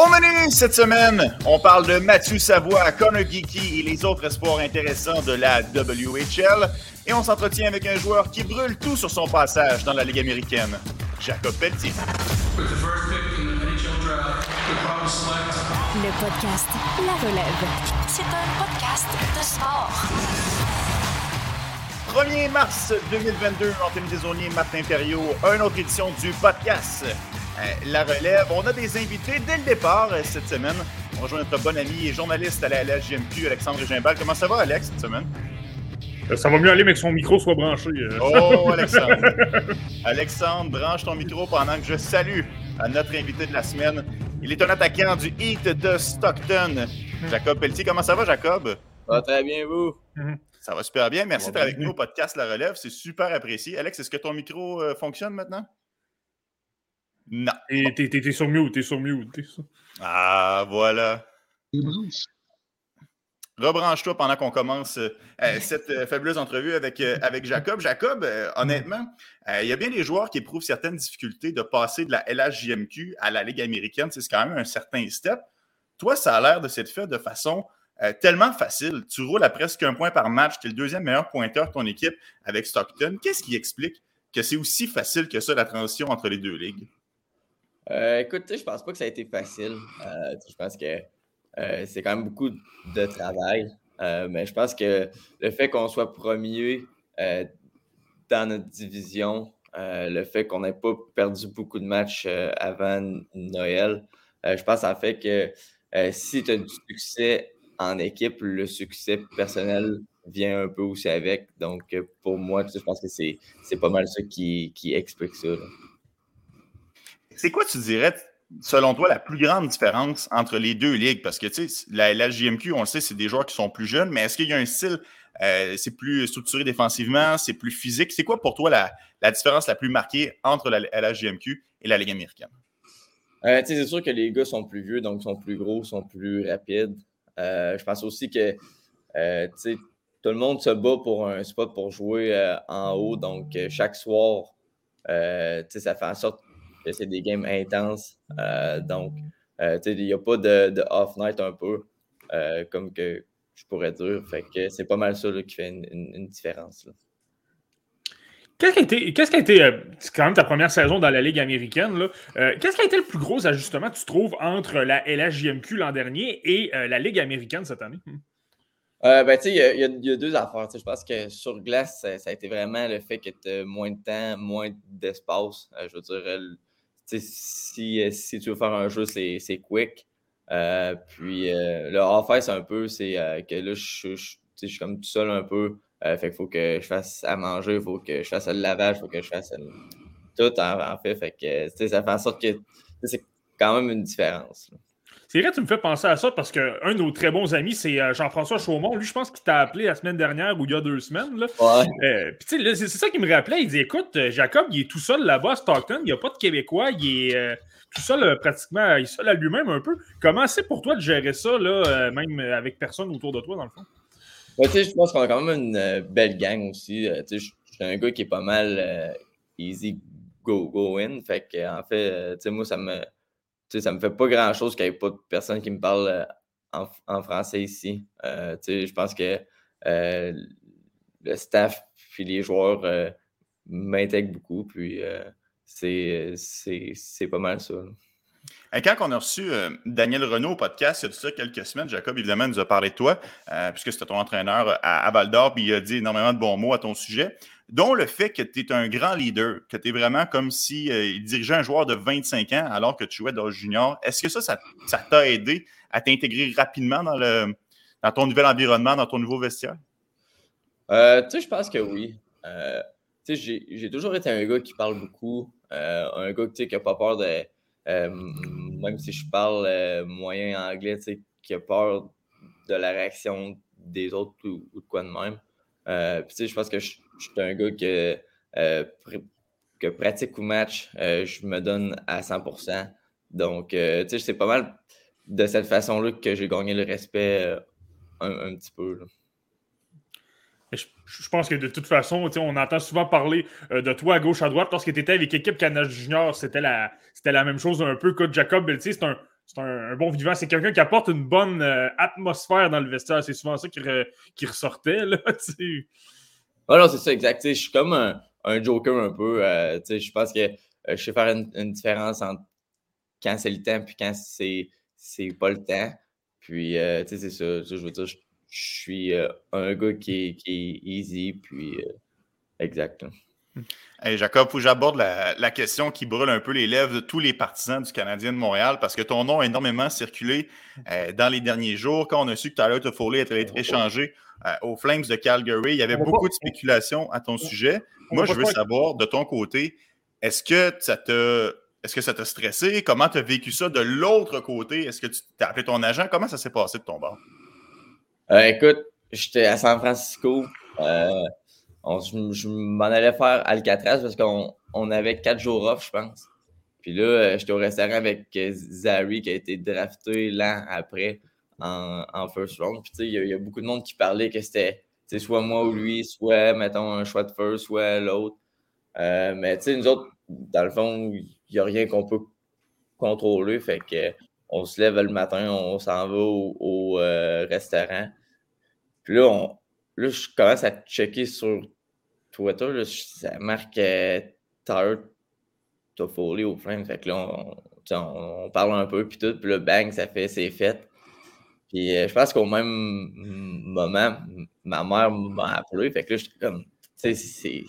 Au menu cette semaine, on parle de Mathieu Savoie, Connor Geeky et les autres espoirs intéressants de la WHL. Et on s'entretient avec un joueur qui brûle tout sur son passage dans la Ligue américaine, Jacob Pelletier. Le podcast La Relève. C'est un podcast de sport. 1er mars 2022, Anthony Desaulniers, Martin Perriot, une autre édition du podcast euh, La Relève. On a des invités dès le départ euh, cette semaine. On rejoint notre bon ami et journaliste à la LHJMQ, Alexandre Gimbal. Comment ça va, Alex, cette semaine? Euh, Ça va mieux aller, mais que son micro soit branché. euh. Oh, Alexandre. Alexandre, branche ton micro pendant que je salue à notre invité de la semaine. Il est un attaquant du Heat de Stockton. Jacob Pelletier, comment ça va, Jacob? Très bien, vous? Ça va super bien. Merci d'être avec nous au podcast La Relève. C'est super apprécié. Alex, est-ce que ton micro euh, fonctionne maintenant? Non. Et T'es t'es- t'es sur mute, t'es sur mute. t'es sur- Ah, voilà. Rebranche-toi pendant qu'on commence euh, euh, cette euh, fabuleuse entrevue avec, euh, avec Jacob. Jacob, euh, honnêtement, euh, il y a bien des joueurs qui éprouvent certaines difficultés de passer de la LHJMQ à la Ligue américaine. C'est quand même un certain step. Toi, ça a l'air de s'être fait de façon euh, tellement facile. Tu roules à presque un point par match. Tu es le deuxième meilleur pointeur de ton équipe avec Stockton. Qu'est-ce qui explique que c'est aussi facile que ça, la transition entre les deux ligues? Euh, écoute, je pense pas que ça a été facile. Euh, je pense que euh, c'est quand même beaucoup de travail. Mais je pense que le fait qu'on soit premier dans notre division, le fait qu'on n'ait pas perdu beaucoup de matchs avant Noël, je pense ça fait que si tu as du succès en équipe, le succès personnel vient un peu aussi avec. Donc, pour moi, je pense que c'est c'est pas mal ça qui, qui explique ça. là. C'est quoi, tu dirais, selon toi, la plus grande différence entre les deux ligues? Parce que, tu sais, la, la JMQ, on le sait, c'est des joueurs qui sont plus jeunes, mais est-ce qu'il y a un style, euh, c'est plus structuré défensivement, c'est plus physique? C'est quoi pour toi la, la différence la plus marquée entre la LHJMQ et la Ligue américaine? Euh, tu sais, c'est sûr que les gars sont plus vieux, donc sont plus gros, sont plus rapides. Euh, je pense aussi que euh, tout le monde se bat pour un spot pour jouer euh, en haut. Donc, chaque soir, ça fait en sorte que c'est des games intenses. Donc, il n'y a pas de, de off-night un peu, comme que je pourrais dire. Fait que c'est pas mal ça là, qui fait une, une- une différence. là. Qu'est-ce qui a été, euh, c'est quand même ta première saison dans la Ligue américaine. Euh, qu'est-ce qui a été le plus gros ajustement, tu trouves, entre la LHJMQ l'an dernier et euh, la Ligue américaine cette année? Hmm. Ben, tu sais, il y a- deux affaires. Je pense que sur glace, ça, a été vraiment le fait que tu moins de temps, moins d'espace. Je veux dire, si, tu veux faire un jeu, c'est quick. Puis le off-ice, un peu, c'est que là, je suis comme tout seul un peu. Euh, fait qu'il faut que je fasse à manger, il faut que je fasse le lavage, il faut que je fasse le- tout en, en fait. Fait que ça fait en sorte que c'est quand même une différence. là. C'est vrai, tu me fais penser à ça parce qu'un de nos très bons amis, c'est euh, Jean-François Chaumont. Lui, je pense qu'il t'a appelé la semaine dernière ou il y a deux semaines. Là. Ouais. Euh, puis tu sais, là, c'est ça qui me rappelait. Il dit Écoute, Jacob, il est tout seul là-bas à Stockton, il n'y a pas de Québécois, il est euh, tout seul euh, pratiquement, il est seul à lui-même un peu. Comment c'est pour toi de gérer ça, là, même avec personne autour de toi, dans le fond? Tu sais, je pense qu'on a quand même une euh, belle gang aussi. Euh, tu sais, je suis un gars qui est pas mal euh, easy go, go in. Fait que, en fait, tu sais, moi, ça me, ça me fait pas grand chose qu'il n'y ait pas de personne qui me parle en, en français ici. Tu sais, je pense que le staff puis les joueurs m'intègrent beaucoup. Puis, c'est pas mal ça. Euh, Quand on a reçu euh, Daniel Renault au podcast, il y a ça quelques semaines, Jacob, évidemment, nous a parlé de toi, euh, puisque c'était ton entraîneur à, à Val d'Or, puis il a dit énormément de bons mots à ton sujet, dont le fait que tu es un grand leader, que tu es vraiment comme si euh, il dirigeait un joueur de 25 ans alors que tu jouais dans le junior. Est-ce que ça, ça t'a aidé à t'intégrer rapidement dans, le, dans ton nouvel environnement, dans ton nouveau vestiaire? Euh, tu sais, je pense que oui. Euh, tu sais, j'ai toujours été un gars qui parle beaucoup, euh, un gars qui n'a pas peur de. Euh, même si je parle euh, moyen anglais, tu sais, qui a peur de la réaction des autres ou, de quoi de même. Euh, tu sais, je pense que je, suis un gars que, que pratique ou match, je me donne à 100%. Donc, tu sais, c'est pas mal de cette façon-là que j'ai gagné le respect un, petit peu. Je, pense que de toute façon, on entend souvent parler euh, de toi à gauche, à droite. Lorsque tu étais avec l'équipe Canada Junior, c'était la, c'était la même chose un peu. Écoute, Jacob c'est un, c'est un, bon vivant. C'est quelqu'un qui apporte une bonne euh, atmosphère dans le vestiaire. C'est souvent ça qui, ressortait. Là, ah non, c'est ça, exact. Je suis comme un, un, joker un peu. Euh, je pense que je sais faire une, différence entre quand c'est le temps et quand c'est pas le temps. Puis, c'est ça. Je veux dire, suis un gars qui est, easy. Puis, exact. Jacob, faut que j'aborde la, question qui brûle un peu les lèvres de tous les partisans du Canadien de Montréal parce que ton nom a énormément circulé euh, dans les derniers jours. Quand on a su que Tyler Toffoli allait être échangé euh, aux Flames de Calgary, il y avait beaucoup de spéculations à ton sujet. Moi, je veux savoir de ton côté, est-ce que ça te. Est-ce que ça t'a stressé? Comment tu as vécu ça de l'autre côté? Est-ce que tu t'as appelé ton agent? Comment ça s'est passé de ton bord? Euh, écoute, j'étais à San Francisco je, m'en allais faire Alcatraz parce qu'on on avait quatre jours off, je pense. Puis là, euh, j'étais au restaurant avec euh, Zary qui a été drafté l'an après en, first round. Puis tu sais, il y, a beaucoup de monde qui parlait que c'était soit moi ou lui, soit, mettons, un choix de first, soit l'autre. Euh, mais tu sais, nous autres, dans le fond, il n'y a rien qu'on peut contrôler. Fait que on se lève le matin, on s'en va au, restaurant. Là, on, Là, je commence à checker sur Twitter. Là, ça marque euh, au frame. Fait que là, on, parle un peu, puis tout. Puis là, bang, ça fait, c'est fait. Puis euh, je pense qu'au même moment, ma mère m'a appelé. Fait que là, j'étais comme, tu sais, c'est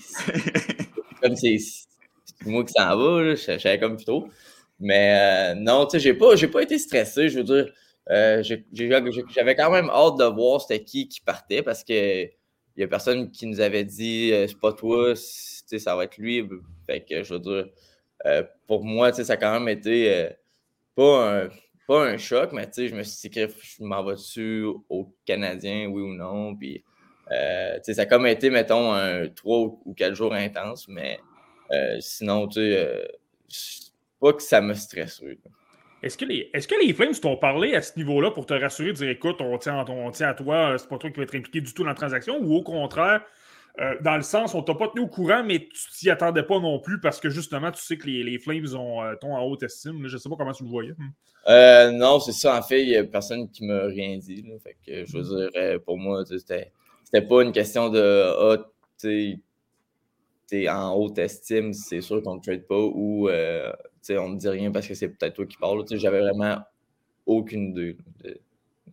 comme c'est moi qui s'en va. Je savais comme plutôt. Mais euh, non, tu sais, j'ai pas, pas été stressé. Je veux dire, euh, j'avais quand même hâte de voir c'était qui qui partait parce que il n'y a personne qui nous avait dit euh, c'est pas toi, ça va être lui. Je dire, euh, pour moi, ça a quand même été pas, un, pas un choc, mais je me suis dit que je m'en vais-tu au Canadien, oui ou non? Puis, ça a comme été, mettons, un 3 ou 4 jours intense, mais sinon, tu sais, pas que ça me stresse. Est-ce que, les, est-ce que les Flames t'ont parlé à ce niveau-là pour te rassurer, dire écoute, on tient, on tient à toi, c'est pas toi qui va être impliqué du tout dans la transaction, ou au contraire, euh, dans le sens, on t'a pas tenu au courant, mais tu t'y attendais pas non plus parce que justement, tu sais que les, les Flames ont, euh, en haute estime. Je sais pas comment tu le voyais. Euh, non, c'est ça. En fait, il y a personne qui m'a rien dit. Fait que, je veux dire, pour moi, c'était, c'était pas une question de ah, tu sais, en haute estime, c'est sûr qu'on ne trade pas ou on ne me dit rien parce que c'est peut-être toi qui parles. J'avais vraiment aucune idée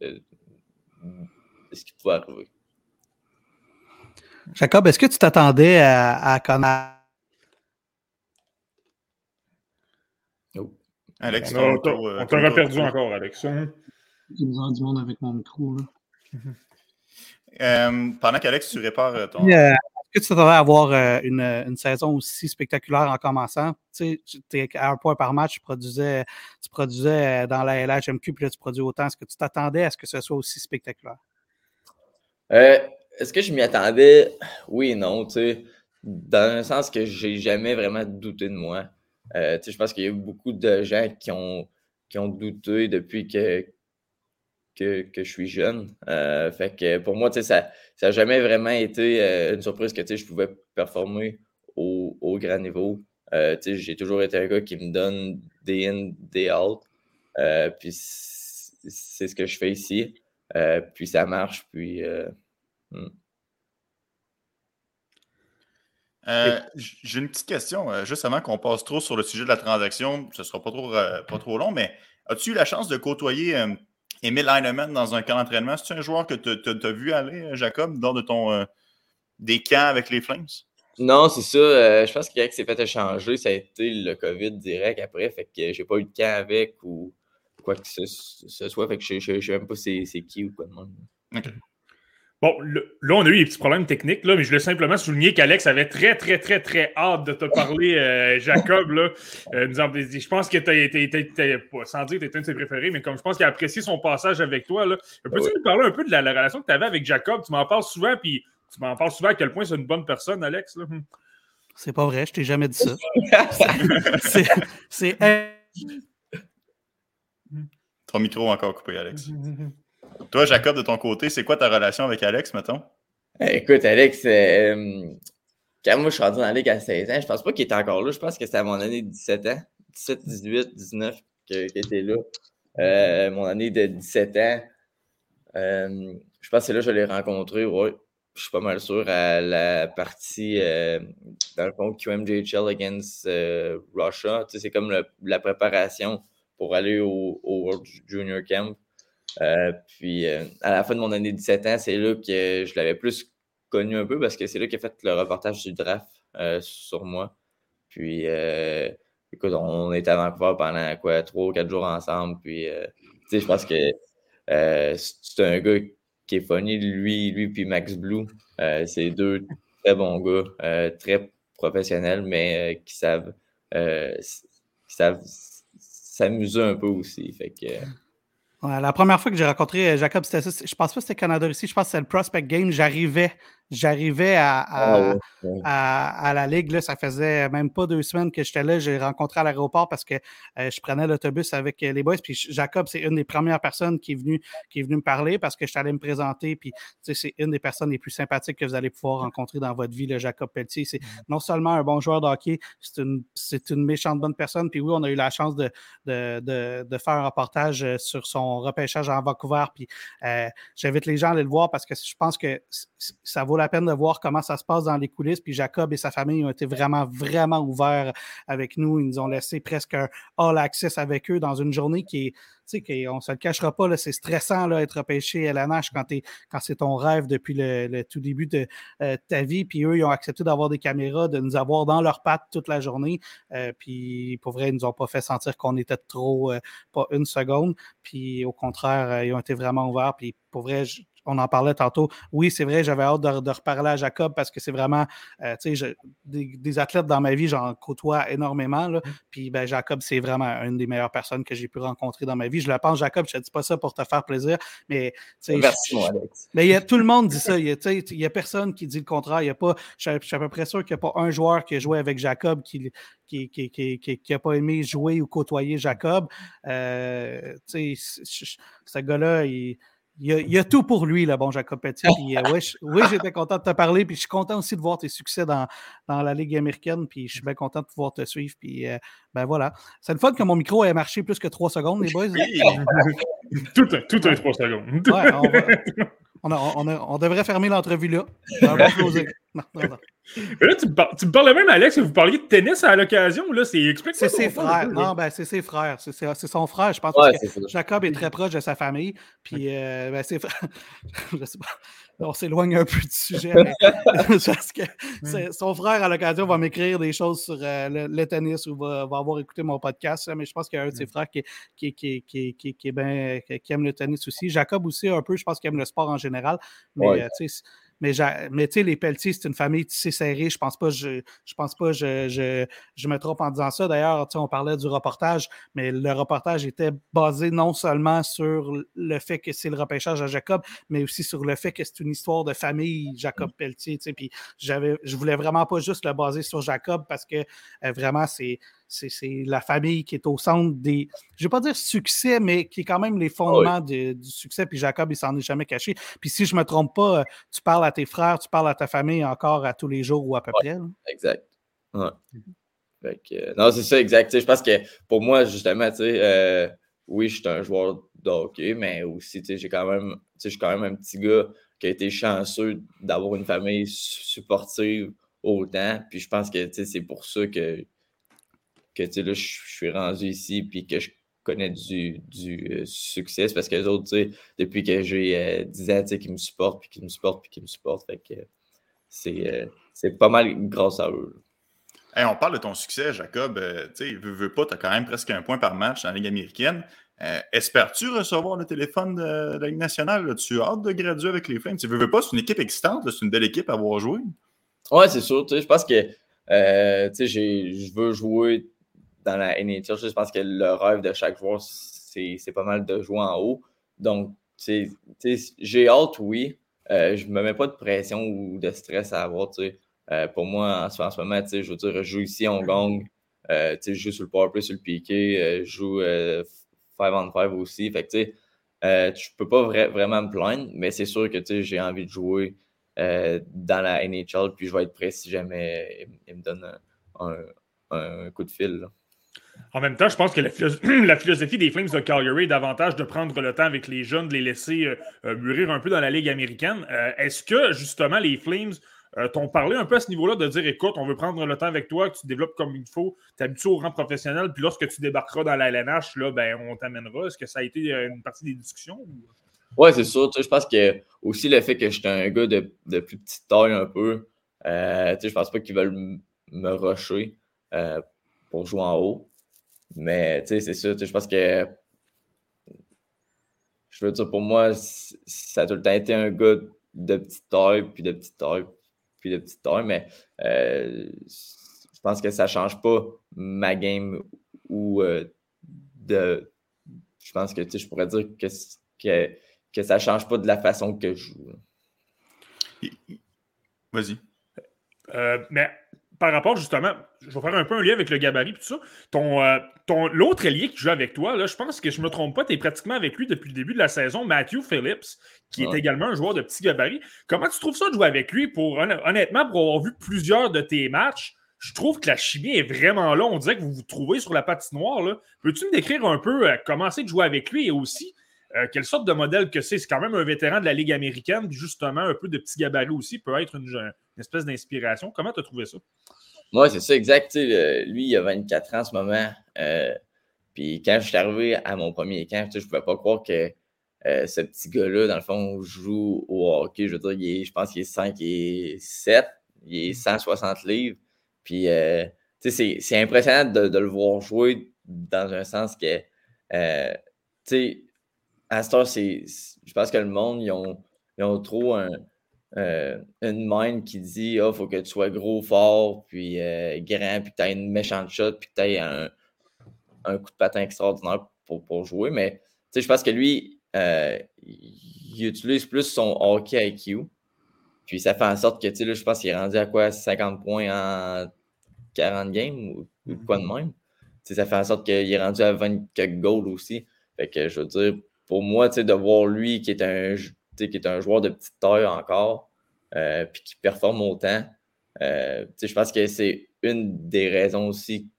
de, ce qui pouvait arriver. Jacob, est-ce que tu t'attendais à, à connaître? Oh. Alex, on t'aurait perdu encore, Alex. Hein? J'ai besoin du monde avec mon micro. Là. Euh, pendant qu'Alex, tu répares euh, ton. Que tu t'attendais à avoir euh, une, une, saison aussi spectaculaire en commençant? Tu sais, à un point par match, tu produisais, tu produisais euh, dans la LHMQ, puis là, tu produis autant. Est-ce que tu t'attendais à ce que ce soit aussi spectaculaire? Euh, est-ce que je m'y attendais? Oui et non. Tu sais, dans le sens que j'ai jamais vraiment douté de moi. tu sais, je pense qu'il y a beaucoup de gens qui ont, qui ont douté depuis que, que, je suis jeune. Euh, fait que pour moi, ça n'a jamais vraiment été euh, une surprise que je pouvais performer au, grand niveau. Euh, j'ai toujours été un gars qui me donne des in, des out. puis c'est ce que je fais ici. puis ça marche. Puis. Hmm. J'ai une petite question, juste avant qu'on passe trop sur le sujet de la transaction. Ce ne sera pas trop, pas trop long, mais as-tu eu la chance de côtoyer Emile Heinemann dans un camp d'entraînement, c'est un joueur que tu as, vu aller, euh, Jacob, lors de ton euh, des camps avec les Flames? Non, c'est ça. Euh, je pense qu'il s'est fait échanger. Ça a été le COVID direct après. Fait que j'ai pas eu de camp avec ou quoi que ce, soit. Fait que je ne sais même pas c'est qui ou quoi de monde. Bon, là, on a eu des petits problèmes techniques, là, mais je voulais simplement souligner qu'Alex avait très, très, très, très hâte de te parler, euh, Jacob. Là, euh, je pense que tu été, sans dire que tu étais un de ses préférés, mais comme je pense qu'il a apprécié son passage avec toi. Peux-tu nous parler un peu de la, relation que tu avais avec Jacob? Tu m'en parles souvent, puis tu m'en parles souvent à quel point c'est une bonne personne, Alex. Là. Hmm. C'est pas vrai, je t'ai jamais dit ça. c'est. Ton micro encore coupé, Alex. Toi, Jacob, de ton côté, c'est quoi ta relation avec Alex, mettons? Eh, écoute, Alex, euh, quand moi je suis rentré dans la Ligue à 16 ans, je pense pas qu'il était encore là. Je pense que c'était à mon année de 17 ans, 17, 18, 19 qu'il était là. mon année de 17 ans, je pense que c'est là que je l'ai rencontré, ouais. Je suis pas mal sûr à la partie, dans le fond, QMJHL against Russia. c'est comme la préparation pour aller au, World Junior Camp. Puis à la fin de mon année de 17 ans, c'est là que je l'avais plus connu un peu parce que c'est là qu'il a fait le reportage du draft sur moi. Puis écoute, on était à Vancouver pendant quoi, trois ou quatre jours ensemble. Puis je pense que c'est un gars qui est funny, lui, lui puis Max Blue. c'est deux très bons gars, très professionnels, mais qui savent, qui savent s'amuser un peu aussi. Fait que, la première fois que j'ai rencontré Jacob, c'était ça. Je pense pas que c'était Canada ici. Je pense que c'était le Prospect Game. J'arrivais J'arrivais à, ah à, à, la Ligue, là, ça faisait même pas deux semaines que j'étais là. J'ai rencontré à l'aéroport parce que euh, je prenais l'autobus avec euh, les boys. Puis Jacob, c'est une des premières personnes qui est venue, qui est venue me parler parce que je allé me présenter. Puis c'est une des personnes les plus sympathiques que vous allez pouvoir rencontrer dans votre vie, le Jacob Pelletier. C'est mmh. non seulement un bon joueur de hockey, c'est une, une méchante bonne personne. Puis oui, on a eu la chance de, de, de, de faire un reportage euh, sur son repêchage en Vancouver. Puis j'invite les gens à aller le voir parce que je pense que ça vaut la peine de voir comment ça se passe dans les coulisses. Puis Jacob et sa famille ont été vraiment, vraiment ouverts avec nous. Ils nous ont laissé presque un all access avec eux dans une journée qui est sais, on ne se le cachera pas, c'est stressant là, être repêché à la nage quand, quand c'est ton rêve depuis le, tout début de euh, ta vie. Puis eux, ils ont accepté d'avoir des caméras, de nous avoir dans leurs pattes toute la journée. Euh, puis pour vrai, ils ne nous ont pas fait sentir qu'on était trop, euh, pas une seconde. Puis au contraire, ils ont été vraiment ouverts. Puis pour vrai, on en parlait tantôt. Oui, c'est vrai, j'avais hâte de, reparler à Jacob parce que c'est vraiment, tu sais, des, athlètes dans ma vie, j'en côtoie énormément. Là. Mmh. Puis ben, Jacob, c'est vraiment une des meilleures personnes que j'ai pu rencontrer dans ma vie je le pense, Jacob, je ne te dis pas ça pour te faire plaisir, mais. Merci, moi, Alex. Mais y a, tout le monde dit ça. Il n'y a, personne qui dit le contraire. Y a pas, je, suis à peu près sûr qu'il n'y a pas un joueur qui a joué avec Jacob qui qui, qui, pas aimé jouer ou côtoyer Jacob. Euh, ce gars-là, il il y, a, tout pour lui, le bon Jacob Petit. Euh, oui, j'étais content de te parler. Puis je suis content aussi de voir tes succès dans, dans la Ligue américaine. Puis je suis bien content de pouvoir te suivre. Puis euh, ben voilà. C'est le fun que mon micro ait marché plus que trois secondes, les boys. tout, un, tout un trois secondes. Ouais, on va, on, devrait fermer l'entrevue là. là, tu, me parlais même, Alex, que vous parliez de tennis à l'occasion. Là, c'est C'est ses frères. Non, ben, c'est ses frères. C'est son frère. Je pense que Jacob est très proche de sa famille. Puis, euh, ben, c'est je sais pas on s'éloigne un peu du sujet, mais parce que son frère, à l'occasion, va m'écrire des choses sur euh, le, tennis ou va, avoir écouté mon podcast. mais je pense qu'il y a un de ses frères qui, qui, qui, qui, qui aime le tennis aussi. Jacob aussi, un peu, je pense qu'il aime le sport en général. Mais euh, tu sais, mais, mais tu sais, les Pelletiers, c'est une famille tissée serrée. Je pense pas, je, je pense pas, je, je, je, me trompe en disant ça. D'ailleurs, on parlait du reportage, mais le reportage était basé non seulement sur le fait que c'est le repêchage à Jacob, mais aussi sur le fait que c'est une histoire de famille, Jacob Pelletier. Puis j'avais, je voulais vraiment pas juste le baser sur Jacob parce que euh, vraiment, c'est c'est la famille qui est au centre des, je ne vais pas dire succès, mais qui est quand même les fondements du succès. Puis Jacob, il s'en est jamais caché. Puis si je ne me trompe pas, tu parles à tes frères, tu parles à ta famille encore à tous les jours ou à peu près. Exact. Ouais. Euh, non, c'est ça, exact. je pense que pour moi, justement, euh, oui, je suis un joueur de hockey, mais aussi, j'ai quand même, je suis quand même un petit gars qui a été chanceux d'avoir une famille supportive autant. Puis je pense que c'est pour ça que que là, je suis rendu ici puis que je connais du, du euh, succès. parce que les autres, depuis que j'ai 10 euh, ans, qui me supportent, puis qui me supportent, puis qui me supportent. Fait que c'est euh, pas mal grâce à eux. on parle de ton succès, Jacob. tu veux, veux pas, tu as quand même presque un point par match dans la Ligue américaine. Espères-tu recevoir le téléphone de, la Ligue nationale? Tu as hâte de graduer avec les Flames? Tu veux, veux pas, c'est une équipe excitante, c'est une belle équipe à avoir joué. Ouais, c'est sûr. Je pense que je veux jouer dans la NHL, je pense que le rêve de chaque joueur, c'est pas mal de jouer en haut. Donc, j'ai hâte, oui. Euh, je ne me mets pas de pression ou de stress à avoir. Euh, pour moi, en, ce moment, je veux dire, je joue ici, on gagne. Euh, je joue sur le powerplay, sur le piqué. je joue 5 on 5 aussi. Fait que, je ne peux pas vraiment me plaindre, mais c'est sûr que j'ai envie de jouer dans la NHL. Puis je vais être prêt si jamais il, me donne un, coup de fil. En même temps, je pense que la, philosophie des Flames de Calgary est davantage de prendre le temps avec les jeunes, de les laisser euh, euh, mûrir un peu dans la Ligue américaine. Euh, est-ce que, justement, les Flames t'ont parlé un peu à ce niveau-là de dire écoute, on veut prendre le temps avec toi, que tu développes comme il faut, tu habitué au rang professionnel, puis lorsque tu débarqueras dans la LNH, là, ben, on t'amènera. Est-ce que ça a été une partie des discussions? Oui, c'est sûr. Je pense que aussi le fait que j'étais un gars de, plus petite taille un peu, je pense pas qu'ils veulent me rusher pour jouer en haut. Mais tu sais, c'est ça. Je pense que. Je veux dire, pour moi, ça a tout le temps été un gars de petite taille, puis de petite taille, puis de petite taille. Mais euh, je pense que ça ne change pas ma game ou euh, de. Je pense que je pourrais dire que, que, que ça ne change pas de la façon que je joue. Vas-y. Euh, mais par rapport justement, je vais faire un peu un lien avec le gabarit et tout ça. Ton, euh, ton, l'autre allié qui joue avec toi, là, je pense que je ne me trompe pas, tu es pratiquement avec lui depuis le début de la saison, Matthew Phillips, qui est également un joueur de petit gabarit. Comment tu trouves ça de jouer avec lui? Pour, honnêtement, pour avoir vu plusieurs de tes matchs, je trouve que la chimie est vraiment là. On dirait que vous vous trouvez sur la patinoire. Peux-tu me décrire un peu euh, comment c'est de jouer avec lui et aussi euh, quelle sorte de modèle que c'est? C'est quand même un vétéran de la Ligue américaine, justement, un peu de petit gabarit aussi, peut être une, espèce d'inspiration. Comment tu as trouvé ça? Moi, c'est ça, exact. lui, il a 24 ans en ce moment. Euh, puis quand je suis arrivé à mon premier camp, je ne pouvais pas croire que euh, ce petit gars-là, dans le fond, joue au hockey. Je veux dire, je pense qu'il est 5 et 7. Il est 160 livres. Puis, c'est impressionnant de, de, le voir jouer dans un sens que, tu sais, à ce c'est, je pense que le monde, ils ont, ils ont trop un, euh, une mind qui dit il oh, faut que tu sois gros, fort, puis euh, grand, puis que tu aies une méchante shot, puis que tu aies un, un, coup de patin extraordinaire pour, pour jouer. Mais je pense que lui, euh, il utilise plus son hockey IQ. Puis ça fait en sorte que, tu sais, je pense qu'il est rendu à quoi 50 points en 40 games ou, quoi de mm-hmm. même. ça fait en sorte qu'il est rendu à 24 goals aussi. Fait que je veux dire, pour moi, de voir lui qui est un, qui est un joueur de petite taille encore, euh, puis qui performe autant, euh, je pense que c'est une des raisons aussi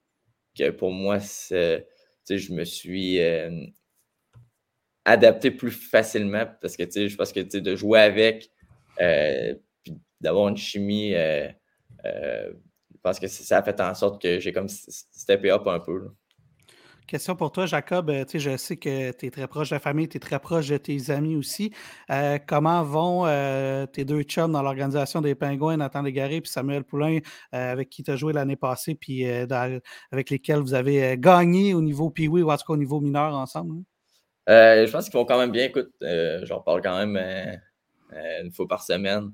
que pour moi, je me suis euh, adapté plus facilement parce que je pense que de jouer avec, puis d'avoir une chimie, je pense que ça a fait en sorte que j'ai comme steppé up un peu. Question pour toi, Jacob. Euh, je sais que tu es très proche de la famille, tu es très proche de tes amis aussi. Euh, comment vont euh, tes deux chums dans l'organisation des Pingouins, Nathan Légaré et Samuel Poulain, avec qui tu as joué l'année passée, puis avec lesquels vous avez gagné au niveau Pee-Wee ou en tout cas au niveau mineur ensemble? Hein? je pense qu'ils vont quand même bien. Écoute, j'en parle quand même une fois par semaine.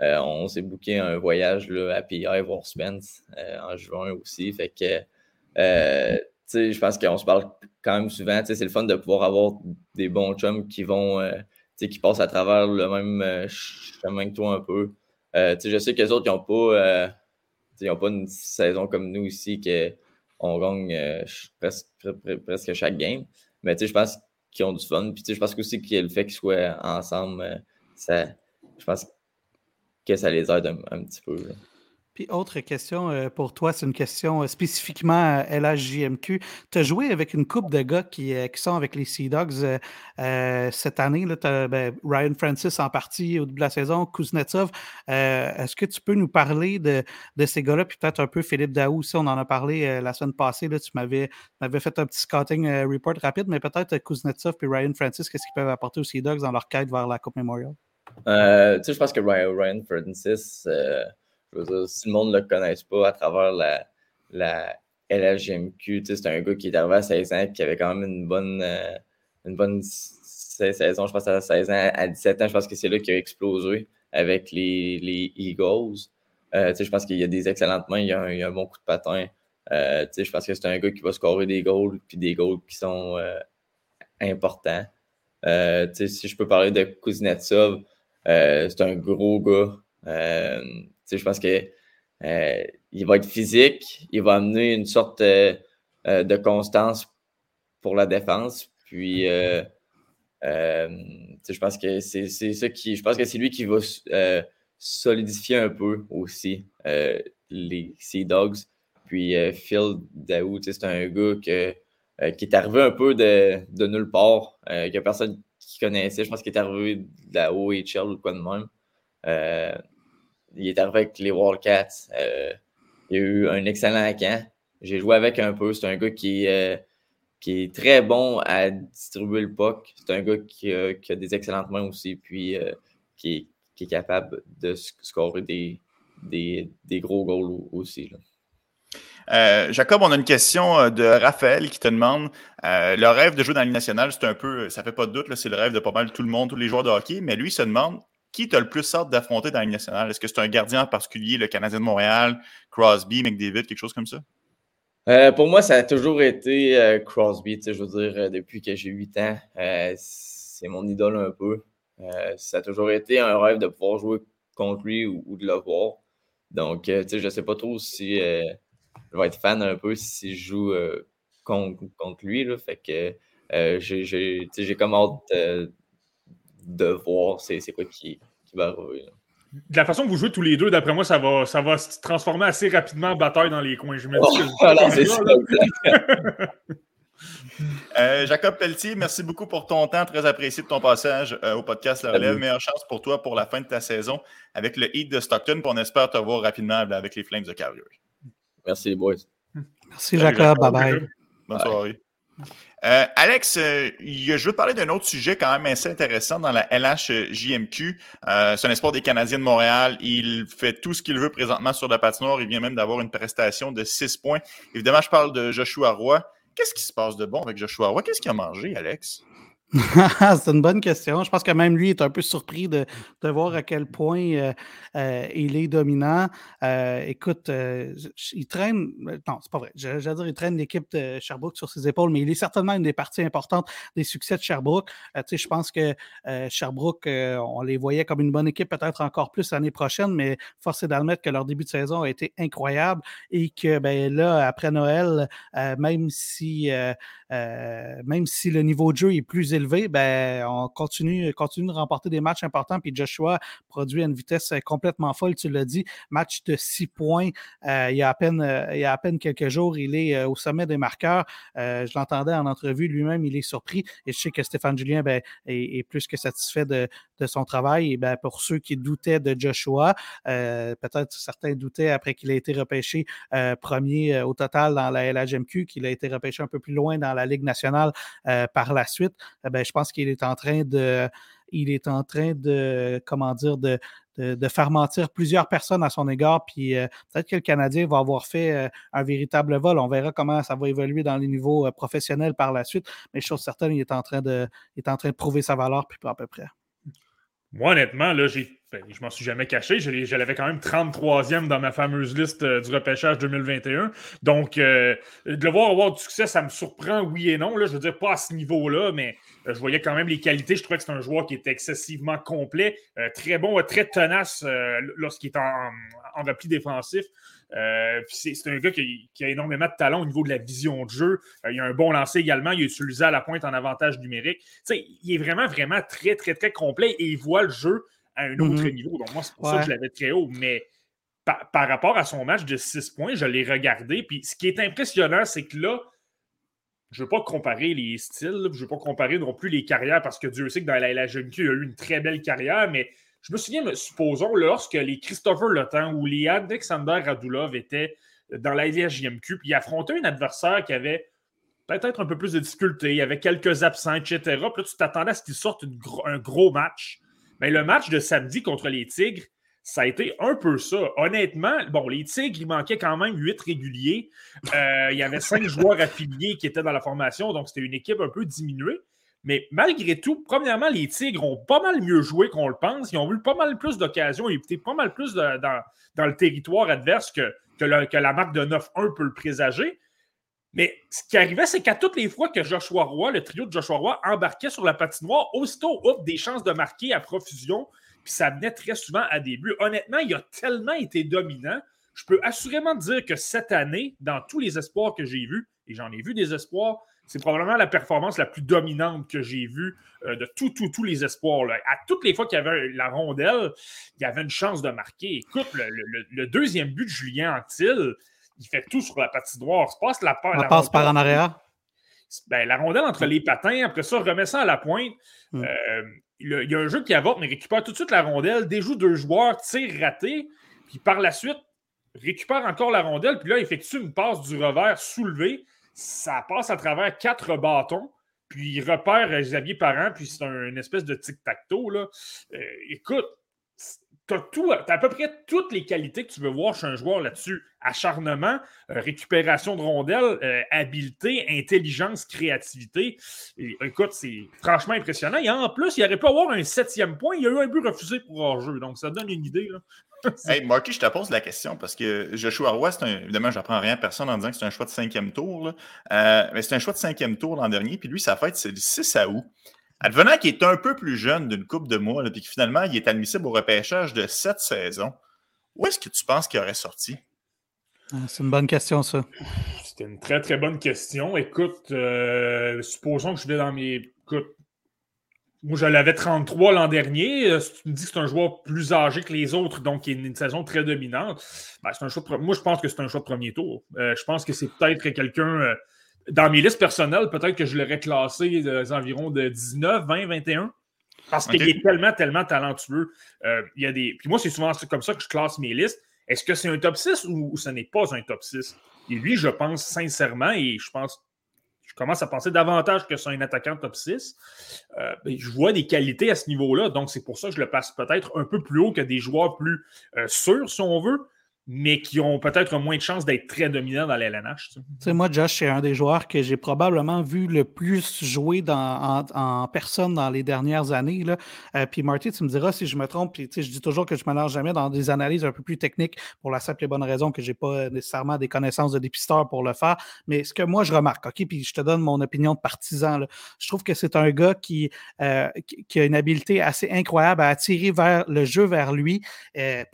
on s'est booké un voyage à PI voir Spence en juin aussi. Fait que je pense qu'on se parle quand même souvent. C'est le fun de pouvoir avoir des bons chums qui vont, euh, qui passent à travers le même euh, chemin que toi un peu. Euh, je sais que les autres, ils n'ont pas, pas une saison comme nous ici, qu'on gagne presque, presque chaque game. Mais je pense qu'ils ont du fun. Puis je pense aussi que le fait qu'ils soient ensemble, ça, je pense que ça les aide un, petit peu. Puis autre question euh, pour toi, c'est une question euh, spécifiquement à LHJMQ. Tu as joué avec une coupe de gars qui, euh, sont avec les Sea Dogs cette année. Ben, Ryan Francis en partie au début de la saison, Kuznetsov. Est-ce que tu peux nous parler de, ces gars-là? Puis peut-être un peu Philippe Daou aussi, on en a parlé la semaine passée. Tu m'avais fait un petit scouting report rapide, mais peut-être Kuznetsov et Ryan Francis, qu'est-ce qu'ils peuvent apporter aux Sea Dogs dans leur quête vers la Coupe Memorial? je pense que Ryan, Si le monde ne le connaisse pas à travers la, la c'est un gars qui est arrivé à 16 ans qui avait quand même une bonne, euh, saison, je pense à 16 ans, à 17 ans, je pense que c'est là qu'il a explosé avec les, les Eagles. Euh, je pense qu'il y a des excellentes mains, il y a un, bon coup de patin. Euh, je pense que c'est un gars qui va scorer des goals, puis des goals qui sont importants. si je peux parler de Kuznetsov, c'est un gros gars je pense qu'il euh, va être physique, il va amener une sorte euh, euh, de constance pour la défense. Puis, je pense que c'est ça qui. Je pense que c'est lui qui va solidifier un peu aussi les Sea Dogs. Puis Phil Daou, c'est un gars que, qui est arrivé un peu de, de nulle part, qu'il n'y a personne qui connaissait. Je pense qu'il est arrivé de la OHL ou quoi de même. Il est arrivé avec les Wildcats. il a eu un excellent camp. J'ai joué avec un peu. C'est un gars qui, qui est très bon à distribuer le puck. C'est un gars qui, a des excellentes mains aussi, puis qui, est capable de scorer des, des, gros goals aussi. Euh, Jacob, on a une question euh, de Raphaël qui te demande euh, le rêve de jouer dans la nationale, c'est un peu, ça fait pas de doute, c'est le rêve de pas mal tout le monde, tous les joueurs de hockey, mais lui se demande qui t'a le plus hâte d'affronter dans la nationale? Est-ce que c'est un gardien en particulier, le Canadien de Montréal, Crosby, McDavid, quelque chose comme ça? Pour moi, ça a toujours été Crosby. Je veux dire, depuis que j'ai 8 ans, c'est mon idole un peu. ça a toujours été un rêve de pouvoir jouer contre lui ou, de le voir. Donc, je ne sais pas trop si je vais être fan un peu si je joue euh, contre, lui. Là, fait que euh, j'ai comme hâte de, voir c'est quoi qui, va arriver. De la façon que vous jouez tous les deux, d'après moi, ça va, ça va se transformer assez rapidement en bataille dans les coins. Je me euh, Jacob Pelletier, merci beaucoup pour ton temps. Très apprécié de ton passage au podcast La Relève. Meilleure chance pour toi pour la fin de ta saison avec le Heat de Stockton. on espère te voir rapidement avec les Flames de Calgary. Merci les boys. Merci Jacob. Bye bye. Bonne soirée. Euh, Alex, euh, je veux te parler d'un autre sujet quand même assez intéressant dans la LHJMQ. Euh, c'est un espoir des Canadiens de Montréal. Il fait tout ce qu'il veut présentement sur la patinoire. Il vient même d'avoir une prestation de 6 points. Évidemment, je parle de Joshua Roy. Qu'est-ce qui se passe de bon avec Joshua Roy? Qu'est-ce qu'il a mangé, Alex? c'est une bonne question. Je pense que même lui est un peu surpris de, de voir à quel point euh, euh, il est dominant. Euh, écoute, il traîne, non, c'est pas vrai. Je, dire, il traîne l'équipe de Sherbrooke sur ses épaules, mais il est certainement une des parties importantes des succès de Sherbrooke. je pense que Sherbrooke, on les voyait comme une bonne équipe, peut-être encore plus l'année prochaine, mais force est d'admettre que leur début de saison a été incroyable et que ben, là, après Noël, même si même si le niveau de jeu est plus élevé, ben, on continue, continue de remporter des matchs importants. Puis Joshua produit à une vitesse euh, complètement folle, tu l'as dit. Match de six points euh, il, y a à peine, euh, il y a à peine quelques jours. Il est au sommet des marqueurs. je l'entendais en entrevue lui-même, il est surpris. Et je sais que Stéphane Julien ben, est, plus que satisfait de, de son travail. Et ben, pour ceux qui doutaient de Joshua, peut-être certains doutaient après qu'il a été repêché premier au total dans la LHMQ, qu'il a été repêché un peu plus loin dans la Ligue nationale par la suite. Ben, je pense qu'il est en train de, il de, faire mentir plusieurs personnes à son égard. Puis euh, peut-être que le Canadien va avoir fait euh, un véritable vol. On verra comment ça va évoluer dans les niveaux euh, professionnels par la suite. Mais chose certaine, il est en train de, il est en train de prouver sa valeur, puis à peu près. Moi, honnêtement, là, j'ai ben, je m'en suis jamais caché. Je, l'avais quand même 33e dans ma fameuse liste euh, du repêchage 2021. Donc, euh, de le voir avoir du succès, ça me surprend, oui et non. Là, je veux dire, pas à ce niveau-là, mais euh, je voyais quand même les qualités. Je trouvais que c'est un joueur qui était excessivement complet, très bon, très tenace lorsqu'il est en, en, repli défensif. C'est un gars qui, qui, a énormément de talent au niveau de la vision de jeu. il a un bon lancer également. Il est utilisé à la pointe en avantage numérique. il est vraiment, vraiment très, très, très complet et il voit le jeu à un autre mhm. niveau. Donc, moi, c'est pour ça que je l'avais très haut. Mais par, rapport à son match de 6 points, je l'ai regardé. Puis ce qui est impressionnant, c'est que là, je ne veux pas comparer les styles, je ne veux pas comparer non plus les carrières parce que Dieu sait que dans la LHNQ, il a eu une très belle carrière, mais je me souviens, supposons, lorsque les Christopher Lotan ou les Alexander Radulov étaient dans la LHJMQ, puis ils affrontaient un adversaire qui avait peut-être un peu plus de difficultés, il y avait quelques absents, etc. Puis là, tu t'attendais à ce qu'il sorte un gros match. Mais le match de samedi contre les Tigres, ça a été un peu ça. Honnêtement, bon, les Tigres, il manquait quand même huit réguliers. Euh, il y avait cinq joueurs affiliés qui étaient dans la formation, donc c'était une équipe un peu diminuée. Mais malgré tout, premièrement, les Tigres ont pas mal mieux joué qu'on le pense. Ils ont eu pas mal plus d'occasions. Ils étaient pas mal plus dans, le territoire adverse que, que, la marque de 9-1 peut le présager. Mais ce qui arrivait, c'est qu'à toutes les fois que Joshua Roy, le trio de Joshua Roy, embarquait sur la patinoire, aussitôt, hop, des chances de marquer à profusion. Puis ça venait très souvent à début. Honnêtement, il a tellement été dominant. Je peux assurément dire que cette année, dans tous les espoirs que j'ai vus, et j'en ai vu des espoirs, c'est probablement la performance la plus dominante que j'ai vue euh, de tous les espoirs. À toutes les fois qu'il y avait la rondelle, il y avait une chance de marquer. Écoute, le, deuxième but de Julien Antil, il fait tout sur la patinoire. Il passe la, la, passe par en arrière? Ben, la rondelle entre les patins, après ça, remet ça à la pointe. Hmm. Euh, il, y a un jeu qui avorte, mais récupère tout de suite la rondelle, déjoue deux joueurs, tire raté, puis par la suite, récupère encore la rondelle, puis là, effectue une passe du revers soulevé. Ça passe à travers quatre bâtons, puis il repère Xavier Parent, puis c'est un, une espèce de tic-tac-toe. Euh, écoute, tu as, à peu près toutes les qualités que tu veux voir chez un joueur là-dessus. Acharnement, euh, récupération de rondelles, euh, habileté, intelligence, créativité. écoute, c'est franchement impressionnant. Et en plus, il aurait pu avoir un septième point. Il y a eu un but refusé pour hors-jeu. Donc, ça donne une idée. Hey, Marky, je te pose la question parce que Joshua Roy, un, évidemment, je n'apprends rien à personne en disant que c'est un choix de cinquième tour. Euh, mais c'est un choix de cinquième tour l'an dernier. Puis lui, sa fête, c'est le 6 août. Advenant qui est un peu plus jeune d'une coupe de mois, puis que finalement, il est admissible au repêchage de cette saison, où est-ce que tu penses qu'il aurait sorti? Ah, c'est une bonne question, ça. C'était une très, très bonne question. Écoute, euh, supposons que je vais dans mes. Écoute, moi, je l'avais 33 l'an dernier. Euh, tu me dis que c'est un joueur plus âgé que les autres, donc il a une saison très dominante. Ben, un choix Moi, je pense que c'est un choix de premier tour. Euh, je pense que c'est peut-être quelqu'un dans mes listes personnelles, peut-être que je l'aurais classé aux environs de 19, 20, 21. Parce qu'il est tellement, tellement talentueux. Euh, il y a des... Puis moi, c'est souvent comme ça que je classe mes listes. Est-ce que c'est un top 6 ou, ce n'est pas un top 6? Et lui, je pense sincèrement, et je pense, commence à penser davantage que c'est un attaquant top 6. Euh, ben, je vois des qualités à ce niveau-là, donc c'est pour ça que je le passe peut-être un peu plus haut que des joueurs plus euh, sûrs, si on veut mais qui ont peut-être moins de chances d'être très dominants dans l'LNH. Tu sais, moi, Josh, c'est un des joueurs que j'ai probablement vu le plus jouer en, personne dans les dernières années. Là. Euh, puis Marty, tu me diras si je me trompe, puis je dis toujours que je ne me lance jamais dans des analyses un peu plus techniques pour la simple et bonne raison que je n'ai pas nécessairement des connaissances de dépisteur pour le faire. Mais ce que moi, je remarque, OK, puis je te donne mon opinion de partisan, je trouve que c'est un gars qui, euh, qui, a une habileté assez incroyable à attirer vers le jeu vers lui, euh,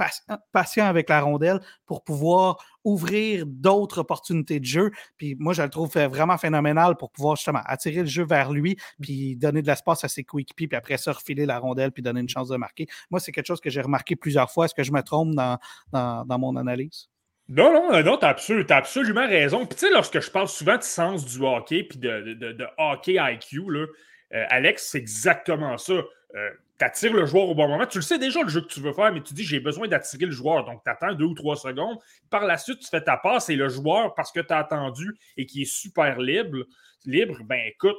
patient avec la rondelle pour pouvoir ouvrir d'autres opportunités de jeu. Puis moi, je le trouve vraiment phénoménal pour pouvoir justement attirer le jeu vers lui, puis donner de l'espace à ses coéquipiers, puis après ça, refiler la rondelle, puis donner une chance de marquer. Moi, c'est quelque chose que j'ai remarqué plusieurs fois. Est-ce que je me trompe dans, dans, mon analyse? Non, non, euh, non, tu as, absolument raison. Puis tu sais, lorsque je parle souvent de sens du hockey, puis de, de, hockey IQ, là, euh, Alex, c'est exactement ça. Euh, tu attires le joueur au bon moment. Tu le sais déjà le jeu que tu veux faire, mais tu dis j'ai besoin d'attirer le joueur. Donc, tu attends deux ou trois secondes. Par la suite, tu fais ta passe et le joueur, parce que tu as attendu et qui est super libre, libre, ben écoute,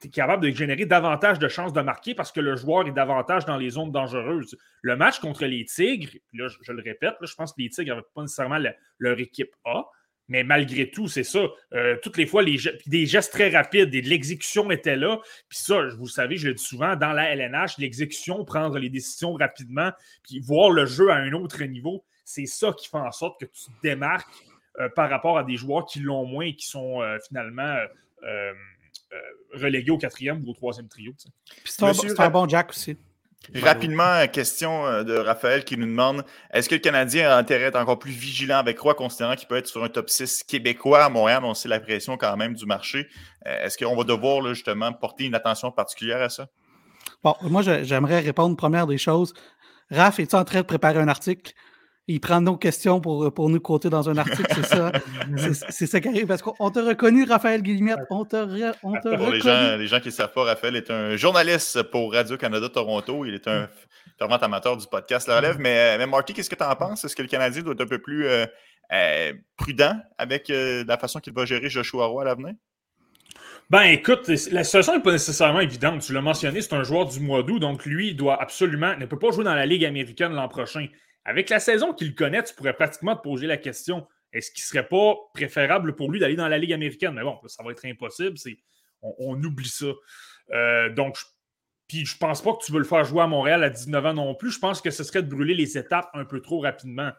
tu es capable de générer davantage de chances de marquer parce que le joueur est davantage dans les zones dangereuses. Le match contre les Tigres, là, je, le répète, je pense que les Tigres n'avaient pas nécessairement leur équipe A, mais malgré tout, c'est ça. Euh, toutes les fois, les des gestes très rapides et de l'exécution étaient là. Puis ça, vous savez, je le dis souvent, dans la LNH, l'exécution, prendre les décisions rapidement, puis voir le jeu à un autre niveau, c'est ça qui fait en sorte que tu te démarques euh, par rapport à des joueurs qui l'ont moins et qui sont euh, finalement relégués au quatrième ou au troisième trio. c'est un, bon Jack aussi. Rapidement, question euh, de Raphaël qui nous demande est-ce que le Canadien a intérêt à être encore plus vigilant avec Roy, considérant qu'il peut être sur un top 6 québécois à Montréal? On sait la pression quand même du marché. Euh, est-ce qu'on va devoir justement porter une attention particulière à ça? Bon, moi, j'aimerais répondre première des choses. Raph, es-tu en train de préparer un article? Il prend nos questions pour, pour nous quoter dans un article, c'est ça. c'est ça qui arrive. Parce qu'on t'a reconnu, Raphaël Guillemette. On t'a on reconnu. Les gens, les gens qui ne savent pas, Raphaël est un journaliste pour Radio-Canada Toronto. Il est un fervent amateur du podcast La Relève. Mais, mais Marty, qu'est-ce que tu en penses? Est-ce que le Canadien doit être un peu plus euh, euh, prudent avec euh, la façon qu'il va gérer Joshua Roy à l'avenir? Ben écoute, la situation n'est pas nécessairement évidente. Tu l'as mentionné, c'est un joueur du mois d'août, donc lui, il doit absolument, ne peut pas jouer dans la Ligue américaine l'an prochain. Avec la saison qu'il connaît, tu pourrais pratiquement te poser la question est-ce qu'il ne serait pas préférable pour lui d'aller dans la Ligue américaine? Mais bon, ça va être impossible. On, oublie ça. Euh, donc, puis je pense pas que tu veux le faire jouer à Montréal à 19 ans non plus. Je pense que ce serait de brûler les étapes un peu trop rapidement.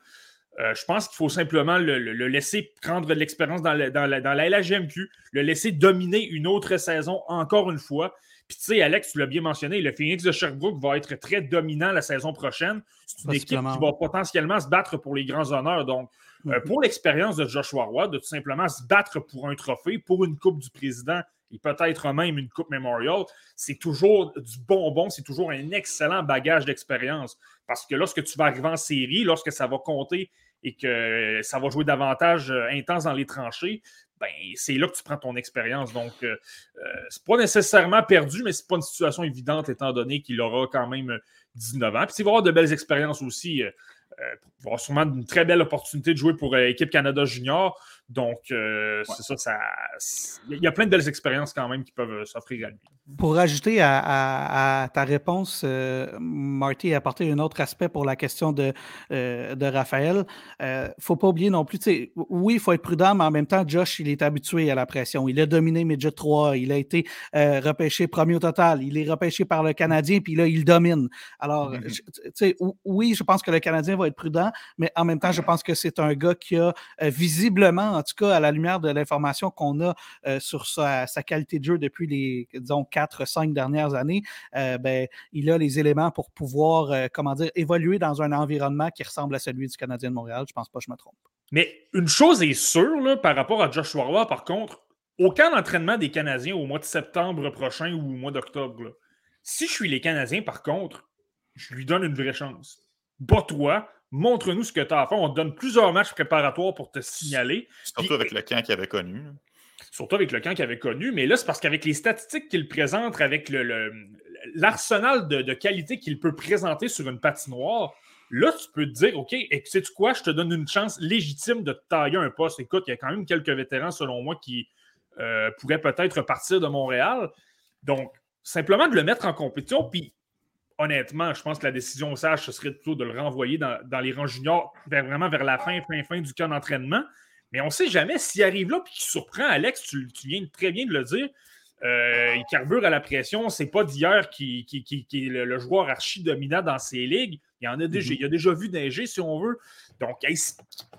Euh, je pense qu'il faut simplement le, laisser prendre de l'expérience dans, la, dans la LHGMQ, le laisser dominer une autre saison encore une fois, puis tu sais, Alex, tu l'as bien mentionné, le Phoenix de Sherbrooke va être très dominant la saison prochaine. C'est une équipe qui va potentiellement se battre pour les grands honneurs. Donc, euh, mm-hmm. pour l'expérience de Joshua Roy, de tout simplement se battre pour un trophée, pour une Coupe du Président et peut-être même une Coupe Memorial, c'est toujours du bonbon, c'est toujours un excellent bagage d'expérience. Parce que lorsque tu vas arriver en série, lorsque ça va compter et que ça va jouer davantage intense dans les tranchées, ben, c'est là que tu prends ton expérience. Donc, euh, euh, c'est pas nécessairement perdu, mais c'est pas une situation évidente étant donné qu'il aura quand même 19 ans. Puis il va avoir de belles expériences aussi. Euh, il va avoir sûrement une très belle opportunité de jouer pour l'équipe Canada Junior. Donc, c'est ça, ça. Il y a plein de belles expériences quand même qui peuvent s'offrir à lui. Pour ajouter à, ta réponse, euh, Marty a apporté un autre aspect pour la question de, euh, de Raphaël. Il euh, ne faut pas oublier non plus, oui, il faut être prudent, mais en même temps, Josh, il est habitué à la pression. Il a dominé Midget 3, il a été repêché premier au total, il est repêché par le Canadien, puis là, il domine. Alors, mm-hmm. oui, je pense que le Canadien va être prudent, mais en même temps, je pense que c'est un gars qui a visiblement, en tout cas, à la lumière de l'information qu'on a sur sa, qualité de jeu depuis les, disons, quatre, cinq dernières années, euh, ben, il a les éléments pour pouvoir, euh, comment dire, évoluer dans un environnement qui ressemble à celui du Canadien de Montréal. Je pense pas que je me trompe. Mais une chose est sûre par rapport à Joshua Roy, par contre, aucun entraînement des Canadiens au mois de septembre prochain ou au mois d'octobre. Si je suis les Canadiens, par contre, je lui donne une vraie chance. Bats-toi, montre-nous ce que tu as à faire. On te donne plusieurs matchs préparatoires pour te signaler. Surtout avec le camp qu'il avait connu surtout avec le camp qu'il avait connu. Mais là, c'est parce qu'avec les statistiques qu'il présente, avec l'arsenal de, qualité qu'il peut présenter sur une patinoire, là, tu peux te dire, OK, et sais-tu quoi, je te donne une chance légitime de tailler un poste. Écoute, il y a quand même quelques vétérans, selon moi, qui euh, pourraient peut-être partir de Montréal. Donc, simplement de le mettre en compétition, puis honnêtement, je pense que la décision sage, ce serait plutôt de le renvoyer dans, les rangs juniors, vraiment vers la fin, fin, fin du camp d'entraînement. Mais on ne sait jamais s'il arrive là et qu'il surprend Alex, tu, viens très bien de le dire. Euh, il carbure à la pression. C'est pas d'hier qui, qui, est le, joueur archi dominant dans ces ligues. Il y en a déjà, mhm. il a déjà vu neiger, si on veut. Donc, il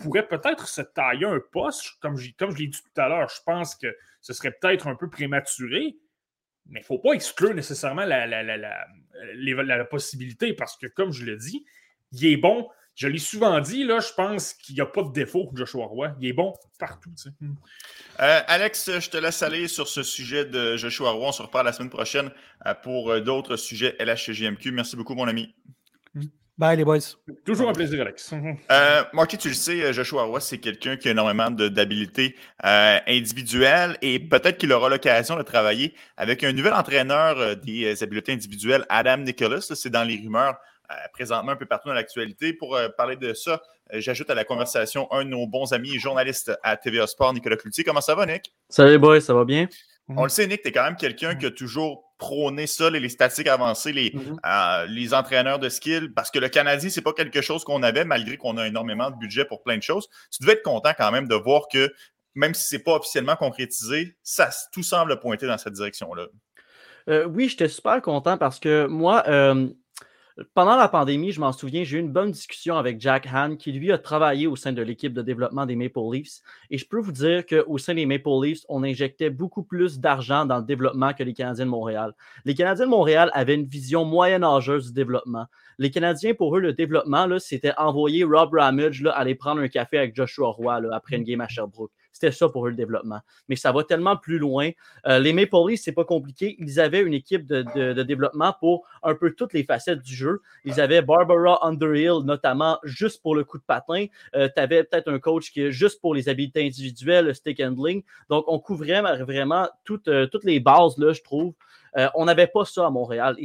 pourrait peut-être se tailler un poste. Comme je, comme je l'ai dit tout à l'heure, je pense que ce serait peut-être un peu prématuré. Mais il ne faut pas exclure nécessairement la, la, la, possibilité parce que, comme je l'ai dit, il est bon je l'ai souvent dit, là, je pense qu'il n'y a pas de défaut Joshua Roy. Il est bon partout. Hmm. Euh, Alex, je te laisse aller sur ce sujet de Joshua Roy. On se reparle la semaine prochaine euh, pour euh, d'autres sujets LHGMQ. Merci beaucoup, mon ami. Bye, les boys. Toujours un plaisir, Alex. Marty, tu le sais, Joshua Roy, c'est quelqu'un qui a énormément d'habiletés individuelles et peut-être qu'il aura l'occasion de travailler avec un nouvel entraîneur des habiletés individuelles, Adam Nicholas. C'est dans les rumeurs euh, présentement un peu partout dans l'actualité. Pour euh, parler de ça, euh, j'ajoute à la conversation un de nos bons amis et journalistes à TVA Sport, Nicolas Cloutier. Comment ça va, Nick? Salut, boy, ça va bien? On le sait, Nick, tu es quand même quelqu'un qui a toujours prôné ça, les, statistiques avancées, les, mm-hmm. les entraîneurs de skill, parce que le Canadien, c'est pas quelque chose qu'on avait, malgré qu'on a énormément de budget pour plein de choses. Tu devais être content quand même de voir que, même si c'est pas officiellement concrétisé, ça tout semble pointer dans cette direction-là. oui, j'étais super content parce que moi, pendant la pandémie, je m'en souviens, j'ai eu une bonne discussion avec Jack Hahn, qui lui a travaillé au sein de l'équipe de développement des Maple Leafs. Et je peux vous dire qu'au sein des Maple Leafs, on injectait beaucoup plus d'argent dans le développement que les Canadiens de Montréal. Les Canadiens de Montréal avaient une vision moyen-âgeuse du développement. Les Canadiens, pour eux, le développement, c'était envoyer Rob Ramage là, aller prendre un café avec Joshua Roy après une game à Sherbrooke. C'était ça pour eux le développement. Mais ça va tellement plus loin. Euh, les Maple Leafs, c'est pas compliqué. Ils avaient une équipe de, développement pour un peu toutes les facettes du jeu. Ils avaient Barbara Underhill, notamment juste pour le coup de patin. Euh, tu avais peut-être un coach qui est juste pour les habiletés individuelles, le stick handling. Donc, on couvrait vraiment toutes, euh, toutes les bases, là, je trouve. on n'avait pas ça à Montréal.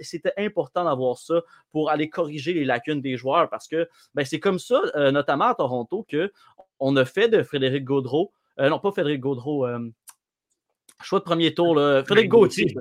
C'était important d'avoir ça pour aller corriger les lacunes des joueurs parce que ben, c'est comme ça, notamment à Toronto, que on a fait de Frédéric Gaudreau, euh, non pas Frédéric Gaudreau, euh, choix de premier tour, là, Frédéric Gauthier.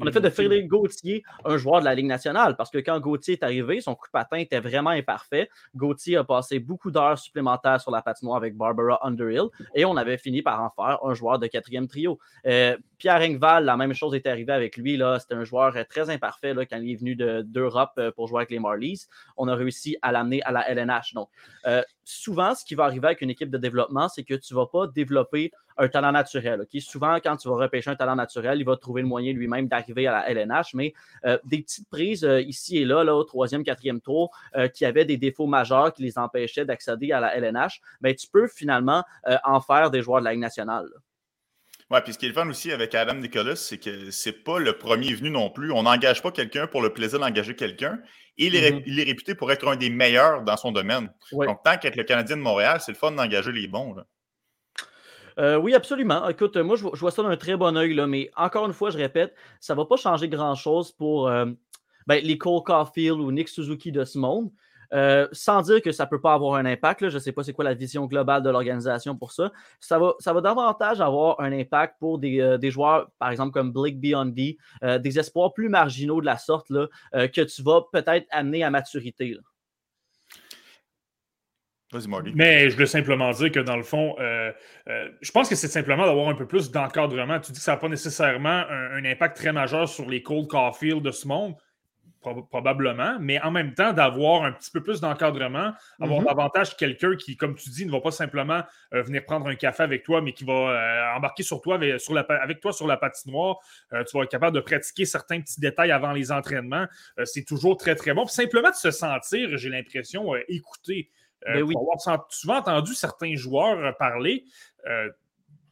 On a fait de Frédéric Gauthier un joueur de la Ligue nationale parce que quand Gauthier est arrivé, son coup de patin était vraiment imparfait. Gauthier a passé beaucoup d'heures supplémentaires sur la patinoire avec Barbara Underhill et on avait fini par en faire un joueur de quatrième trio. Euh, Pierre Engval, la même chose est arrivée avec lui. C'était un joueur très imparfait là, quand il est venu d'Europe pour jouer avec les Marlies. On a réussi à l'amener à la LNH. Donc, souvent, ce qui va arriver avec une équipe de développement, c'est que tu ne vas pas développer un talent naturel. Souvent, quand tu vas repêcher un talent naturel, il va trouver le moyen lui-même d'arriver à la LNH, mais euh, des petites prises euh, ici et là, là, au troisième, quatrième tour, euh, qui avaient des défauts majeurs qui les empêchaient d'accéder à la LNH, ben, tu peux finalement en faire des joueurs de la Ligue nationale. Ouais, puis ce qui est le fun aussi avec Adam Nicholas, c'est que c'est pas le premier venu non plus. On n'engage pas quelqu'un pour le plaisir d'engager quelqu'un. Il, est Mhm. il est réputé pour être un des meilleurs dans son domaine. Ouais. Donc, tant qu'être le Canadien de Montréal, c'est le fun d'engager les bons. là. Euh, oui, absolument. Écoute, moi, je, vois- ça d'un très bon œil, là, mais encore une fois, je répète, ça ne va pas changer grand-chose pour euh, ben, les Cole Caulfield ou Nick Suzuki de ce monde. Euh, sans dire que ça ne peut pas avoir un impact, là, je ne sais pas c'est quoi la vision globale de l'organisation pour ça. Ça va, ça va davantage avoir un impact pour des, des joueurs, par exemple, comme Blake Biondi, euh, des espoirs plus marginaux de la sorte là, que tu vas peut-être amener à maturité. là. Vas-y, Marty. Mais je veux simplement dire que dans le fond, euh, euh, je pense que c'est simplement d'avoir un peu plus d'encadrement. Tu dis que ça n'a pas nécessairement un, un impact très majeur sur les Cold Caulfield de ce monde, prob- probablement, mais en même temps d'avoir un petit peu plus d'encadrement, avoir Mhm. davantage quelqu'un qui, comme tu dis, ne va pas simplement euh, venir prendre un café avec toi, mais qui va euh, embarquer sur toi, avec, sur la, avec toi sur la patinoire. Euh, tu vas être capable de pratiquer certains petits détails avant les entraînements. Euh, c'est toujours très, très bon. Puis simplement de se sentir, j'ai l'impression, euh, écouté. Euh, Ben oui. pour avoir souvent entendu certains joueurs euh, parler euh,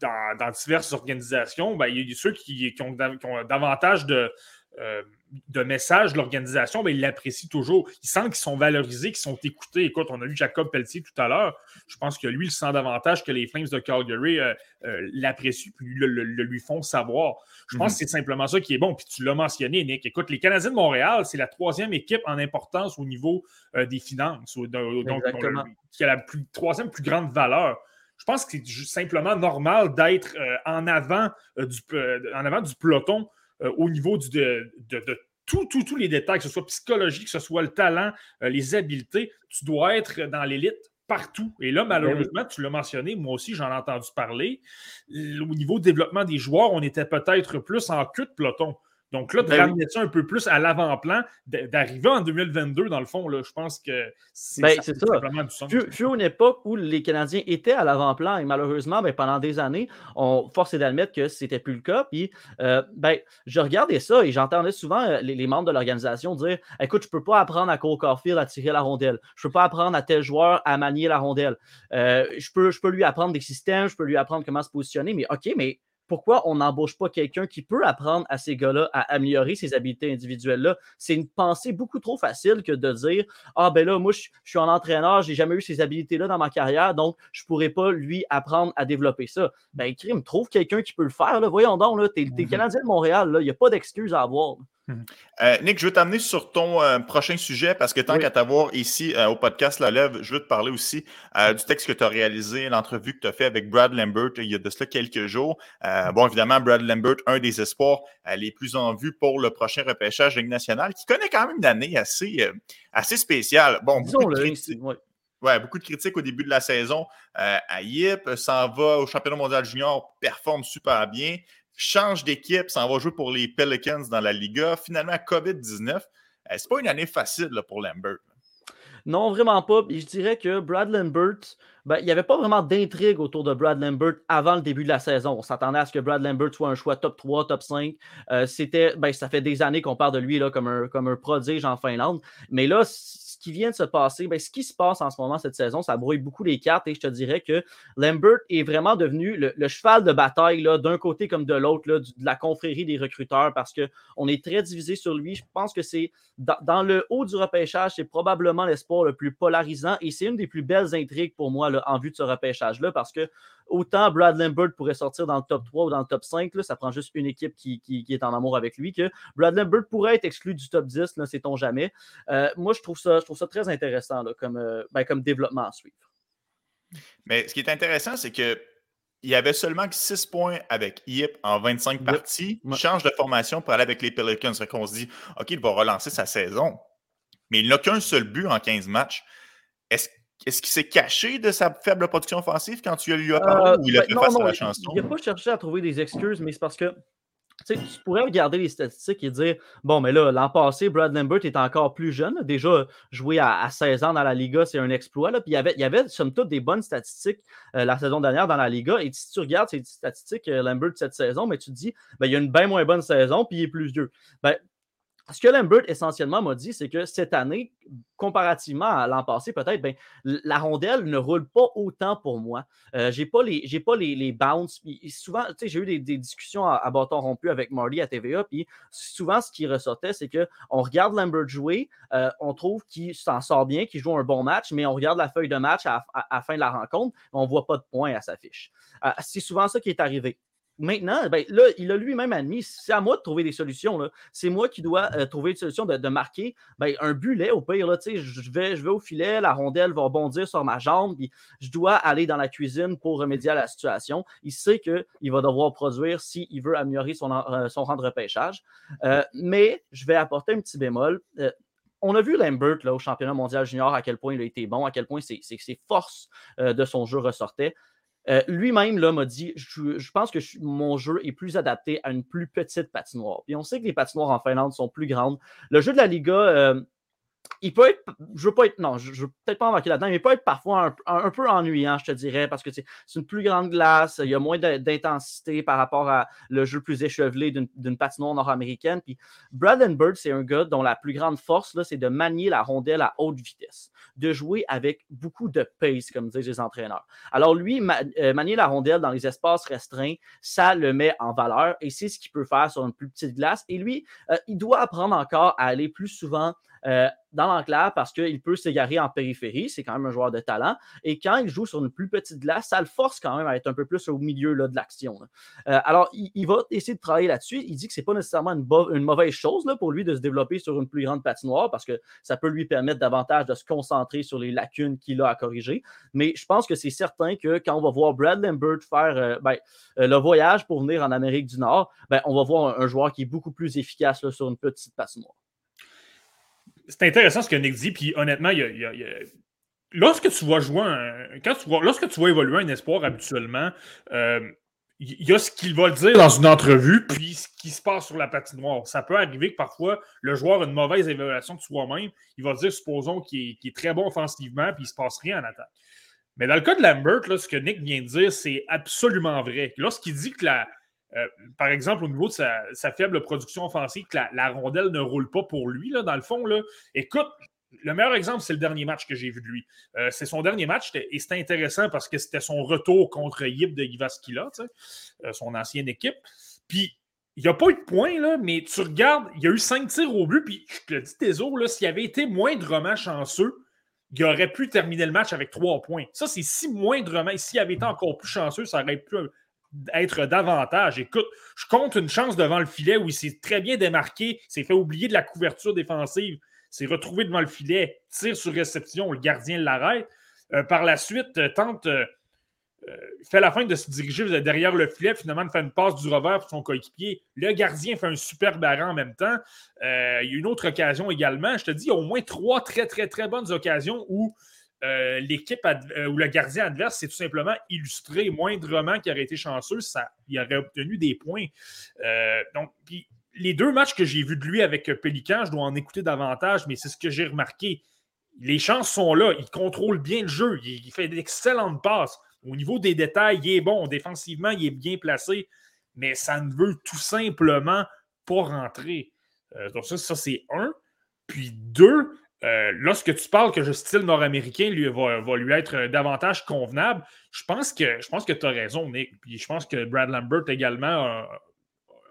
dans, dans diverses organisations, ben, il y a ceux qui, qui ont, dav- qui ont davantage de, euh, de messages de l'organisation, ben, ils l'apprécient toujours. Ils sentent qu'ils sont valorisés, qu'ils sont écoutés. Écoute, on a vu Jacob Pelletier tout à l'heure. Je pense que lui, il sent davantage que les Flames de Calgary euh, euh, l'apprécient puis le, le- le lui font savoir. Je pense que c'est simplement ça qui est bon. Puis tu l'as mentionné, Nick. Écoute, les Canadiens de Montréal, c'est la troisième équipe en importance au niveau des finances. Donc, qui a la plus- troisième plus grande valeur. Je pense que c'est simplement normal d'être euh, euh, euh, en avant du peloton euh, au niveau du, de, de- de tout- tout- tous les détails, que ce soit psychologique, que ce soit le talent, euh, les habiletés. Tu dois être dans l'élite partout. Et là, malheureusement, tu l'as mentionné, moi aussi, j'en ai entendu parler. Au niveau développement des joueurs, on était peut-être plus en queue de peloton. Donc là, de Ben oui. ramener ça un peu plus à l'avant-plan, d'arriver en 2022, dans le fond, là, je pense que c'est Ben, ça simplement du sens. Fut, fut une époque où les Canadiens étaient à l'avant-plan et malheureusement, ben, pendant des années, on forçait d'admettre que c'était plus le cas. Puis, euh, ben, je regardais ça et j'entendais souvent euh, les, les membres de l'organisation dire Écoute, je peux pas apprendre à Cole Caulfield à tirer la rondelle. Je peux pas apprendre à tel joueur à manier la rondelle. Euh, je, peux, je peux lui apprendre des systèmes, je peux lui apprendre comment se positionner. Mais OK, mais pourquoi on n'embauche pas quelqu'un qui peut apprendre à ces gars-là à améliorer ces habiletés individuelles-là? C'est une pensée beaucoup trop facile que de dire Ah, ben là, moi, je, je suis un entraîneur, j'ai jamais eu ces habiletés-là dans ma carrière, donc je pourrais pas lui apprendre à développer ça. Ben, crime, trouve quelqu'un qui peut le faire. Là. Voyons donc, là, t'es, t'es Mhm. Canadien de Montréal, là, il n'y a pas d'excuse à avoir. Euh, Nick, je veux t'amener sur ton euh, prochain sujet parce que tant Oui. qu'à t'avoir ici euh, au podcast La Lève, je veux te parler aussi du texte que tu as réalisé, l'entrevue que tu as fait avec Brad Lambert il y a de cela quelques jours. Euh, bon, évidemment, Brad Lambert, un des espoirs les plus en vue pour le prochain repêchage de Ligue nationale, qui connaît quand même une année assez, assez spéciale. Bon, beaucoup de, critiques, ouais. ouais, beaucoup de critiques au début de la saison à Yip, s'en va au championnat mondial junior, performe super bien change d'équipe, s'en va jouer pour les Pelicans dans la Liga. Finalement, COVID-19, euh, c'est pas une année facile pour Lambert. Non, vraiment pas. Je dirais que Brad Lambert, ben, il n'y avait pas vraiment d'intrigue autour de Brad Lambert avant le début de la saison. On s'attendait à ce que Brad Lambert soit un choix top 3, top 5. Euh, c'était, ben, ça fait des années qu'on parle de lui comme, un, comme un prodige en Finlande. Mais là, qui vient de se passer, ben, ce qui se passe en ce moment cette saison, ça brouille beaucoup les cartes et je te dirais que Lambert est vraiment devenu le, cheval de bataille d'un côté comme de l'autre de la confrérie des recruteurs parce qu'on est très divisé sur lui. Je pense que c'est dans, le haut du repêchage, c'est probablement l'espoir le plus polarisant et c'est une des plus belles intrigues pour moi en vue de ce repêchage-là parce que autant Brad Lambert pourrait sortir dans le top 3 ou dans le top 5, là, ça prend juste une équipe qui, qui- qui est en amour avec lui, que Brad Lambert pourrait être exclu du top 10, là, sait-on jamais. Euh, moi, je trouve ça, je trouve ça très intéressant là, comme, euh, ben, comme développement à suivre. Mais ce qui est intéressant, c'est que il y avait seulement que 6 points avec Yip en 25 Yep. parties. Il Ouais. change de formation pour aller avec les Pelicans. Fait qu'on se dit, OK, il va relancer sa saison. Mais il n'a qu'un seul but en 15 matchs. Est-ce est-ce qu'il s'est caché de sa faible production offensive quand tu lui as parlé Euh, ou il a fait non, face non, à la chanson? Il n'a pas cherché à trouver des excuses, mais c'est parce que tu sais, tu pourrais regarder les statistiques et dire bon, mais là, l'an passé, Brad Lambert est encore plus jeune. Déjà, jouer à, à 16 ans dans la Liga, c'est un exploit. Là. Puis il y avait, il y avait, somme toute, des bonnes statistiques euh, la saison dernière dans la Liga. Et si tu regardes ces statistiques, euh, Lambert, cette saison, mais tu te dis ben, il y a une bien moins bonne saison, puis il est plus vieux. Ben, ce que Lambert essentiellement m'a dit, c'est que cette année, comparativement à l'an passé, peut-être, ben, la rondelle ne roule pas autant pour moi. Euh, j'ai pas les, les, les bounces. souvent, j'ai eu des, discussions à, bâton rompu avec Marty à TVA, puis souvent, ce qui ressortait, c'est qu'on regarde Lambert jouer, euh, on trouve qu'il s'en sort bien, qu'il joue un bon match, mais on regarde la feuille de match à, la fin de la rencontre, on voit pas de points à sa fiche. Euh, c'est souvent ça qui est arrivé. Maintenant, ben, là, il a lui-même admis, c'est à moi de trouver des solutions. C'est moi qui dois euh, trouver une solution de, marquer ben, un bulet au pire. Là, je, vais, vais au filet, la rondelle va bondir sur ma jambe, puis je dois aller dans la cuisine pour remédier à la situation. Il sait qu'il va devoir produire s'il veut améliorer son, euh, rang de repêchage. Euh, mais je vais apporter un petit bémol on a vu Lambert là, au championnat mondial junior à quel point il a été bon, à quel point ses forces de son jeu ressortaient. Euh, lui-même m'a dit je, pense que mon jeu est plus adapté à une plus petite patinoire. Puis on sait que les patinoires en Finlande sont plus grandes. Le jeu de la Liga, euh, il peut être, je veux pas être, non, je, veux peut-être pas embarquer là-dedans, mais il peut être parfois un, peu ennuyant, je te dirais, parce que c'est une plus grande glace, il y a moins d'intensité par rapport à le jeu plus échevelé d'une patinoire nord-américaine. Puis Brad Bird, c'est un gars dont la plus grande force, c'est de manier la rondelle à haute vitesse, de jouer avec beaucoup de pace, comme disent les entraîneurs. Alors lui, euh, manier la rondelle dans les espaces restreints, ça le met en valeur et c'est ce qu'il peut faire sur une plus petite glace. Et lui, euh, il doit apprendre encore à aller plus souvent euh, dans l'enclave parce qu'il peut s'égarer en périphérie. C'est quand même un joueur de talent. Et quand il joue sur une plus petite glace, ça le force quand même à être un peu plus au milieu là, de l'action. Euh, alors, il, va essayer de travailler là-dessus. Il dit que ce n'est pas nécessairement une, mauvaise chose là, pour lui de se développer sur une plus grande patinoire parce que ça peut lui permettre davantage de se concentrer sur les lacunes qu'il a à corriger. Mais je pense que c'est certain que quand on va voir Brad Lambert faire euh, ben, le voyage pour venir en Amérique du Nord, ben, on va voir un, joueur qui est beaucoup plus efficace sur une petite patinoire c'est intéressant ce que Nick dit, puis honnêtement, lorsque tu vois jouer quand tu lorsque tu vois évoluer un espoir habituellement, euh, il y a ce qu'il va dire dans une entrevue, puis ce qui se passe sur la patinoire. Ça peut arriver que parfois le joueur a une mauvaise évaluation de soi-même. Il va dire, supposons, qu'il est, très bon offensivement, puis il ne se passe rien en attaque. Mais dans le cas de Lambert, ce que Nick vient de dire, c'est absolument vrai. Lorsqu'il dit que la, euh, par exemple, au niveau de sa, faible production offensive, que la, rondelle ne roule pas pour lui, là, dans le fond. Là. Écoute, le meilleur exemple, c'est le dernier match que j'ai vu de lui. Euh, c'est son dernier match et c'était intéressant parce que c'était son retour contre Yip de Ivaskila, euh, son ancienne équipe. Puis, il n'y a pas eu de points, là, mais tu regardes, il y a eu cinq tirs au but, puis je te le dis, Tézo, s'il avait été moindrement chanceux, il aurait pu terminer le match avec trois points. Ça, c'est si moindrement, s'il avait été encore plus chanceux, ça aurait pu être davantage. Écoute, je compte une chance devant le filet où il s'est très bien démarqué, s'est fait oublier de la couverture défensive, s'est retrouvé devant le filet, tire sur réception, le gardien l'arrête. Euh, par la suite, euh, tente, euh, fait la fin de se diriger derrière le filet, finalement, de faire une passe du revers pour son coéquipier. Le gardien fait un super barrant en même temps. il y a une autre occasion également. Je te dis, il y a au moins trois très, très, très bonnes occasions où euh, l'équipe euh, ou le gardien adverse s'est tout simplement illustré moindrement qu'il aurait été chanceux, ça, il aurait obtenu des points. Euh, donc, les deux matchs que j'ai vus de lui avec Pélican, je dois en écouter davantage, mais c'est ce que j'ai remarqué. Les chances sont là, il contrôle bien le jeu, il, fait d'excellentes passes. Au niveau des détails, il est bon. Défensivement, il est bien placé, mais ça ne veut tout simplement pas rentrer. donc, ça, ça c'est un. Puis deux, euh, lorsque tu parles que le style nord-américain lui, va, lui être davantage convenable, je pense que, je pense que tu as raison, Nick. Puis je pense que Brad Lambert également a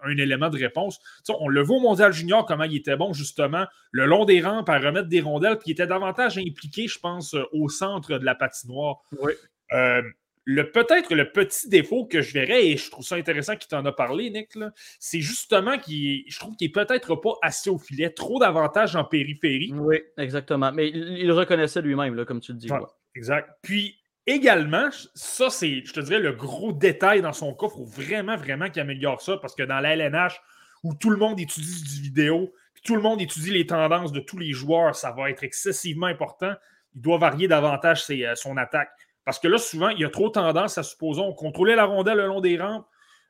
un élément de réponse. on le voit au Mondial Junior, comment il était bon, justement, le long des rangs, à remettre des rondelles, puis il était davantage impliqué, je pense, au centre de la patinoire. Oui. Euh, le, peut-être le petit défaut que je verrais, et je trouve ça intéressant qu'il t'en a parlé, Nick, c'est justement qu'il je trouve qu'il est peut-être pas assez au filet, trop d'avantages en périphérie. Oui, exactement. Mais il, reconnaissait lui-même, comme tu le dis. Exact. Puis également, ça, c'est, je te dirais, le gros détail dans son cas. Il faut vraiment, vraiment qu'il améliore ça parce que dans la LNH, où tout le monde étudie du vidéo, puis tout le monde étudie les tendances de tous les joueurs, ça va être excessivement important. Il doit varier davantage euh, son attaque. Parce que là, souvent, il y a trop tendance à, supposons, contrôler la rondelle le long des rampes,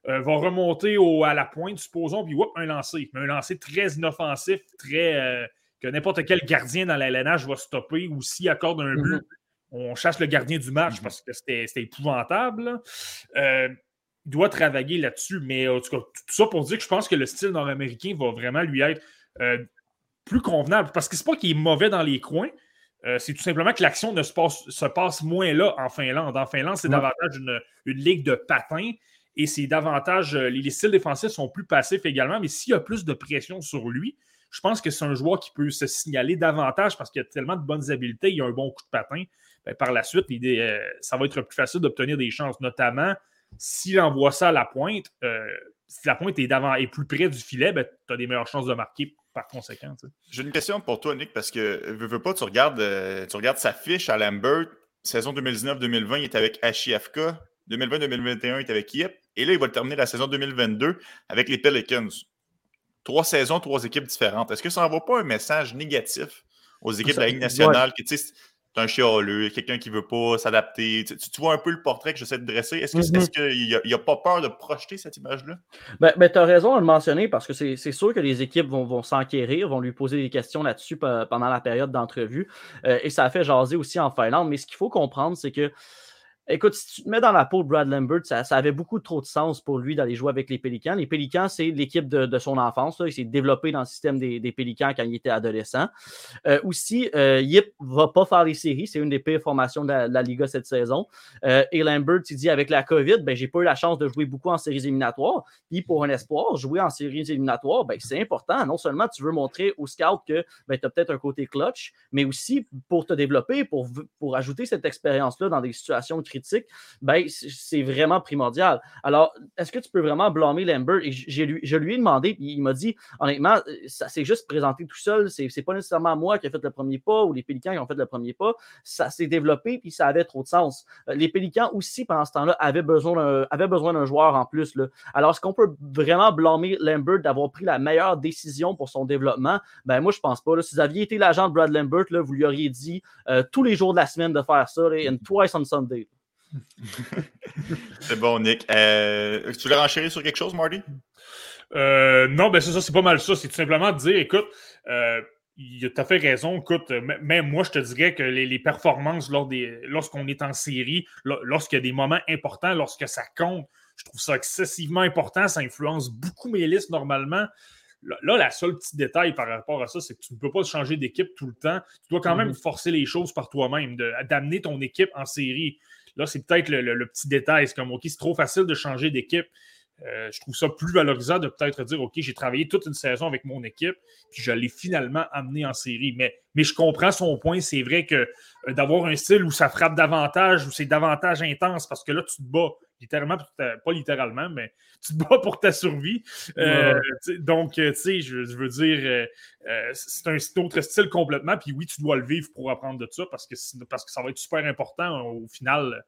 euh, va remonter à la pointe, supposons, puis whoop, un lancer. un lancer très inoffensif, très. Euh, que n'importe quel gardien dans la LNH va stopper ou s'il accorde un but, mhm. on chasse le gardien du match parce que c'était épouvantable. Euh, il doit travailler là-dessus, mais en tout cas, tout ça pour dire que je pense que le style nord-américain va vraiment lui être plus convenable. Parce que c'est pas qu'il est mauvais dans les coins, euh, c'est tout simplement que l'action ne se passe, se passe, moins là en Finlande. En Finlande, c'est davantage une, ligue de patins et c'est davantage. Euh, les, styles défensifs sont plus passifs également, mais s'il y a plus de pression sur lui, je pense que c'est un joueur qui peut se signaler davantage parce qu'il a tellement de bonnes habiletés, il a un bon coup de patin. Ben, par la suite, euh, ça va être plus facile d'obtenir des chances, notamment s'il envoie ça à la pointe. si la pointe est, est, plus près du filet, ben, tu as des meilleures chances de marquer par conséquent. J'ai une question pour toi, Nick, parce que veux, veux pas, tu regardes, euh, tu regardes sa fiche à Lambert, saison 2019-2020, il est avec HIFK, 2020-2021, il est avec Yip, et là, il va terminer la saison 2022 avec les Pelicans. Trois saisons, trois équipes différentes. Est-ce que ça n'envoie pas un message négatif aux équipes de la Ligue nationale qui, un chialeux, quelqu'un qui ne veut pas s'adapter. Tu, vois un peu le portrait que j'essaie de dresser. Est-ce qu'il n'y a, pas peur de projeter cette image-là? Ben, ben tu as raison de le mentionner parce que c'est sûr que les équipes vont, vont s'enquérir, vont lui poser des questions là-dessus pendant la période d'entrevue. Euh, et ça a fait jaser aussi en Finlande. Mais ce qu'il faut comprendre, c'est que Écoute, si tu te mets dans la peau de Brad Lambert, ça, avait beaucoup trop de sens pour lui d'aller jouer avec les Pélicans. Les Pélicans, c'est l'équipe de, son enfance. Il s'est développé dans le système des, Pélicans quand il était adolescent. Euh, aussi, euh, Yip va pas faire les séries. C'est une des pires formations de la, Liga cette saison. Euh, et Lambert, il dit avec la COVID, ben, j'ai pas eu la chance de jouer beaucoup en séries éliminatoires. Puis pour un espoir, jouer en séries éliminatoires, ben, c'est important. Non seulement tu veux montrer aux scouts que ben, tu as peut-être un côté clutch, mais aussi pour te développer, pour, pour ajouter cette expérience-là dans des situations critiques ben, c'est vraiment primordial. Alors, est-ce que tu peux vraiment blâmer Lambert? Et je lui ai demandé, puis il m'a dit, honnêtement, ça s'est juste présenté tout seul. C'est pas nécessairement moi qui ai fait le premier pas ou les Pélicans qui ont fait le premier pas. Ça s'est développé, puis ça avait trop de sens. Euh, les Pélicans aussi, pendant ce temps-là, avaient besoin d'un joueur en plus. Là. Alors, est-ce qu'on peut vraiment blâmer Lambert d'avoir pris la meilleure décision pour son développement? Ben, moi, je pense pas. Si vous aviez été l'agent de Brad Lambert, là, vous lui auriez dit euh, tous les jours de la semaine de faire ça, et and twice on Sunday. c'est bon, Nick. Euh, tu voulais renchérir sur quelque chose, Marty? Euh, non, ben c'est ça, c'est pas mal ça. C'est tout simplement de dire, écoute, euh, il a tout à fait raison. Écoute, même moi, je te dirais que les, performances lors des, lorsqu'on est en série, lorsqu'il y a des moments importants, lorsque ça compte, je trouve ça excessivement important. Ça influence beaucoup mes listes normalement. Là, la seule petit détail par rapport à ça, c'est que tu ne peux pas changer d'équipe tout le temps. Tu dois quand même mm-hmm. forcer les choses par toi-même, d'amener ton équipe en série. Là, c'est peut-être le, petit détail. C'est comme, OK, c'est trop facile de changer d'équipe. Euh, je trouve ça plus valorisant de peut-être dire OK, j'ai travaillé toute une saison avec mon équipe, puis je l'ai finalement amené en série. Mais, je comprends son point. C'est vrai que euh, d'avoir un style où ça frappe davantage, où c'est davantage intense, parce que là, tu te bats littéralement, pas littéralement, mais tu te bats pour ta survie. Euh, donc, tu sais, je, veux dire, c'est un, autre style complètement. Puis oui, tu dois le vivre pour apprendre de ça parce que, parce que ça va être super important au final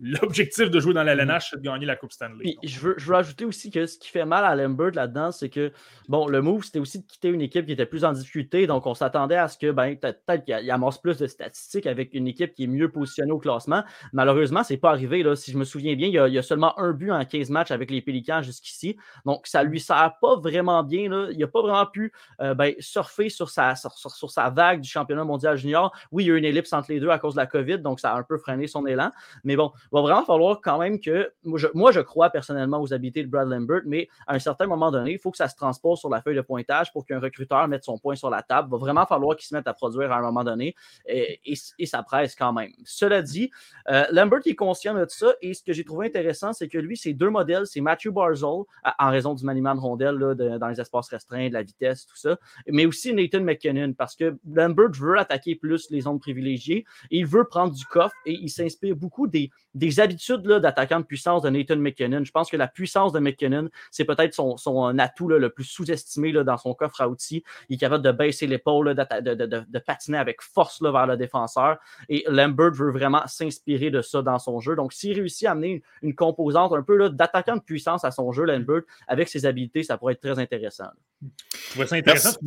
l'objectif de jouer dans la LNH, mm. c'est de gagner la Coupe Stanley. je, veux, je veux ajouter aussi que ce qui fait mal à Lambert là-dedans, c'est que, bon, le move, c'était aussi de quitter une équipe qui était plus en difficulté. Donc, on s'attendait à ce que, ben, peut-être qu'il amasse plus de statistiques avec une équipe qui est mieux positionnée au classement. Malheureusement, ce n'est pas arrivé. Là. Si je me souviens bien, il y, a, seulement un but en 15 matchs avec les Pélicans jusqu'ici. Donc, ça ne lui sert pas vraiment bien. Là. Il n'a pas vraiment pu euh, ben, surfer sur sa, sur, sur, sa vague du championnat mondial junior. Oui, il y a eu une ellipse entre les deux à cause de la COVID, donc ça a un peu freiné son élan. Mais bon, va vraiment falloir quand même que. Moi je, crois personnellement aux habiletés de Brad Lambert, mais à un certain moment donné, il faut que ça se transpose sur la feuille de pointage pour qu'un recruteur mette son point sur la table. Il va vraiment falloir qu'il se mette à produire à un moment donné et, ça presse quand même. Cela dit, euh, Lambert est conscient de ça et ce que j'ai trouvé intéressant, c'est que lui, ses deux modèles, c'est Matthew Barzell, en raison du maniement de dans les espaces restreints, de la vitesse, tout ça, mais aussi Nathan McKinnon parce que Lambert veut attaquer plus les zones privilégiées et il veut prendre du coffre et il s'inspire beaucoup des, des habitudes d'attaquant de puissance de Nathan McKinnon. Je pense que la puissance de McKinnon, c'est peut-être son, son, atout le plus sous-estimé dans son coffre à outils. Il est capable de baisser l'épaule, de, de, de, patiner avec force vers le défenseur. Et Lambert veut vraiment s'inspirer de ça dans son jeu. Donc, s'il réussit à amener une, composante un peu d'attaquant de puissance à son jeu, Lambert, avec ses habiletés, ça pourrait être très intéressant. Je trouvais ça intéressant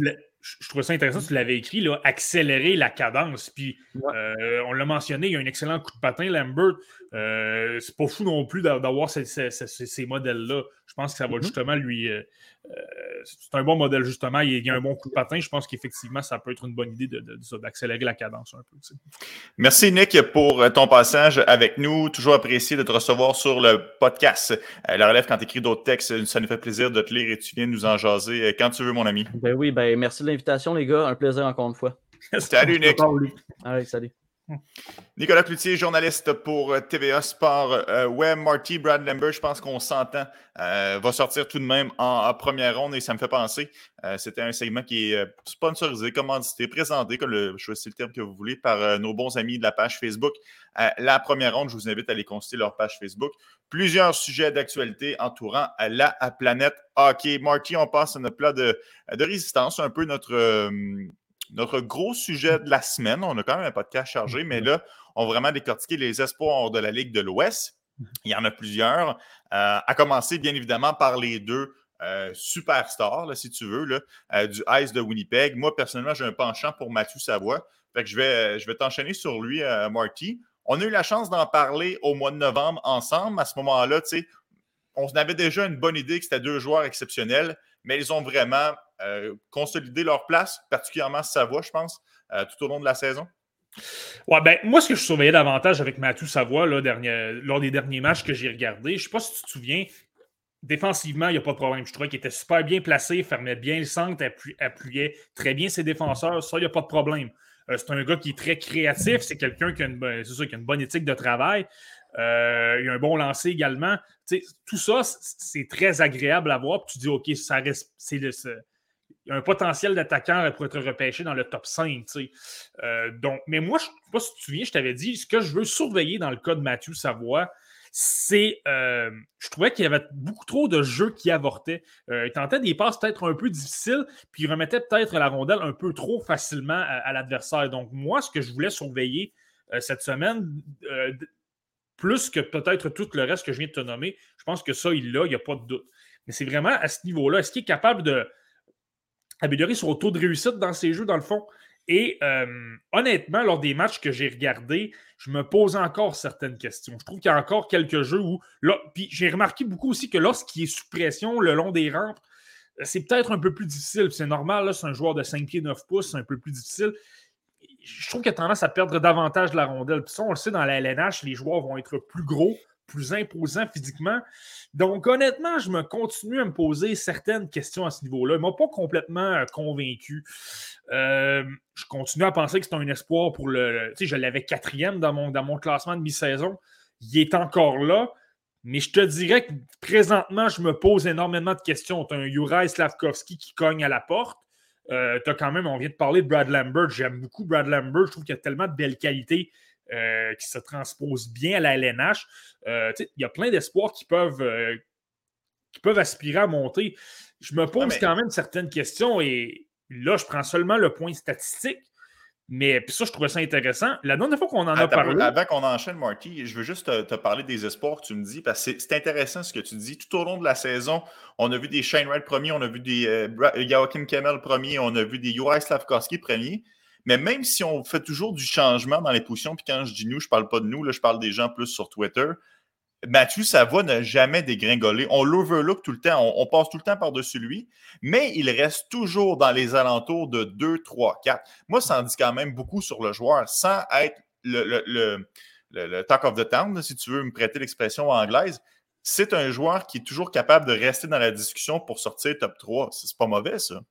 je trouvais ça intéressant, tu l'avais écrit, là, accélérer la cadence. Puis, euh, on l'a mentionné, il y a un excellent coup de patin, Lambert. Euh, c'est pas fou non plus d'avoir ces, ces, modèles-là. Je pense que ça va mm-hmm. justement lui. Euh, c'est un bon modèle, justement. Il y a un bon coup de patin. Je pense qu'effectivement, ça peut être une bonne idée d'accélérer de, la cadence un peu. Merci, Nick, pour ton passage avec nous. Toujours apprécié de te recevoir sur le podcast. la relève, quand tu écris d'autres textes, ça nous fait plaisir de te lire et tu viens nous en jaser quand tu veux, mon ami. Ben oui, ben merci l'invitation, les gars. Un plaisir encore une fois. Salut, Nick. Allez, salut. Nicolas Cloutier, journaliste pour euh, TVA Sport euh, Web. Marty Brad Lambert, je pense qu'on s'entend, euh, va sortir tout de même en, première ronde et ça me fait penser. C'était un segment qui est sponsorisé, commandité, présenté, comme le, choisissez le terme que vous voulez, par nos bons amis de la page Facebook. la première ronde, je vous invite à aller consulter leur page Facebook. Plusieurs sujets d'actualité entourant la planète hockey. Marty, on passe à notre plat de résistance, un peu notre notre gros sujet de la semaine. On a quand même un podcast chargé, mais là, on va vraiment décortiquer les espoirs de la Ligue de l'Ouest. Il y en a plusieurs, euh, à commencer bien évidemment par les deux euh, superstars, si tu veux, là, euh, du Ice de Winnipeg. Moi, personnellement, j'ai un penchant pour Mathieu Savoie. Fait que je vais, je vais t'enchaîner sur lui, Marty. On a eu la chance d'en parler au mois de novembre ensemble. À ce moment-là, on avait déjà une bonne idée que c'était deux joueurs exceptionnels, mais ils ont vraiment euh, consolider leur place, particulièrement Savoie, je pense, euh, tout au long de la saison? Ouais, ben, moi, ce que je surveillais davantage avec Mathieu Savoie là, lors des derniers matchs que j'ai regardés, je ne sais pas si tu te souviens, défensivement, il n'y a pas de problème. Je trouvais qu'il était super bien placé, fermait bien le centre, appuyait très bien ses défenseurs. Ça, il n'y a pas de problème. Euh, c'est un gars qui est très créatif. C'est quelqu'un qui, a une bonne éthique de travail. Il a un bon lancer également. tout ça, c'est très agréable à voir. tu dis, OK, ça reste, il y a un potentiel d'attaquant pour être repêché dans le top 5. Euh, donc, mais moi, je ne sais pas si tu te souviens, je t'avais dit, ce que je veux surveiller dans le cas de Mathieu Savoie, c'est. Euh, je trouvais qu'il y avait beaucoup trop de jeux qui avortaient. Euh, il tentait des passes peut-être un peu difficiles, puis il remettait peut-être la rondelle un peu trop facilement à, l'adversaire. Donc, moi, ce que je voulais surveiller cette semaine, plus que peut-être tout le reste que je viens de te nommer, je pense que ça, il l'a, il n'y a pas de doute. Mais c'est vraiment à ce niveau-là. Est-ce qu'il est capable de améliorer son taux de réussite dans ses jeux, dans le fond? Et euh, honnêtement, lors des matchs que j'ai regardés, je me pose encore certaines questions. Je trouve qu'il y a encore quelques jeux où. Là, puis j'ai remarqué beaucoup aussi que lorsqu'il est sous pression le long des rampes, c'est peut-être un peu plus difficile. C'est normal, c'est un joueur de 5 pieds 9 pouces, c'est un peu plus difficile. Je trouve qu'il a tendance à perdre davantage la rondelle. Puis ça, on le sait, dans la LNH, les joueurs vont être plus gros, plus imposant physiquement. Donc, honnêtement, je me continue à me poser certaines questions à ce niveau-là. Il ne m'a pas complètement euh, convaincu. Euh, je continue à penser que c'est un espoir pour le. Tu sais, je l'avais quatrième dans mon, dans mon classement de mi-saison. Il est encore là. Mais je te dirais que présentement, je me pose énormément de questions. Tu as un Juraj Slavkovski qui cogne à la porte. Euh, tu as quand même, on vient de parler de Brad Lambert. J'aime beaucoup Brad Lambert. Je trouve qu'il a tellement de belles qualités. Euh, qui se transpose bien à la LNH. Euh, il y a plein d'espoirs qui peuvent, euh, qui peuvent aspirer à monter. Je me pose quand même certaines questions et là, je prends seulement le point statistique. Mais puis ça, je trouvais ça intéressant. La dernière fois qu'on en a parlé. Avant qu'on enchaîne, Marty, je veux juste te, parler des espoirs que tu me dis, parce que c'est intéressant ce que tu dis. Tout au long de la saison, on a vu des Shane Wright premiers, on a vu des Joachim Kemmel premiers, on a vu des Juraj Slavkovski premiers. Mais même si on fait toujours du changement dans les positions, puis quand je dis nous, je ne parle pas de nous, là, je parle des gens plus sur Twitter. Mathieu Savoie n'a jamais dégringolé. On l'overlook tout le temps, on, passe tout le temps par-dessus lui, mais il reste toujours dans les alentours de 2, 3, 4. Moi, ça en dit quand même beaucoup sur le joueur, sans être le, le, talk of the town, si tu veux me prêter l'expression anglaise. C'est un joueur qui est toujours capable de rester dans la discussion pour sortir top 3. C'est pas mauvais, ça.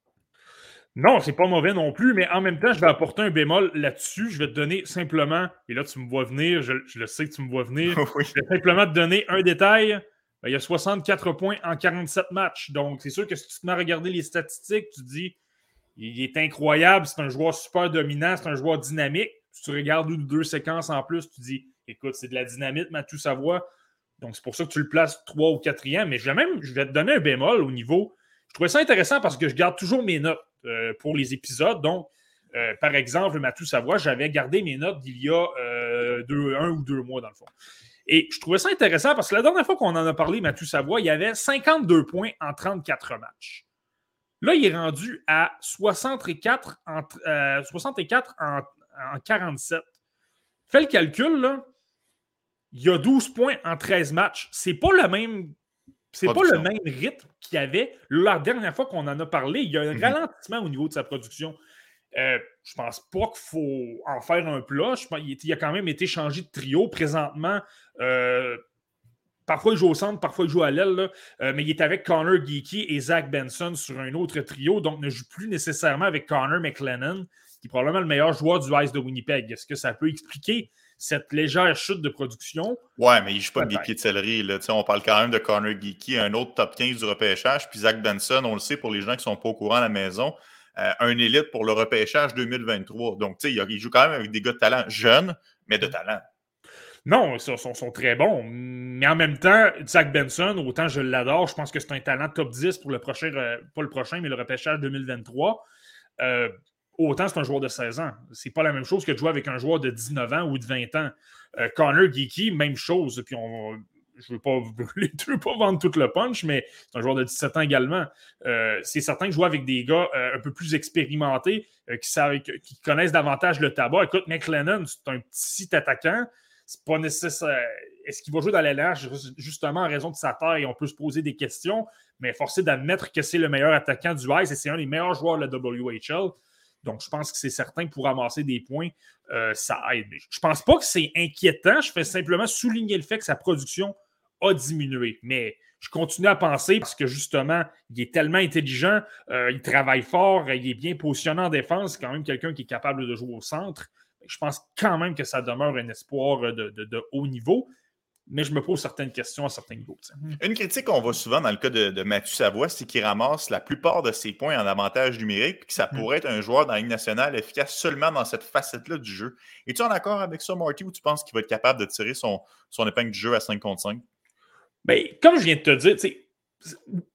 Non, c'est pas mauvais non plus, mais en même temps, je vais apporter un bémol là-dessus. Je vais te donner simplement, et là, tu me vois venir, je, le sais que tu me vois venir. Je vais simplement te donner un détail. Ben, il y a 64 points en 47 matchs. Donc, c'est sûr que si tu te mets à regarder les statistiques, tu te dis, il est incroyable, c'est un joueur super dominant, c'est un joueur dynamique. Si tu regardes une ou deux séquences en plus, tu dis, écoute, c'est de la dynamite, tout Savoie. Donc, c'est pour ça que tu le places 3 ou 4e. Mais je vais même, je vais te donner un bémol au niveau. Je trouvais ça intéressant parce que je garde toujours mes notes. Euh, pour les épisodes. Donc, euh, par exemple, Mathieu Savoie, j'avais gardé mes notes d'il y a euh, un ou deux mois, dans le fond. Et je trouvais ça intéressant parce que la dernière fois qu'on en a parlé, Mathieu Savoie, il y avait 52 points en 34 matchs. Là, il est rendu à 64 en, 64 en, 47. Fais le calcul, là. Il y a 12 points en 13 matchs. C'est pas le même c'est pas le même rythme qu'il y avait la dernière fois qu'on en a parlé. Il y a un mhm. ralentissement au niveau de sa production. Euh, je pense pas qu'il faut en faire un plat. il a quand même été changé de trio. Présentement, euh, parfois il joue au centre, parfois il joue à l'aile, euh, mais il est avec Connor Geeky et Zach Benson sur un autre trio, donc ne joue plus nécessairement avec Connor McLennan, qui est probablement le meilleur joueur du Ice de Winnipeg. Est-ce que ça peut expliquer cette légère chute de production? Ouais, mais il ne joue pas de Geeky de céleri. Là. On parle quand même de Connor Geeky, un autre top 15 du repêchage, puis Zach Benson, on le sait pour les gens qui ne sont pas au courant à la maison. Euh, un élite pour le repêchage 2023. Donc, tu sais, il joue quand même avec des gars de talent jeunes, mais de talent. Non, ils sont, très bons. Mais en même temps, Zach Benson, autant je l'adore, je pense que c'est un talent top 10 pour le prochain, euh, pas le prochain, mais le repêchage 2023. Euh, autant c'est un joueur de 16 ans. C'est pas la même chose que de jouer avec un joueur de 19 ans ou de 20 ans. Euh, Connor Geeky, même chose. Puis on, je ne veux pas veux pas vendre tout le punch, mais c'est un joueur de 17 ans également. c'est certain que jouer avec des gars un peu plus expérimentés, qui, savent, qui connaissent davantage le tabac. Écoute, McLennan, c'est un petit attaquant c'est pas nécessaire. Est-ce qu'il va jouer dans l'LH justement en raison de sa taille? On peut se poser des questions, mais forcé d'admettre que c'est le meilleur attaquant du Ice et c'est un des meilleurs joueurs de la WHL. Donc, je pense que c'est certain que pour ramasser des points, euh, ça aide. Je ne pense pas que c'est inquiétant. Je fais simplement souligner le fait que sa production a diminué. Mais je continue à penser parce que justement, il est tellement intelligent, euh, il travaille fort, il est bien positionné en défense. C'est quand même quelqu'un qui est capable de jouer au centre je pense quand même que ça demeure un espoir de, haut niveau. Mais je me pose certaines questions à certains niveaux. Hmm. Une critique qu'on voit souvent dans le cas de, Mathieu Savoie, c'est qu'il ramasse la plupart de ses points en avantage numérique, que ça hmm. pourrait être un joueur dans la Ligue nationale efficace seulement dans cette facette-là du jeu. Es-tu en accord avec ça, Marty, ou tu penses qu'il va être capable de tirer son, son épingle du jeu à 5 contre 5? Bien, comme je viens de te dire,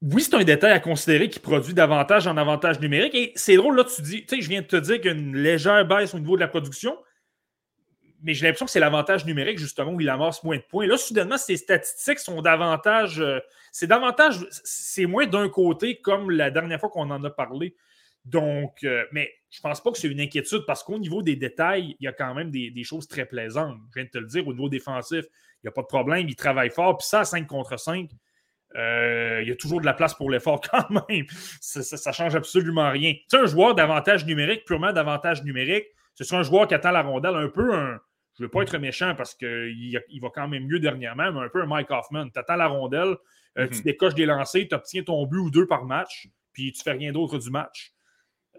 oui, c'est un détail à considérer qui produit davantage en avantage numérique. Et c'est drôle, là, tu dis, tu sais, je viens de te dire qu'il y a une légère baisse au niveau de la production, mais j'ai l'impression que c'est l'avantage numérique, justement, où il amasse moins de points. Là, soudainement, ces statistiques sont davantage. Euh, c'est davantage. C'est moins d'un côté, comme la dernière fois qu'on en a parlé. Donc, euh, mais je pense pas que c'est une inquiétude parce qu'au niveau des détails, il y a quand même des, des, choses très plaisantes. Je viens de te le dire, au niveau défensif, il n'y a pas de problème, il travaille fort. Puis ça, 5 contre 5, euh, il y a toujours de la place pour l'effort quand même. Ça, ne change absolument rien. C'est un joueur d'avantage numérique, purement d'avantage numérique. C'est un joueur qui attend la rondelle un peu un. Je ne veux pas être méchant parce qu'il il va quand même mieux dernièrement, mais un peu un Mike Hoffman. Tu attends la rondelle, euh, tu mhm. décoches des lancers, tu obtiens ton but ou deux par match, puis tu fais rien d'autre du match.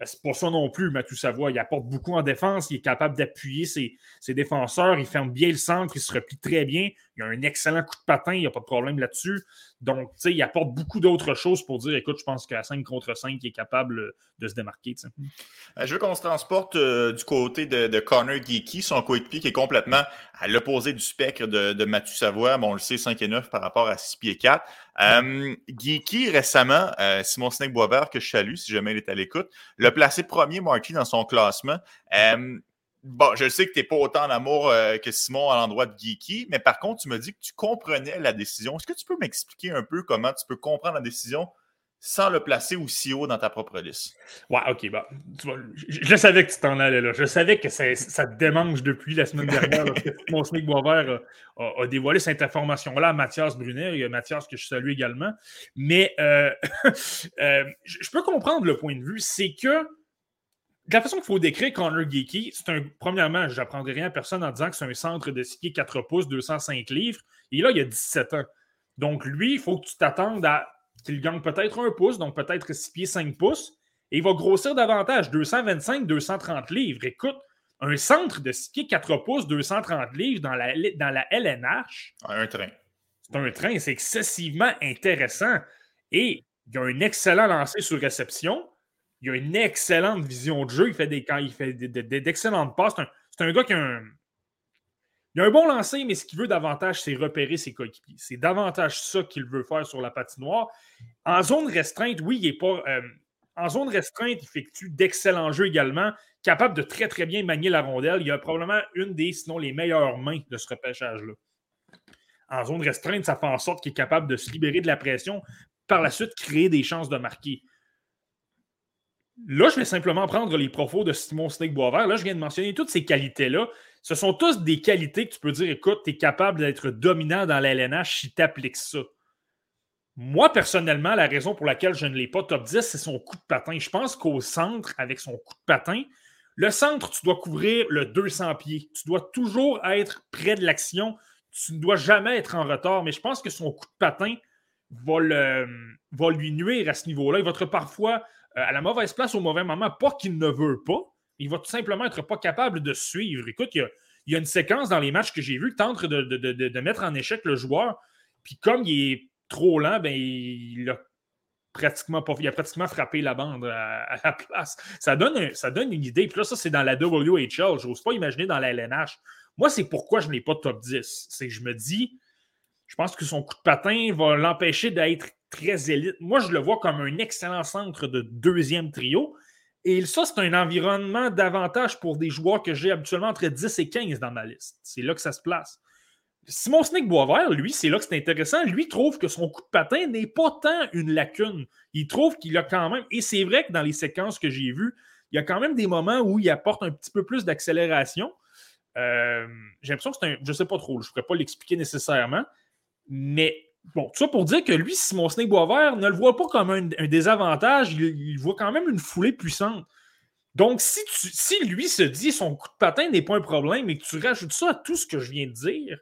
Euh, c'est pas ça non plus, Mathieu Savoie. Il apporte beaucoup en défense. Il est capable d'appuyer ses, défenseurs. Il ferme bien le centre. Il se replie très bien. Il a un excellent coup de patin. Il n'y a pas de problème là-dessus. Donc, tu sais, il apporte beaucoup d'autres choses pour dire écoute, je pense qu'à 5 contre 5, il est capable de se démarquer. Euh, je veux qu'on se transporte euh, du côté de, Connor Geeky, son coéquipier qui est complètement à l'opposé du spectre de, Mathieu Savoie. Bon, on le sait, 5 et 9 par rapport à 6 pieds 4. Euh, Geeky, récemment, Simon Snake Boisvert, que je salue si jamais il est à l'écoute, l'a placé premier Marquis dans son classement. Bon, je sais que tu n'es pas autant en amour euh, que Simon à l'endroit de Geeky, mais par contre, tu me dis que tu comprenais la décision. Est-ce que tu peux m'expliquer un peu comment tu peux comprendre la décision sans le placer aussi haut dans ta propre liste? Ouais, ok. Bah, je, savais que tu t'en allais là. Je savais que ça, ça te démange depuis la semaine dernière que mon Smith Boisvert a, dévoilé cette information-là à Mathias Brunet et Mathias que je salue également. Mais euh, euh, je peux comprendre le point de vue. C'est que de la façon qu'il faut décrire Connor Geeky, c'est un. Premièrement, je n'apprendrai rien à personne en disant que c'est un centre de ski 4 pouces, 205 livres. Et là, il y a 17 ans. Donc, lui, il faut que tu t'attendes à qu'il gagne peut-être un pouce, donc peut-être 6 pieds 5 pouces. Et il va grossir davantage, 225, 230 livres. Écoute, un centre de ski 4 pouces, 230 livres dans la, dans la LNH. Un train. C'est un train, c'est excessivement intéressant. Et il y a un excellent lancer sur réception il a une excellente vision de jeu. Il fait des, il fait d'excellentes passes. C'est un, gars qui a un. Il a un bon lancer, mais ce qu'il veut davantage, c'est repérer ses coéquipiers. C'est davantage ça qu'il veut faire sur la patinoire. En zone restreinte, oui, il est pas. Euh, en zone restreinte, il effectue d'excellents jeux également, capable de très, très bien manier la rondelle. Il a probablement une des, sinon les meilleures mains de ce repêchage-là. En zone restreinte, ça fait en sorte qu'il est capable de se libérer de la pression, par la suite créer des chances de marquer. Là, je vais simplement prendre les profos de Simon Snake Boisvert. Là, je viens de mentionner toutes ces qualités-là. Ce sont tous des qualités que tu peux dire écoute, tu es capable d'être dominant dans la LNH si tu appliques ça. Moi, personnellement, la raison pour laquelle je ne l'ai pas top 10, c'est son coup de patin. Je pense qu'au centre, avec son coup de patin, le centre, tu dois couvrir le 200 pieds. Tu dois toujours être près de l'action. tu ne dois jamais être en retard, mais je pense que son coup de patin va, va lui nuire à ce niveau-là. Il va être parfois à la mauvaise place au mauvais moment. Pas qu'il ne veut pas, il va tout simplement être pas capable de suivre. Écoute, il y a, une séquence dans les matchs que j'ai vu tente de, mettre en échec le joueur. Puis comme il est trop lent, ben, il a pratiquement pas, il a frappé la bande à, la place. Ça donne, ça donne une idée. Puis là, ça, c'est dans la WHL. Je n'ose pas imaginer dans la LNH. Moi, c'est pourquoi je n'ai pas de top 10. C'est que je me dis, je pense que son coup de patin va l'empêcher d'être très élite. Moi, je le vois comme un excellent centre de deuxième trio. Et ça, c'est un environnement d'avantage pour des joueurs que j'ai habituellement entre 10 et 15 dans ma liste. C'est là que ça se place. Simon Snake Boisvert, lui, c'est là que c'est intéressant. Lui trouve que son coup de patin n'est pas tant une lacune. Il trouve qu'il a quand même, et c'est vrai que dans les séquences que j'ai vues, il y a quand même des moments où il apporte un petit peu plus d'accélération. Euh, j'ai l'impression que c'est un. Je ne sais pas trop, je ne pourrais pas l'expliquer nécessairement. Mais bon, tout ça pour dire que lui, Simon Snake Boisvert ne le voit pas comme un, désavantage, il, voit quand même une foulée puissante. Donc, si, lui se dit son coup de patin n'est pas un problème et que tu rajoutes ça à tout ce que je viens de dire,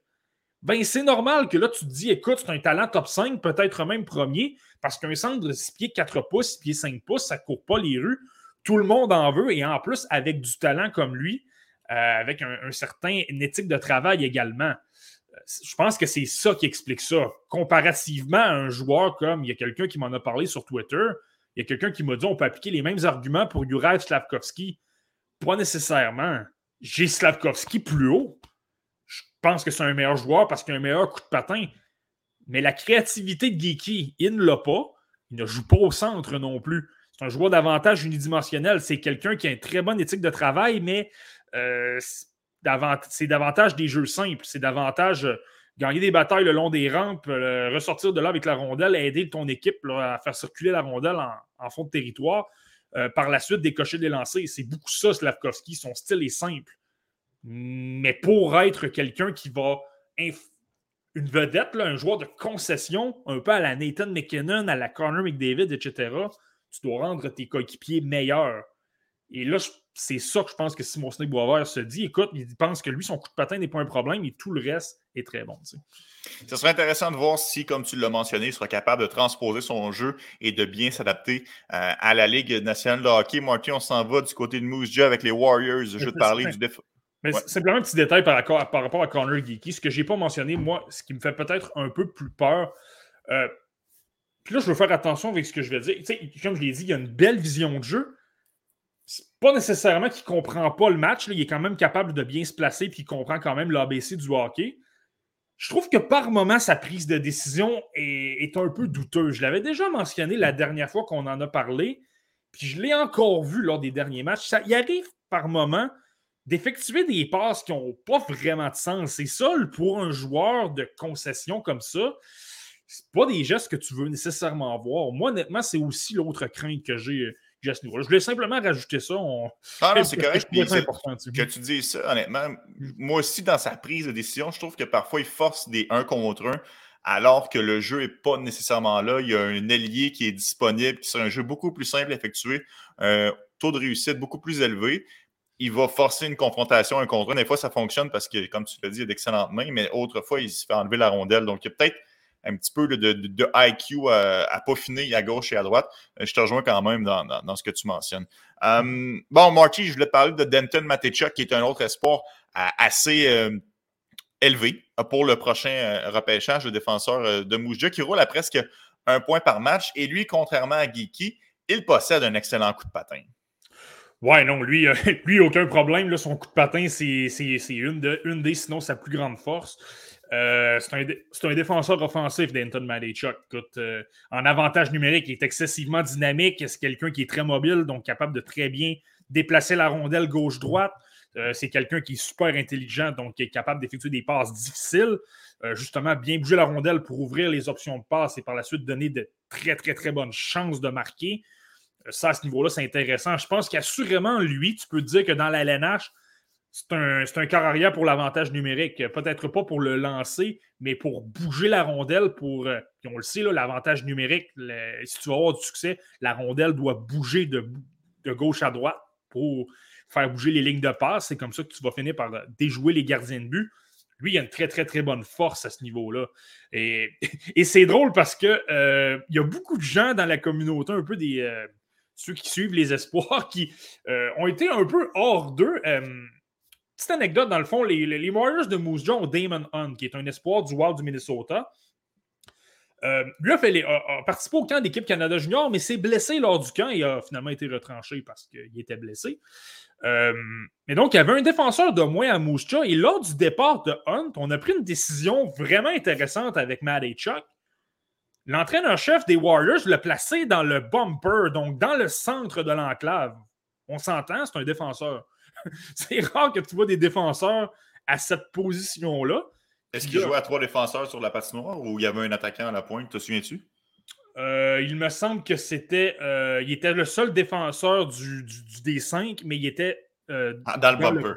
ben c'est normal que là, tu te dis, écoute, c'est un talent top 5, peut-être même premier, parce qu'un centre de 6 pieds 4 pouces, 6 pieds 5 pouces, ça ne court pas les rues. Tout le monde en veut, et en plus, avec du talent comme lui, euh, avec un, certain éthique de travail également. Je pense que c'est ça qui explique ça. Comparativement à un joueur comme, il y a quelqu'un qui m'en a parlé sur Twitter, il y a quelqu'un qui m'a dit on peut appliquer les mêmes arguments pour Juraj Slavkovski. Pas nécessairement. J'ai Slavkovski plus haut pense que c'est un meilleur joueur parce qu'il a un meilleur coup de patin. Mais la créativité de Geeky, il ne l'a pas. Il ne joue pas au centre non plus. C'est un joueur d'avantage unidimensionnel. C'est quelqu'un qui a une très bonne éthique de travail, mais euh, c'est davantage des jeux simples. C'est davantage euh, gagner des batailles le long des rampes, euh, ressortir de là avec la rondelle, aider ton équipe à faire circuler la rondelle en, fond de territoire. par la suite, décocher des lancers. C'est beaucoup ça, Slavkovski. Son style est simple. Mais pour être quelqu'un qui va. Une vedette, un joueur de concession, un peu à la Nathan McKinnon, à la Connor McDavid, etc., tu dois rendre tes coéquipiers meilleurs. Et là, c'est ça que je pense que Simon Snake Boisvert se dit. Écoute, il pense que lui, son coup de patin n'est pas un problème et tout le reste est très bon. Ce serait intéressant de voir si, comme tu l'as mentionné, il sera capable de transposer son jeu et de bien s'adapter euh, à la Ligue nationale de hockey. Marty, on s'en va du côté de Moose Jaw avec les Warriors. Je vais te parler du défaut. Mais simplement un petit détail par, par rapport à Connor Geeky. Ce que je n'ai pas mentionné, moi, ce qui me fait peut-être un peu plus peur. Euh, puis là, je veux faire attention avec ce que je vais dire. comme je l'ai dit, il y a une belle vision de jeu. Pas nécessairement qu'il ne comprend pas le match. Il est quand même capable de bien se placer puis il comprend quand même l'ABC du hockey. Je trouve que par moment, sa prise de décision est, un peu douteuse. Je l'avais déjà mentionné la dernière fois qu'on en a parlé. Puis je l'ai encore vu lors des derniers matchs. Il arrive par moment d'effectuer des passes qui n'ont pas vraiment de sens. C'est ça, pour un joueur de concession comme ça, c'est pas des gestes que tu veux nécessairement voir. Moi, honnêtement, c'est aussi l'autre crainte que j'ai à ce niveau-là. Je voulais simplement rajouter ça. Ah non, c'est correct. que tu dis ça, honnêtement, moi aussi, dans sa prise de décision, je trouve que parfois, il force des 1 contre 1 alors que le jeu n'est pas nécessairement là. Il y a un ailier qui est disponible, qui sera un jeu beaucoup plus simple à effectuer, un taux de réussite beaucoup plus élevé il va forcer une confrontation un contre un. Des fois, ça fonctionne parce que, comme tu l'as dit, il a d'excellentes mains, mais autrefois, il se fait enlever la rondelle. Donc, il y a peut-être un petit peu de, IQ à, peaufiner à gauche et à droite. Euh, je te rejoins quand même dans, ce que tu mentionnes. Hum, bon, Marty, je voulais parler de Denton Matechuk, qui est un autre espoir euh, assez euh, élevé pour le prochain repêchage de défenseur de Moujja, qui roule à presque un point par match. Et lui, contrairement à Geeky, il possède un excellent coup de patin. Ouais, non, lui, euh, lui aucun problème. son coup de patin, c'est une, de, une des, sinon sa plus grande force. Euh, c'est un, défenseur offensif d'Anton Madechuk. Euh, en avantage numérique, il est excessivement dynamique. C'est quelqu'un qui est très mobile, donc capable de très bien déplacer la rondelle gauche-droite. c'est quelqu'un qui est super intelligent, donc qui est capable d'effectuer des passes difficiles. justement, bien bouger la rondelle pour ouvrir les options de passe et par la suite donner de très, très, très bonnes chances de marquer ça, à ce niveau-là, c'est intéressant. Je pense qu'assurément, lui, tu peux dire que dans la LNH, c'est un, un arrière pour l'avantage numérique. Peut-être pas pour le lancer, mais pour bouger la rondelle. Pour, euh, on le sait, l'avantage numérique, si tu veux avoir du succès, la rondelle doit bouger de, gauche à droite pour faire bouger les lignes de passe. C'est comme ça que tu vas finir par déjouer les gardiens de but. lui, il a une très, très, très bonne force à ce niveau-là. Et, c'est drôle parce que euh, il y a beaucoup de gens dans la communauté, un peu des euh, ceux qui suivent les espoirs, qui euh, ont été un peu hors d'eux. Petite anecdote, dans le fond, les, Warriors de Moose Jaw ont Damon Hunt, qui est un espoir du Wild du Minnesota. lui a, fait a, participé au camp d'équipe Canada Junior, mais s'est blessé lors du camp et a finalement été retranché parce qu'il était blessé. Euh, mais donc, il y avait un défenseur de moins à Mouscha. Et lors du départ de Hunt, on a pris une décision vraiment intéressante avec Matt Chuck. L'entraîneur-chef des Warriors l'a placé dans le bumper, donc dans le centre de l'enclave. On s'entend, c'est un défenseur. c'est rare que tu vois des défenseurs à cette position-là. Est-ce qu'il jouait à trois défenseurs sur la patinoire ou il y avait un attaquant à la pointe, te souviens-tu? Euh, il me semble que c'était. Euh, il était le seul défenseur du, du, D5, mais il était. Euh, ah, dans, le bumper.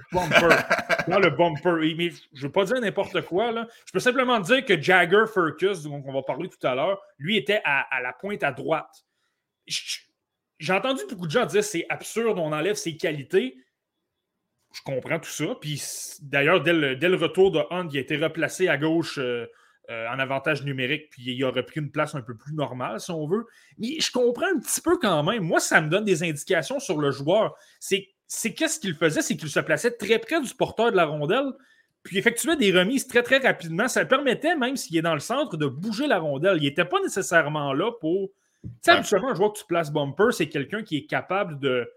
dans le bumper. Mais je ne veux pas dire n'importe quoi. Là. Je peux simplement dire que Jagger Furcus, dont on va parler tout à l'heure, lui était à, à, la pointe à droite. J'ai entendu beaucoup de gens dire c'est absurde, on enlève ses qualités. Je comprends tout ça. Puis d'ailleurs, dès le, dès le, retour de Hunt, il a été replacé à gauche euh, en avantage numérique, puis il aurait pris une place un peu plus normale, si on veut. Mais je comprends un petit peu quand même. Moi, ça me donne des indications sur le joueur. C'est qu'est-ce qu'il faisait, c'est qu'il se plaçait très près du porteur de la rondelle, puis effectuait des remises très, très rapidement. Ça permettait, même s'il est dans le centre, de bouger la rondelle. Il n'était pas nécessairement là pour. Tu sais, habituellement, je vois que tu places bumper, c'est quelqu'un qui est capable de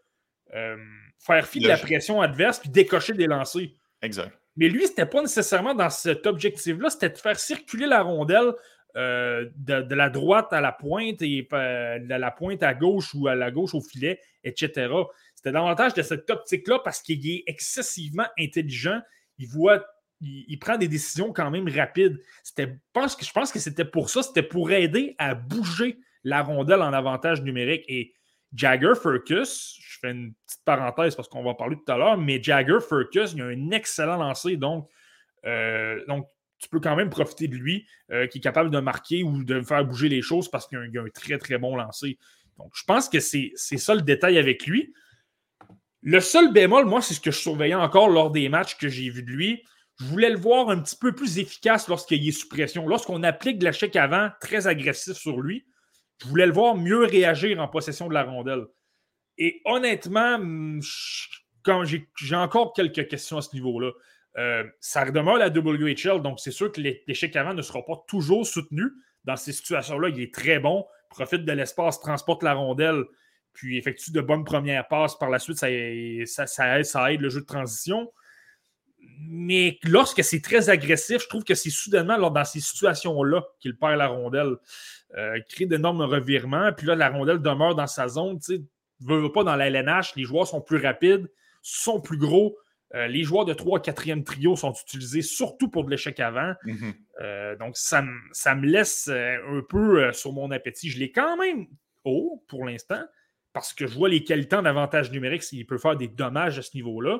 euh, faire fi de la pression adverse puis décocher des lancers. Exact. Mais lui, c'était pas nécessairement dans cet objectif-là, c'était de faire circuler la rondelle euh, de, la droite à la pointe et euh, de la pointe à gauche ou à la gauche au filet, etc. C'était davantage de cette optique-là parce qu'il est excessivement intelligent. Il voit, il, prend des décisions quand même rapides. C'était, je pense que, je pense que c'était pour ça, c'était pour aider à bouger la rondelle en avantage numérique. Et Jagger Furcus, fais une petite parenthèse parce qu'on va en parler tout à l'heure, mais Jagger Furcus, il a un excellent lancer, donc, euh, donc tu peux quand même profiter de lui, euh, qui est capable de marquer ou de faire bouger les choses parce qu'il a, un très très bon lancer. Donc je pense que c'est ça le détail avec lui. Le seul bémol, moi, c'est ce que je surveillais encore lors des matchs que j'ai vus de lui. Je voulais le voir un petit peu plus efficace lorsqu'il est sous pression. Lorsqu'on applique de l'échec avant, très agressif sur lui, je voulais le voir mieux réagir en possession de la rondelle. Et honnêtement, quand j'ai encore quelques questions à ce niveau-là. Euh, ça demeure la WHL, donc c'est sûr que l'échec avant ne sera pas toujours soutenu. Dans ces situations-là, il est très bon, profite de l'espace, transporte la rondelle, puis effectue de bonnes premières passes. Par la suite, ça, ça, aide, le jeu de transition. Mais lorsque c'est très agressif, je trouve que c'est soudainement dans ces situations-là qu'il perd la rondelle. Euh, crée d'énormes revirements. Puis là, la rondelle demeure dans sa zone. Veux, pas dans la LNH, les joueurs sont plus rapides, sont plus gros. Euh, les joueurs de 3 4e trio sont utilisés surtout pour de l'échec avant. Mm-hmm. Euh, donc, ça, ça, me laisse un peu sur mon appétit. Je l'ai quand même haut pour l'instant parce que je vois les qualités en avantage numérique s'il peut faire des dommages à ce niveau-là.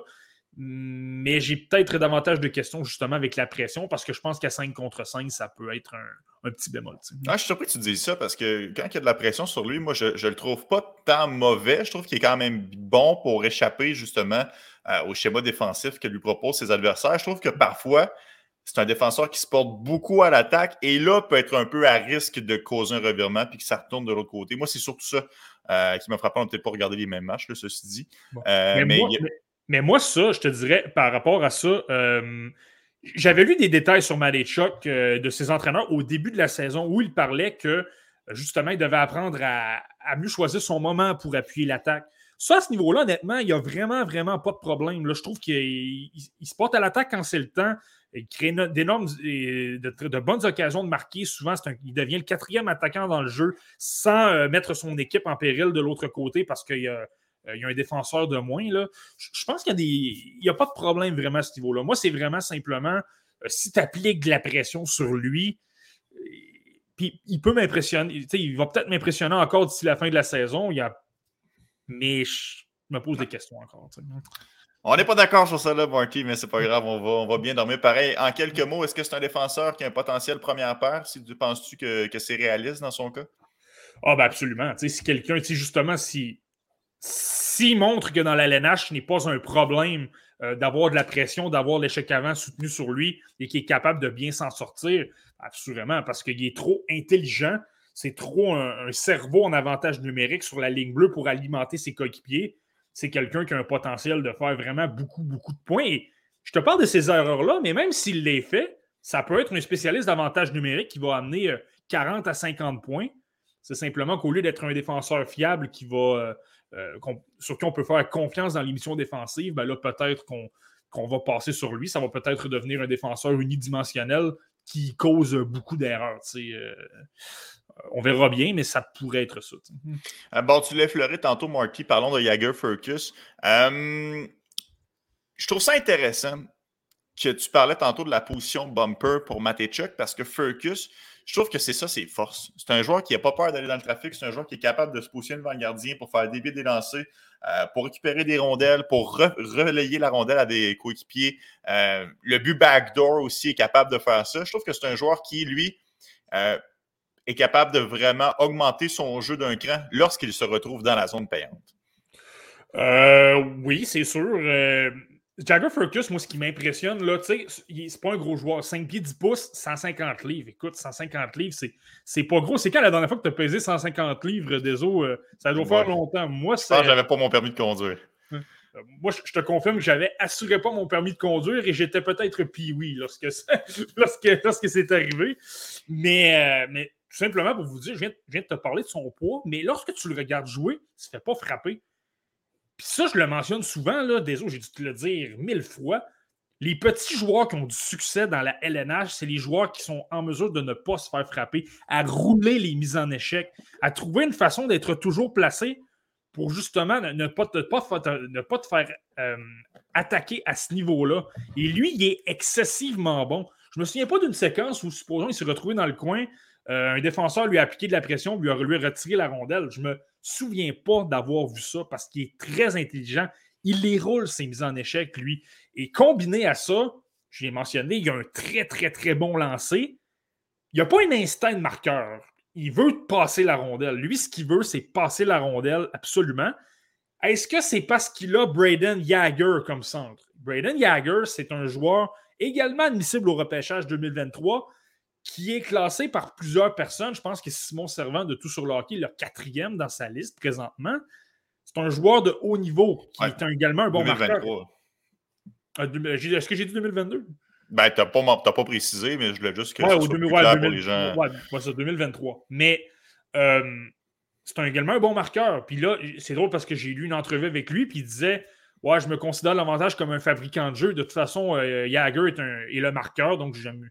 Mais j'ai peut-être davantage de questions justement avec la pression parce que je pense qu'à 5 contre 5, ça peut être un, petit bémol. Ah, je suis surpris que tu dises ça parce que quand il y a de la pression sur lui, moi, je ne le trouve pas tant mauvais. Je trouve qu'il est quand même bon pour échapper justement euh, au schéma défensif que lui proposent ses adversaires. Je trouve que parfois, c'est un défenseur qui se porte beaucoup à l'attaque et là peut être un peu à risque de causer un revirement puis que ça retourne de l'autre côté. Moi, c'est surtout ça euh, qui m'a frappé. On n'a peut-être pas regardé les mêmes matchs, ceci dit. Euh, mais, mais moi, ça, je te dirais, par rapport à ça, euh, j'avais lu des détails sur Malechuk euh, de ses entraîneurs au début de la saison où il parlait que justement, il devait apprendre à, mieux choisir son moment pour appuyer l'attaque. Ça, à ce niveau-là, honnêtement, il n'y a vraiment, vraiment pas de problème. Là, je trouve qu'il se porte à l'attaque quand c'est le temps. Il crée d'énormes, de, de, bonnes occasions de marquer. Souvent, il devient le quatrième attaquant dans le jeu sans euh, mettre son équipe en péril de l'autre côté parce qu'il y a il y a un défenseur de moins. Là. Je, pense qu'il n'y a, a, pas de problème vraiment à ce niveau-là. Moi, c'est vraiment simplement euh, si tu appliques de la pression sur lui, euh, puis il peut m'impressionner. Il va peut-être m'impressionner encore d'ici la fin de la saison. Il a... Mais je me pose des questions encore. On n'est pas d'accord sur ça, là, Marty, mais c'est pas grave, on va, on va bien dormir. Pareil, en quelques mots, est-ce que c'est un défenseur qui a un potentiel première paire? Si, penses-tu que, que c'est réaliste dans son cas? Ah, ben absolument. si quelqu'un, justement, si s'il montre que dans la LNH, ce n'est pas un problème euh, d'avoir de la pression, d'avoir l'échec avant soutenu sur lui et qui est capable de bien s'en sortir. Assurément, parce qu'il est trop intelligent. C'est trop un, cerveau en avantage numérique sur la ligne bleue pour alimenter ses coéquipiers. C'est quelqu'un qui a un potentiel de faire vraiment beaucoup, beaucoup de points. Et je te parle de ces erreurs-là, mais même s'il les fait, ça peut être un spécialiste d'avantage numérique qui va amener euh, 40 à 50 points. C'est simplement qu'au lieu d'être un défenseur fiable qui va, euh, sur qui on peut faire confiance dans l'émission défensive, ben là, peut-être qu'on va passer sur lui. Ça va peut-être devenir un défenseur unidimensionnel qui cause beaucoup d'erreurs. euh, on verra bien, mais ça pourrait être ça. sais. Euh, Bon, tu l'as effleuré tantôt, Marty. Parlons de Jagger Furcus. Je trouve ça intéressant que tu parlais tantôt de la position bumper pour Matechuk parce que Furcus, je trouve que c'est ça ses forces. C'est un joueur qui n'a pas peur d'aller dans le trafic. C'est un joueur qui est capable de se positionner devant le gardien pour faire des biais des lancers, euh, pour récupérer des rondelles, pour re- relayer la rondelle à des coéquipiers. Euh, le but backdoor aussi est capable de faire ça. Je trouve que c'est un joueur qui, lui, euh, est capable de vraiment augmenter son jeu d'un cran lorsqu'il se retrouve dans la zone payante. Euh, oui, c'est sûr. Jagger Furcus, moi, ce qui m'impressionne, là, tu sais, c'est pas un gros joueur. 5 pieds 10 pouces, 150 livres. Écoute, 150 livres, c'est, c'est pas gros. C'est quand la dernière fois que tu as pesé 150 livres des os? euh, ça doit faire longtemps. Moi, que j'avais pas mon permis de conduire. euh, moi, je te confirme que j'avais assuré pas mon permis de conduire et j'étais peut-être pee lorsque, ça- lorsque, lorsque c'est arrivé. Mais, euh, mais tout simplement pour vous dire, je viens, je viens de te parler de son poids, mais lorsque tu le regardes jouer, il se fait pas frapper. Puis ça, je le mentionne souvent, là, désolé, j'ai dû te le dire mille fois. Les petits joueurs qui ont du succès dans la LNH, c'est les joueurs qui sont en mesure de ne pas se faire frapper, à rouler les mises en échec, à trouver une façon d'être toujours placé pour justement ne, pas te faire euh, attaquer à ce niveau-là. Et lui, il est excessivement bon. Je me souviens pas d'une séquence où, supposons, il s'est retrouvé dans le coin, euh, un défenseur lui a appliqué de la pression, lui a, lui retiré la rondelle. Je me souviens pas d'avoir vu ça parce qu'il est très intelligent. Il les roule, ses mises en échec, lui. Et combiné à ça, je l'ai mentionné, il a un très, très, très bon lancer. Il n'y a pas un instinct de marqueur. Il veut passer la rondelle. Lui, ce qu'il veut, c'est passer la rondelle, absolument. Est-ce que c'est parce qu'il a Braden Jagger comme centre? Braden Jagger, c'est un joueur également admissible au repêchage 2023 qui est classé par plusieurs personnes. Je pense que Simon Servant de Tout sur le hockey, le quatrième dans sa liste présentement. C'est un joueur de haut niveau qui Ouais. est également un bon marqueur. 2023. Ah, deux- j'ai- Est-ce que j'ai dit 2022? Ben, t'as pas, pas précisé, mais je voulais juste que Ouais, soit 2000 plus ouais, clair 2000 pour les gens. ouais, ouais, ça, 2023. Mais euh, c'est un- également un bon marqueur. Puis là, c'est drôle parce que j'ai lu une entrevue avec lui, puis il disait Ouais, je me considère davantage comme un fabricant de jeu. De toute façon, euh, Jagger est, un- est le marqueur, donc j'aime.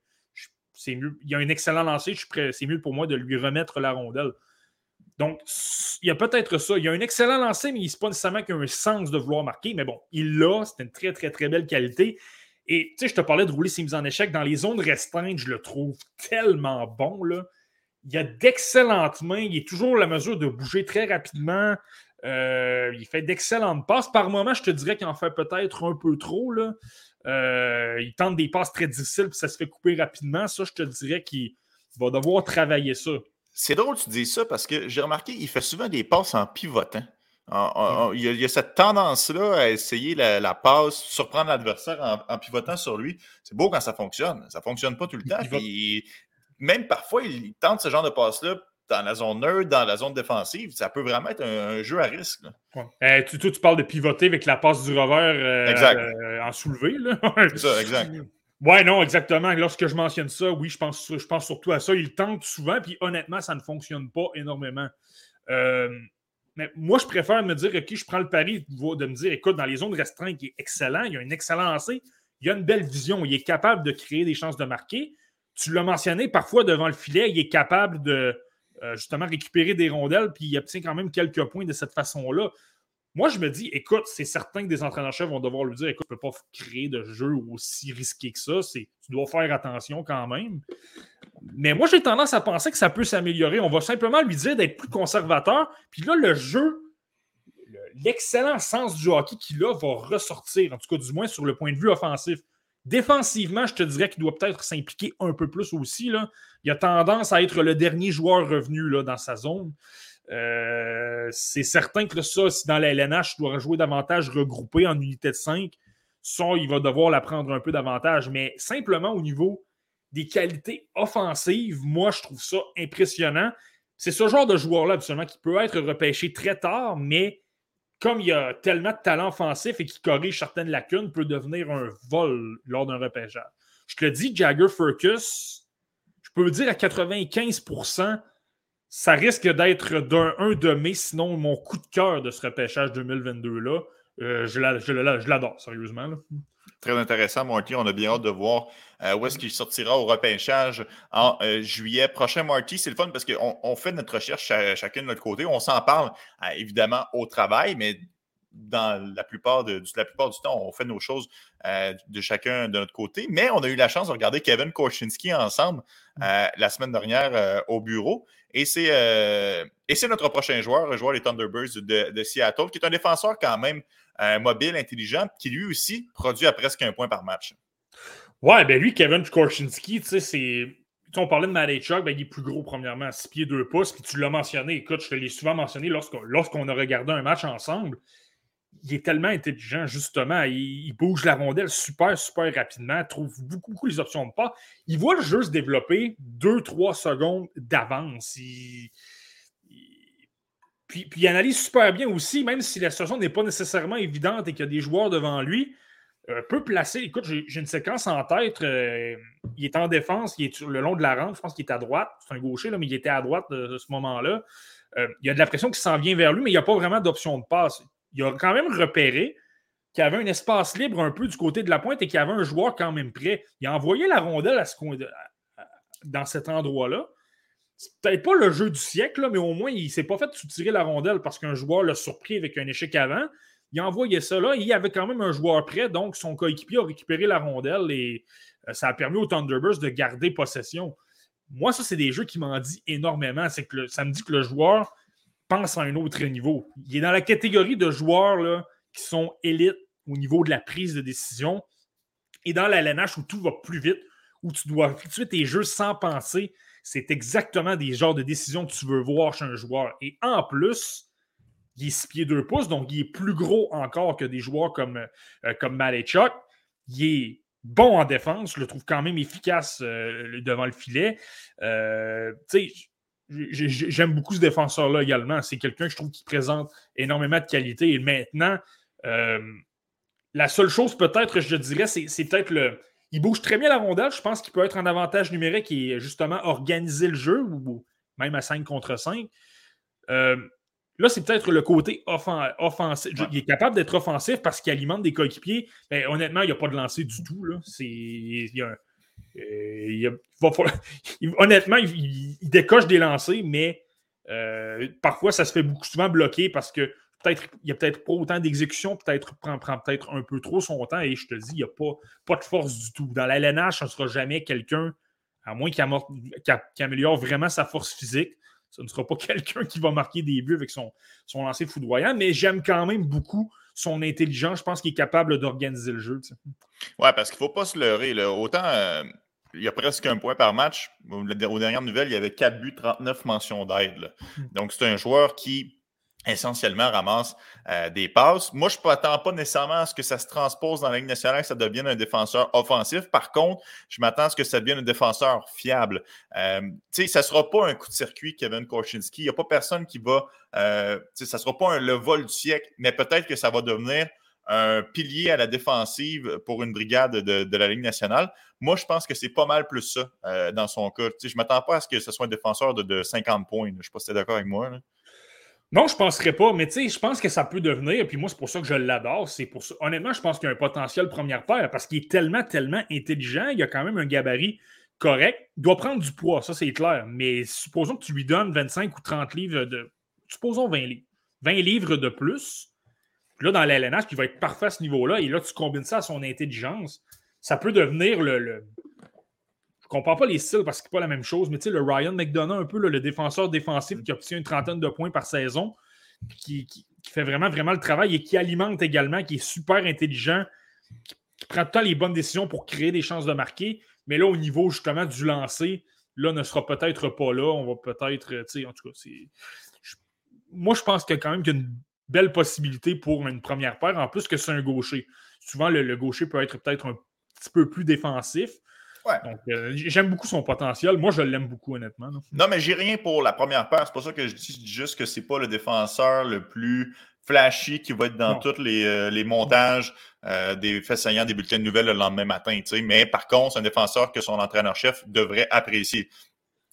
Il a un excellent lancer, c'est mieux pour moi de lui remettre la rondelle. Donc, il y a peut-être ça. Il y a un excellent lancer, mais il n'est pas nécessairement qu'il a un sens de vouloir marquer. Mais bon, il l'a. C'est une très, très, très belle qualité. Et tu sais, je te parlais de rouler ses mises en échec. Dans les zones restreintes, je le trouve tellement bon. Là. Il a d'excellentes mains. Il est toujours à la mesure de bouger très rapidement. Euh, il fait d'excellentes passes. Par moment, je te dirais qu'il en fait peut-être un peu trop. Là. Euh, il tente des passes très difficiles, puis ça se fait couper rapidement. Ça, je te dirais qu'il va devoir travailler ça. C'est drôle que tu dis ça parce que j'ai remarqué qu'il fait souvent des passes en pivotant. Il, y a, il y a cette tendance-là à essayer la, la passe, surprendre l'adversaire en, en pivotant sur lui. C'est beau quand ça fonctionne. Ça ne fonctionne pas tout le temps. Il pivote. Puis même parfois, il tente ce genre de passe-là dans la zone neutre, dans la zone défensive. Ça peut vraiment être un, un jeu à risque. Ouais. Euh, tu, parles de pivoter avec la passe du revers euh, Exact. euh, en soulevé. Là. C'est ça, exact. Ouais, non, exactement. Lorsque je mentionne ça, oui, je pense, je pense surtout à ça. Il tente souvent, puis honnêtement, ça ne fonctionne pas énormément. Mais moi, je préfère me dire, OK, je prends le pari de me dire, écoute, dans les zones restreintes, il est excellent, il a un excellent lancer, il a une belle vision, il est capable de créer des chances de marquer. Tu l'as mentionné, parfois devant le filet, il est capable de euh, justement récupérer des rondelles, puis il obtient quand même quelques points de cette façon-là. Moi, je me dis, écoute, c'est certain que des entraîneurs-chefs vont devoir lui dire, écoute, tu ne peux pas créer de jeu aussi risqué que ça. Tu dois faire attention quand même. Mais moi, j'ai tendance à penser que ça peut s'améliorer. On va simplement lui dire d'être plus conservateur. Puis là, le jeu, le- l'excellent sens du hockey qu'il a va ressortir, en tout cas, du moins sur le point de vue offensif. Défensivement, je te dirais qu'il doit peut-être s'impliquer un peu plus aussi. Il a tendance à être le dernier joueur revenu dans sa zone. Euh, c'est certain que ça, si dans la LNH, tu dois jouer davantage regroupé en unité de 5, ça, il va devoir la prendre un peu davantage. Mais simplement au niveau des qualités offensives, moi, je trouve ça impressionnant. C'est ce genre de joueur-là, absolument, qui peut être repêché très tard, mais comme il a tellement de talent offensif et qu'il corrige certaines lacunes, peut devenir un vol lors d'un repêchage. Je te le dis, Jagger Furcus, je peux dire à 95% ça risque d'être d'un 1 de mai, sinon mon coup de cœur de ce repêchage 2022-là. Euh, je l'adore, sérieusement. Très intéressant, Marty. On a bien hâte de voir euh, où est-ce qu'il sortira au repêchage en euh, juillet prochain. Marty, c'est le fun parce qu'on on fait notre recherche chacun de notre côté. On s'en parle évidemment au travail, mais dans la plupart, de, la plupart du temps, on fait nos choses de chacun de notre côté. Mais on a eu la chance de regarder Kevin Korchinski ensemble mm. la semaine dernière au bureau. Et c'est, et c'est notre prochain joueur, le joueur des Thunderbirds de, Seattle, qui est un défenseur quand même mobile, intelligent, qui lui aussi produit à presque un point par match. Ouais, ben lui, Kevin Korchinski, tu sais, c'est. on parlait de Malachuk, ben, il est plus gros, premièrement, à 6 pieds 2 pouces, puis tu l'as mentionné. Écoute, je te l'ai souvent mentionné lorsqu'on, lorsqu'on a regardé un match ensemble. Il est tellement intelligent, justement. Il, bouge la rondelle super, super rapidement, trouve beaucoup, beaucoup les options de pas. Il voit le jeu se développer 2-3 secondes d'avance. Puis, il analyse super bien aussi, même si la situation n'est pas nécessairement évidente et qu'il y a des joueurs devant lui. Euh, peut placer. Écoute, j'ai une séquence en tête. Euh, il est en défense, il est le long de la rampe. Je pense qu'il est à droite. C'est un gaucher, là, mais il était à droite de, ce moment-là. Euh, il y a de la pression qui s'en vient vers lui, mais il n'y a pas vraiment d'option de passe. Il a quand même repéré qu'il y avait un espace libre un peu du côté de la pointe et qu'il y avait un joueur quand même prêt. Il a envoyé la rondelle à ce dans cet endroit-là c'est peut-être pas le jeu du siècle, mais au moins, il ne s'est pas fait soutirer la rondelle parce qu'un joueur l'a surpris avec un échec avant. Il a envoyé ça là. il y avait quand même un joueur prêt, donc son coéquipier a récupéré la rondelle et euh, ça a permis aux Thunderbirds de garder possession. Moi, ça, c'est des jeux qui m'en dit énormément. C'est que ça me dit que le joueur pense à un autre niveau. Il est dans la catégorie de joueurs là, qui sont élites au niveau de la prise de décision et dans la LNH où tout va plus vite, où tu dois effectuer tes jeux sans penser c'est exactement des genres de décisions que tu veux voir chez un joueur. Et en plus, il est 6 pieds 2 pouces, donc il est plus gros encore que des joueurs comme, euh, Malechuk. Il est bon en défense, je le trouve quand même efficace euh, devant le filet. Euh, j'aime beaucoup ce défenseur-là également. C'est quelqu'un que je trouve qui présente énormément de qualité. Et maintenant, la seule chose peut-être, je dirais, c'est peut-être le, il bouge très bien la rondelle. Je pense qu'il peut être un avantage numérique et justement organiser le jeu, ou même à 5 contre 5. Euh, là, c'est peut-être le côté offensif. Il est capable d'être offensif parce qu'il alimente des coéquipiers. Mais honnêtement, il n'y a pas de lancer du tout. Là. honnêtement, il, décoche des lancers, mais euh, parfois, ça se fait beaucoup souvent bloquer parce que peut-être il n'y a peut-être pas autant d'exécution, peut-être prend, peut-être un peu trop son temps et je te dis, il n'y a pas, de force du tout. Dans la LNH, ce ne sera jamais quelqu'un, à moins qu'il améliore vraiment sa force physique, ce ne sera pas quelqu'un qui va marquer des buts avec son, son lancer foudroyant, mais j'aime quand même beaucoup son intelligence. Je pense qu'il est capable d'organiser le jeu. Oui, parce qu'il ne faut pas se leurrer. Là. Autant euh, il y a presque un point par match. Aux dernières nouvelles, il y avait 4 buts, 39 mentions d'aide. Hmm. Donc, c'est un joueur qui essentiellement ramasse euh, des passes. Moi, je ne m'attends pas nécessairement à ce que ça se transpose dans la Ligue nationale, que ça devienne un défenseur offensif. Par contre, je m'attends à ce que ça devienne un défenseur fiable. Euh, ça ne sera pas un coup de circuit, Kevin Korchinski. Il n'y a pas personne qui va... Euh, ça ne sera pas le vol du siècle, mais peut-être que ça va devenir un pilier à la défensive pour une brigade de, la Ligue nationale. Moi, je pense que c'est pas mal plus ça euh, dans son cas. je ne m'attends pas à ce que ce soit un défenseur de, 50 points. Je ne sais pas si tu es d'accord avec moi. Non, je ne penserais pas, mais tu sais, je pense que ça peut devenir, puis moi, c'est pour ça que je l'adore. C'est pour ça. Honnêtement, je pense qu'il y a un potentiel première paire parce qu'il est tellement, tellement intelligent. Il a quand même un gabarit correct. Il doit prendre du poids, ça, c'est clair. Mais supposons que tu lui donnes 25 ou 30 livres de. Supposons 20 livres. 20 livres de plus. Là, dans l'LNH, qui va être parfait à ce niveau-là, et là, tu combines ça à son intelligence. Ça peut devenir le comprends pas les styles parce que c'est pas la même chose, mais tu sais, le Ryan McDonough, un peu le défenseur défensif qui obtient une trentaine de points par saison, qui, fait vraiment, vraiment le travail et qui alimente également, qui est super intelligent, qui, prend tout le temps les bonnes décisions pour créer des chances de marquer. Mais là, au niveau justement du lancer, là, ne sera peut-être pas là. On va peut-être, tu sais, en tout cas, c'est. Moi, je pense qu'il y a quand même une belle possibilité pour une première paire, en plus que c'est un gaucher. Souvent, le, gaucher peut être peut-être un petit peu plus défensif. Donc, euh, j'aime beaucoup son potentiel. Moi, je l'aime beaucoup, honnêtement. Non, mais j'ai rien pour la première paire. C'est pas ça que je dis. juste que c'est pas le défenseur le plus flashy qui va être dans tous les, euh, montages euh, des faits saillants des bulletins de nouvelles le lendemain matin. Mais par contre, c'est un défenseur que son entraîneur-chef devrait apprécier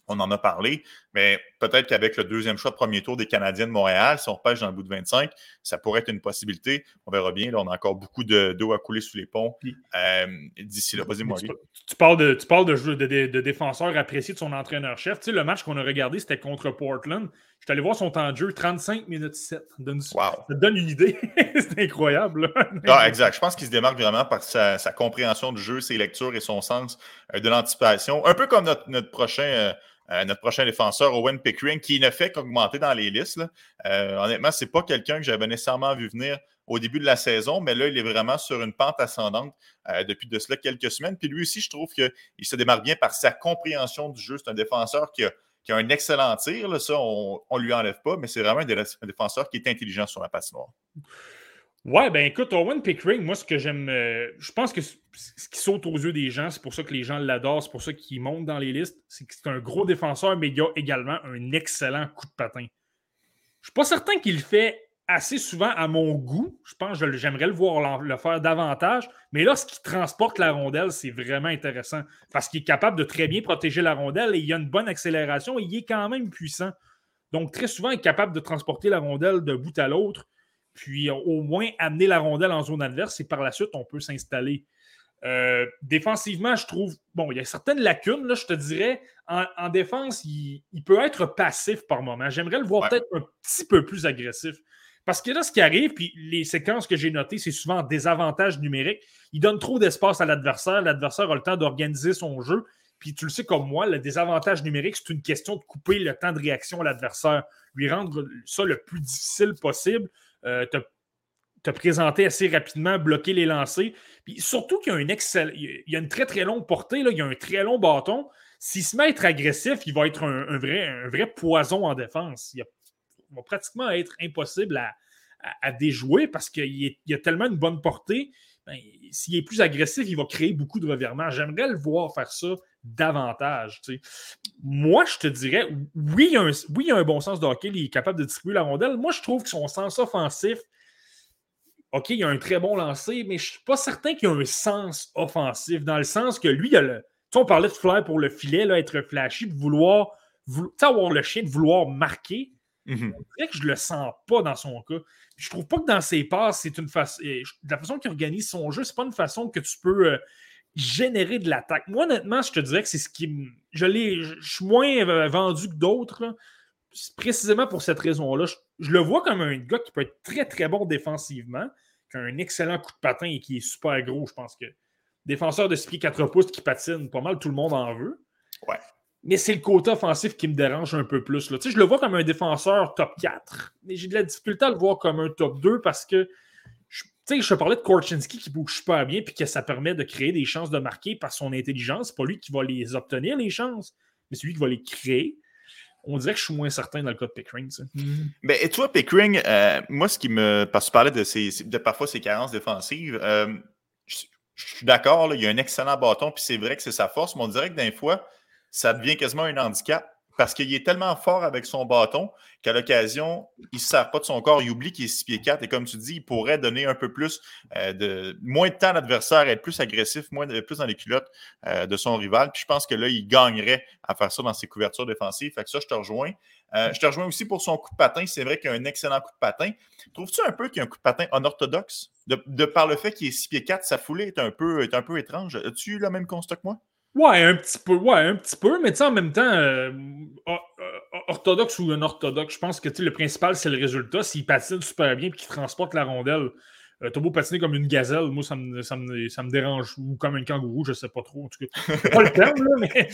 on en a parlé, mais peut-être qu'avec le deuxième choix de premier tour des Canadiens de Montréal, si on repêche dans le bout de 25, ça pourrait être une possibilité. On verra bien. Là, on a encore beaucoup d'eau à couler sous les ponts euh, d'ici là. Vas-y, moi. Tu, parles, de, tu parles de, de, de défenseur apprécié de son entraîneur-chef. Tu sais, le match qu'on a regardé, c'était contre Portland. Je suis allé voir son temps de jeu, 35 minutes 7. Ça te donne une idée. C'est incroyable. Ah, exact. Je pense qu'il se démarque vraiment par sa, compréhension du jeu, ses lectures et son sens euh, de l'anticipation. Un peu comme notre, prochain. Euh, euh, notre prochain défenseur, Owen Pickering, qui ne fait qu'augmenter dans les listes. Euh, honnêtement, ce n'est pas quelqu'un que j'avais nécessairement vu venir au début de la saison, mais là, il est vraiment sur une pente ascendante euh, depuis de cela quelques semaines. Puis lui aussi, je trouve qu'il se démarre bien par sa compréhension du jeu. C'est un défenseur qui a, un excellent tir, ça, on ne lui enlève pas, mais c'est vraiment un, défenseur qui est intelligent sur la patinoire. Ouais, ben écoute, Owen Pickering, moi, ce que j'aime, euh, je pense que ce qui saute aux yeux des gens, c'est pour ça que les gens l'adorent, c'est pour ça qu'il monte dans les listes, c'est que c'est un gros défenseur, mais il a également un excellent coup de patin. Je suis pas certain qu'il le fait assez souvent à mon goût. Je pense que j'aimerais le voir le faire davantage, mais lorsqu'il transporte la rondelle, c'est vraiment intéressant parce qu'il est capable de très bien protéger la rondelle et il a une bonne accélération et il est quand même puissant. Donc, très souvent, il est capable de transporter la rondelle de bout à l'autre puis au moins amener la rondelle en zone adverse et par la suite, on peut s'installer. Euh, défensivement, je trouve, bon, il y a certaines lacunes, là, je te dirais. En, défense, il, peut être passif par moment. J'aimerais le voir peut-être un petit peu plus agressif. Parce que là, ce qui arrive, puis les séquences que j'ai notées, c'est souvent des avantages numériques. Il donne trop d'espace à l'adversaire. L'adversaire a le temps d'organiser son jeu. Puis tu le sais comme moi, le désavantage numérique, c'est une question de couper le temps de réaction à l'adversaire, lui rendre ça le plus difficile possible euh, te, présenter assez rapidement, bloquer les lancers. Puis surtout qu'il y a une il a une très très longue portée, là, il y a un très long bâton. S'il se met à être agressif, il va être un, vrai, un vrai poison en défense. Il, va pratiquement être impossible à, déjouer parce qu'il a tellement une bonne portée. Ben, s'il est plus agressif, il va créer beaucoup de revirements. J'aimerais le voir faire ça davantage. Moi, je te dirais, oui il, a un, oui, un bon sens de hockey, il est capable de distribuer la rondelle. Moi, je trouve que son sens offensif, OK, il a un très bon lancer, mais je ne suis pas certain qu'il a un sens offensif, dans le sens que lui, il a le. Tu on parlait de flair pour le filet, là, être flashy, de vouloir, avoir le chien, de vouloir marquer. Mm que je le sens pas dans son cas. Je trouve pas que dans ses passes, c'est une façon. La façon qu'il organise son jeu, c'est pas une façon que tu peux. Générer de l'attaque. Moi, honnêtement, je te dirais que c'est ce qui Je, je suis moins euh, vendu que d'autres. Précisément pour cette raison-là. Je, le vois comme un gars qui peut être très, très bon défensivement, qui a un excellent coup de patin et qui est super gros. Je pense que défenseur de 6 pieds 4 pouces qui patine, pas mal tout le monde en veut. Ouais. Mais c'est le côté offensif qui me dérange un peu plus. Là. Je le vois comme un défenseur top 4, mais j'ai de la difficulté à le voir comme un top 2 parce que tu sais, je parlais de Korchinski qui bouge super bien puis que ça permet de créer des chances de marquer par son intelligence. C'est pas lui qui va les obtenir, les chances, mais c'est lui qui va les créer. On dirait que je suis moins certain dans le cas de Pickering. Ben, et toi, Pickering, euh, moi, ce qui me. Parce que tu parlais de, de parfois ses carences défensives. Euh, je, suis d'accord, il y a un excellent bâton, puis c'est vrai que c'est sa force, mais on dirait que d'un fois, ça devient quasiment un handicap parce qu'il est tellement fort avec son bâton qu'à l'occasion, il ne se sert pas de son corps, il oublie qu'il est 6 pieds 4 et comme tu dis, il pourrait donner un peu plus euh, de moins de temps à l'adversaire, être plus agressif, moins plus dans les culottes euh, de son rival. Puis je pense que là, il gagnerait à faire ça dans ses couvertures défensives. Fait que ça, je te rejoins. Euh, je te rejoins aussi pour son coup de patin. C'est vrai qu'il a un excellent coup de patin. Trouves-tu un peu qu'il y a un coup de patin unorthodoxe? De, de par le fait qu'il est 6 pieds 4, sa foulée est un peu, est un peu étrange. As-tu le même constat que moi? Ouais, un petit peu, ouais, un petit peu, mais tu sais, en même temps, euh, orthodoxe ou un orthodoxe, je pense que le principal, c'est le résultat. S'il patine super bien et qu'il transporte la rondelle, euh, t'as beau patiner comme une gazelle, moi, ça me, ça, me, dérange, ou comme un kangourou, je sais pas trop. En tout cas, pas le terme, là, mais.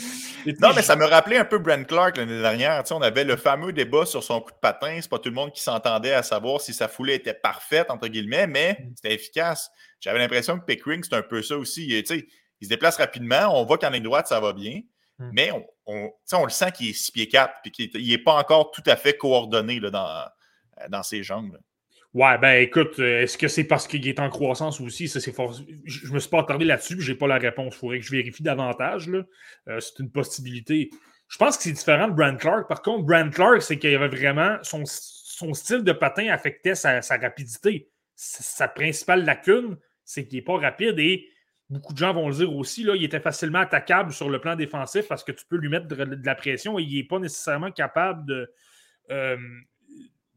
non, mais ça me rappelait un peu Brent Clark l'année dernière. on avait le fameux débat sur son coup de patin. C'est pas tout le monde qui s'entendait à savoir si sa foulée était parfaite, entre guillemets, mais mm. c'était efficace. J'avais l'impression que Pickering, c'est un peu ça aussi. Tu sais, il se déplace rapidement. On voit qu'en ligne droite, ça va bien. Hmm. Mais on, on, le sent qu'il est 6 pieds 4 et qu'il n'est pas encore tout à fait coordonné là, dans, dans ses jambes. Ouais, ben écoute, euh, est-ce que c'est parce qu'il est en croissance aussi? Ça, c'est fort... Je me suis pas attardé là-dessus, j'ai pas la réponse. Il faudrait que je vérifie davantage. Euh, c'est une possibilité. Je pense que c'est différent de Brand Clark. Par contre, Brand Clark, c'est qu'il y avait vraiment son, son, style de patin affectait sa, rapidité. Sa, principale lacune, c'est qu'il n'est pas rapide et beaucoup de gens vont le dire aussi, là, il était facilement attaquable sur le plan défensif parce que tu peux lui mettre de, la pression et il n'est pas nécessairement capable de. Euh,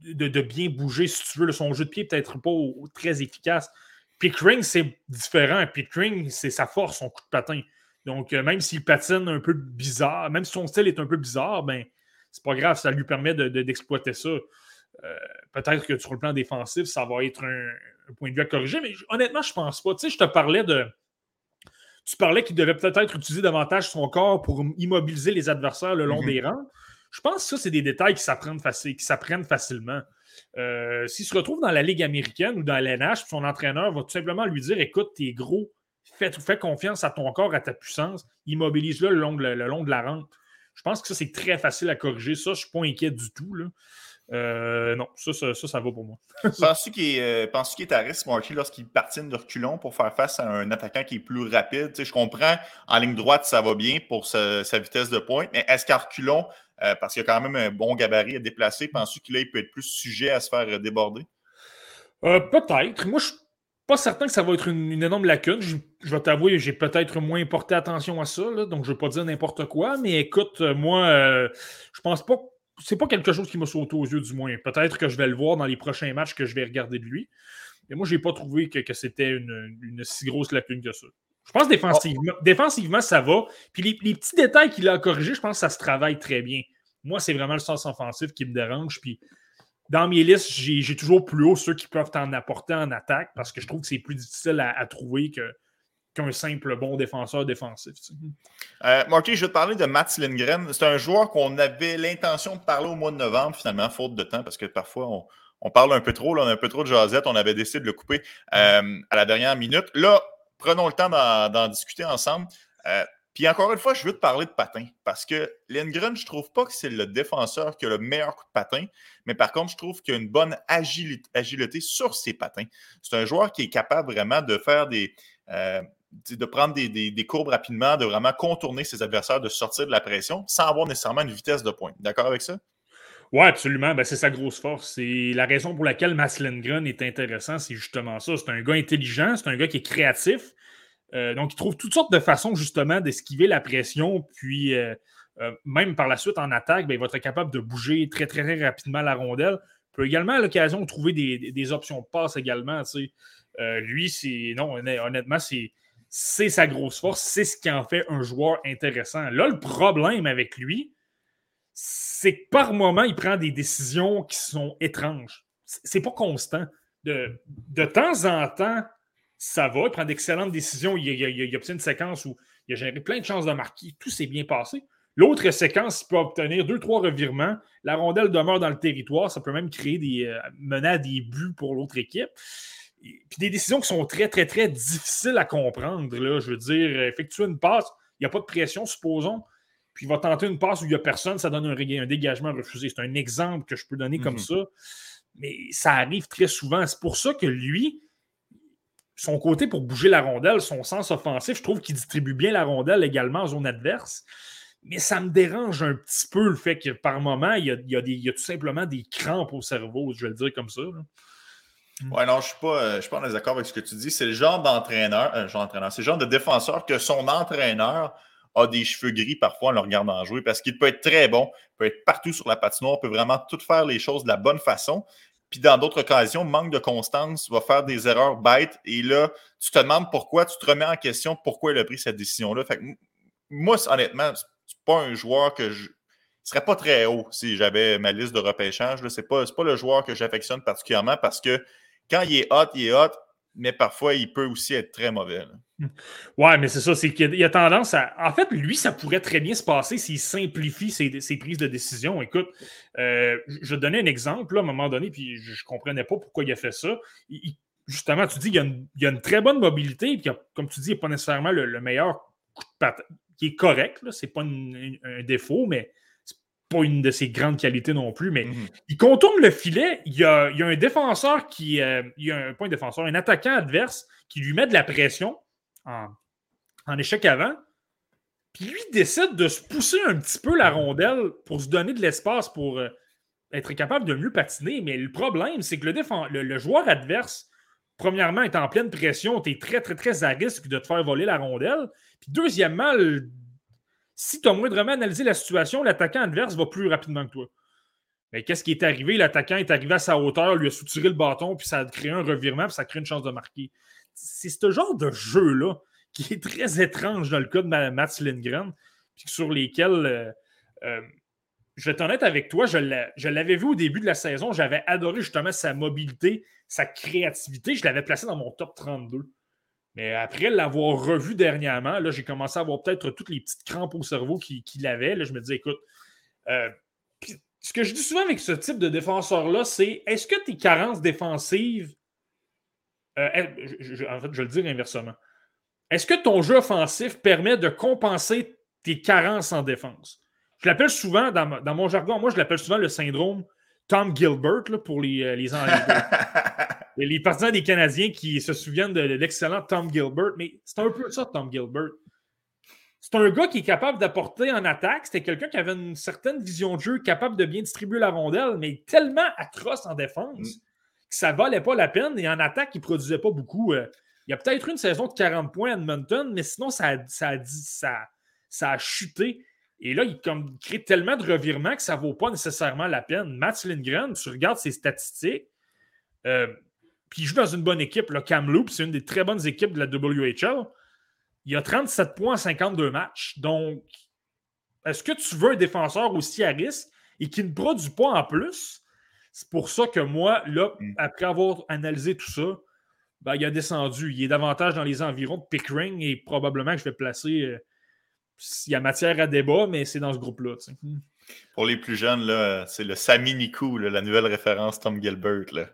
de, bien bouger, si tu veux. son jeu de pied peut-être pas très efficace. Pickering, c'est différent. Pickering, c'est sa force, son coup de patin. Donc, euh, même s'il patine un peu bizarre, même si son style est un peu bizarre, ben, c'est pas grave, ça lui permet d'exploiter ça. Euh, peut-être que sur le plan défensif, ça va être un, point de vue à corriger, mais honnêtement, je pense pas. Tu sais, je te parlais de. Tu parlais qu'il devait peut-être utiliser davantage son corps pour immobiliser les adversaires le long mm-hmm. des rangs. Je pense que ça, c'est des détails qui s'apprennent facilement. Euh, s'il se retrouve dans la Ligue américaine ou dans l'NH, son entraîneur va tout simplement lui dire Écoute, t'es gros, fais, fais, confiance à ton corps, à ta puissance, immobilise-le le long, de, le long de la rente. Je pense que ça, c'est très facile à corriger. Ça, je ne suis pas inquiet du tout. Là. Euh, non, ça, ça, ça, va pour moi. Penses-tu qu'il est, euh, est, à risque, Marky, lorsqu'il patine de reculons pour faire face à un attaquant qui est plus rapide? je comprends, en ligne droite, ça va bien pour sa, vitesse de pointe, mais est-ce qu'à reculons, euh, parce qu'il y a quand même un bon gabarit à déplacer, penses-tu qu'il peut être plus sujet à se faire déborder? peut-être. Moi, je suis pas certain que ça va être une, énorme lacune. Je, vais t'avouer, j'ai peut-être moins porté attention à ça, donc je ne vais pas dire n'importe quoi, mais écoute, moi, je pense pas c'est pas quelque chose qui m'a sauté aux yeux, du moins. Peut-être que je vais le voir dans les prochains matchs que je vais regarder de lui. Mais moi, je n'ai pas trouvé que, c'était une, si grosse lacune que ça. Je pense défensivement, défensivement ça va. Puis les, petits détails qu'il a corrigés, je pense que ça se travaille très bien. Moi, c'est vraiment le sens offensif qui me dérange. Puis dans mes listes, j'ai toujours plus haut ceux qui peuvent en apporter en attaque parce que je trouve que c'est plus difficile à trouver que, qu'un simple bon défenseur défensif. Euh, Marky, je vais te parler de Mats Lindgren. C'est un joueur qu'on avait l'intention de parler au mois de novembre, finalement, faute de temps, parce que parfois on, parle un peu trop, là, on a un peu trop de jasette. On avait décidé de le couper euh, à la dernière minute. Là, prenons le temps d'en discuter ensemble. Euh, puis encore une fois, je veux te parler de patin parce que Lindgren, je trouve pas que c'est le défenseur qui a le meilleur coup de patin, mais par contre, je trouve qu'il a une bonne agilité, agilité sur ses patins. C'est un joueur qui est capable vraiment de faire des, de prendre des, courbes rapidement, de vraiment contourner ses adversaires, de sortir de la pression sans avoir nécessairement une vitesse de pointe. D'accord avec ça? Oui, absolument. Ben, c'est sa grosse force. C'est la raison pour laquelle Maslengren est intéressant, c'est justement ça. C'est un gars intelligent, c'est un gars qui est créatif. Euh, donc, il trouve toutes sortes de façons justement d'esquiver la pression. Puis, euh, euh, même par la suite en attaque, ben, il va être capable de bouger très, très, très rapidement la rondelle. Il peut également à l'occasion trouver des, options de passe également. lui, c'est. Non, honnêtement, c'est c'est sa grosse force, c'est ce qui en fait un joueur intéressant. Là, le problème avec lui, c'est que par moment, il prend des décisions qui sont étranges. C'est pas constant. De, de temps en temps, ça va, il prend d'excellentes décisions. Il, il, il, obtient une séquence où il a généré plein de chances de marquer. Tout s'est bien passé. L'autre séquence, il peut obtenir deux, trois revirements. La rondelle demeure dans le territoire. Ça peut même créer des euh, menaces, des buts pour l'autre équipe puis des décisions qui sont très, très, très difficiles à comprendre. Là. Je veux dire, effectuer une passe, il n'y a pas de pression, supposons, puis il va tenter une passe où il n'y a personne, ça donne un, un dégagement refusé. C'est un exemple que je peux donner comme mhm. ça. Mais ça arrive très souvent. C'est pour ça que lui, son côté pour bouger la rondelle, son sens offensif, je trouve qu'il distribue bien la rondelle également en zone adverse. Mais ça me dérange un petit peu le fait que par moment, il y a, il y a tout simplement des crampes au cerveau, je vais le dire comme ça. Ouais, non, je ne euh, suis, pas en désaccord avec ce que tu dis. C'est le genre d'entraîneur, euh, genre d'entraîneur, c'est le genre de défenseur que son entraîneur a des cheveux gris parfois en le regardant jouer parce qu'il peut être très bon, peut être partout sur la patinoire, peut vraiment tout faire les choses de la bonne façon. Puis dans d'autres occasions, manque de constance, va faire des erreurs bêtes. Et là, tu te demandes pourquoi, tu te remets en question pourquoi il a pris cette décision-là. Fait que, moi, honnêtement, c'est pas un joueur que je. Il serait pas très haut si j'avais ma liste de repêchage. Ce n'est pas le joueur que j'affectionne particulièrement parce que quand il est hot, il est hot, mais parfois, il peut aussi être très mauvais. Oui, Ouais, mais c'est ça, c'est qu'il a tendance à. En fait, lui, ça pourrait très bien se passer s'il simplifie ses, prises de décision. Écoute, euh, je vais te donner un exemple à un moment donné, puis je ne comprenais pas pourquoi il a fait ça. justement, tu dis qu'il y, a une très bonne mobilité, puis comme tu dis, il n'est pas nécessairement le, meilleur coup de patin, qui est correct, ce n'est pas un défaut, mais pas une de ses grandes qualités non plus, mais Mhm. il contourne le filet. Il y a, il y a un défenseur qui. euh, il y a un, pas un défenseur, un attaquant adverse qui lui met de la pression en, en échec avant. Puis lui décide de se pousser un petit peu la rondelle pour se donner de l'espace pour euh, être capable de mieux patiner. Mais le problème, c'est que le, le joueur adverse, premièrement, est en pleine pression. Tu es très, très, très à risque de te faire voler la rondelle. Puis deuxièmement, le- si tu as moindrement analysé la situation, l'attaquant adverse va plus rapidement que toi. Mais qu'est-ce qui est arrivé? L'attaquant est arrivé à sa hauteur, lui a soutiré le bâton, puis ça a créé un revirement, puis ça a créé une chance de marquer. C'est ce genre de jeu-là qui est très étrange dans le cas de Ma- Mats Lindgren, puis sur lesquels, euh, euh, je vais être honnête avec toi, je l'avais vu au début de la saison, j'avais adoré justement sa mobilité, sa créativité, je l'avais placé dans mon top 32. Mais après l'avoir revu dernièrement, là, j'ai commencé à avoir peut-être toutes les petites crampes au cerveau qu'il avait. Là, je me disais, écoute, euh, ce que je dis souvent avec ce type de défenseur-là, c'est est-ce que tes carences défensives. euh, en fait, je vais le dire inversement. Est-ce que ton jeu offensif permet de compenser tes carences en défense? Je l'appelle souvent, dans, dans mon jargon, moi, je l'appelle souvent le syndrome Tom Gilbert là, pour les, euh, les, les, les partisans des Canadiens qui se souviennent de l'excellent Tom Gilbert, mais c'est un peu ça, Tom Gilbert. C'est un gars qui est capable d'apporter en attaque. C'était quelqu'un qui avait une certaine vision de jeu, capable de bien distribuer la rondelle, mais tellement atroce en défense Mm. que ça valait pas la peine. Et en attaque, il produisait pas beaucoup. Euh, il y a peut-être une saison de 40 points à Edmonton, mais sinon, ça a, ça a, ça, ça a chuté. Et là, il comme, crée tellement de revirements que ça ne vaut pas nécessairement la peine. Matt Lindgren, tu regardes ses statistiques, euh, puis il joue dans une bonne équipe. Là, Kamloops, c'est une des très bonnes équipes de la WHL. Il a 37 points en 52 matchs. Donc, est-ce que tu veux un défenseur aussi à risque et qui ne produit pas en plus? C'est pour ça que moi, là, Mm. après avoir analysé tout ça, ben, il a descendu. Il est davantage dans les environs de Pickering et probablement que je vais placer. euh, s'il y a matière à débat, mais c'est dans ce groupe-là. Pour les plus jeunes, là, c'est le Sami Nikou, là, la nouvelle référence Tom Gilbert. Là.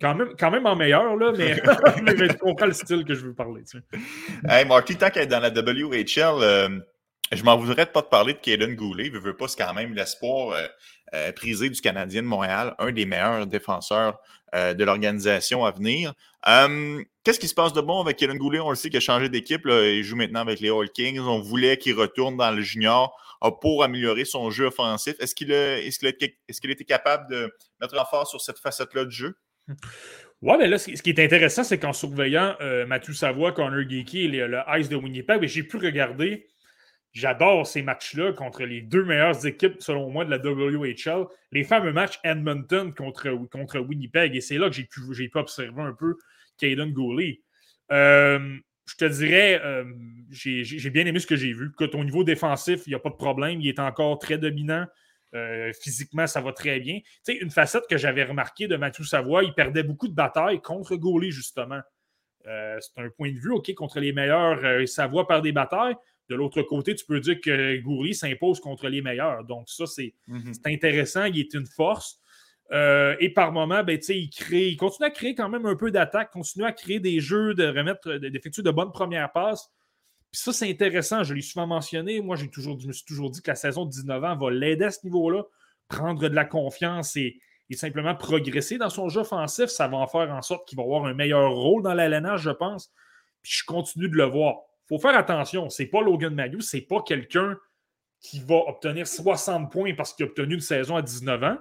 Quand même, quand même en meilleur, là, mais, mais tu comprends le style que je veux parler. tu sais. Hey, Marty, tant qu'elle est dans la WHL, euh, je m'en voudrais de pas te parler de Caden Goulet. Je veux pas, c'est quand même l'espoir euh, euh, prisé du Canadien de Montréal, un des meilleurs défenseurs euh, de l'organisation à venir. Euh, Qu'est-ce qui se passe de bon avec Caden Goulet? On le sait qu'il a changé d'équipe. Il joue maintenant avec les All Kings. On voulait qu'il retourne dans le junior euh, pour améliorer son jeu offensif. Est-ce qu'il a, a, a été capable de mettre en force sur cette facette-là du jeu? Ouais, mais là, ce qui est intéressant, c'est qu'en surveillant euh, Mathieu Savoie, Connor Geeky et le, Ice de Winnipeg, j'ai pu regarder. J'adore ces matchs-là contre les deux meilleures équipes, selon moi, de la WHL. Les fameux matchs Edmonton contre, contre Winnipeg. Et c'est là que j'ai pu, pu observer un peu Caden Goulet. Euh, je te dirais, euh, j'ai j'ai bien aimé ce que j'ai vu. Écoute, au niveau défensif, il n'y a pas de problème. Il est encore très dominant. Euh, physiquement, ça va très bien. Tu sais, une facette que j'avais remarqué de Mathieu Savoie, il perdait beaucoup de batailles contre Gaulet, justement. Euh, c'est un point de vue, OK, contre les meilleurs, euh, Savoie perd des batailles. De l'autre côté, tu peux dire que Goulet s'impose contre les meilleurs. Donc, ça, c'est c'est intéressant. Il est une force. Euh, et par moment, ben, il crée, il continue à créer quand même un peu d'attaque, continue à créer des jeux, de remettre, de- d'effectuer de bonnes premières passes. Puis ça, c'est intéressant. Je l'ai souvent mentionné. Moi, j'ai toujours, je me suis toujours dit que la saison de 19 ans va l'aider à ce niveau-là, prendre de la confiance et, simplement progresser dans son jeu offensif. Ça va en faire en sorte qu'il va avoir un meilleur rôle dans l'alénage, je pense. Puis je continue de le voir. Il faut faire attention. C'est pas Logan Matthews, c'est pas quelqu'un qui va obtenir 60 points parce qu'il a obtenu une saison à 19 ans.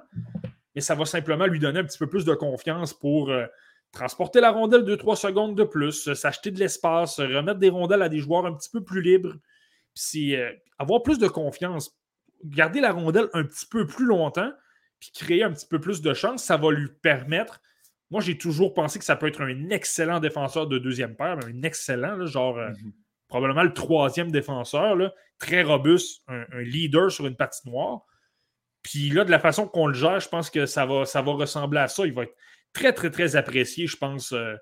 Mais ça va simplement lui donner un petit peu plus de confiance pour euh, transporter la rondelle 2-3 secondes de plus, s'acheter de l'espace, remettre des rondelles à des joueurs un petit peu plus libres. Puis euh, avoir plus de confiance, garder la rondelle un petit peu plus longtemps, puis créer un petit peu plus de chance, ça va lui permettre. Moi, j'ai toujours pensé que ça peut être un excellent défenseur de deuxième paire, un excellent, là, genre euh, probablement le troisième défenseur, là, très robuste, un, un leader sur une patinoire. Puis là, de la façon qu'on le gère, je pense que ça va, ça va ressembler à ça. Il va être très, très, très apprécié, je pense, euh,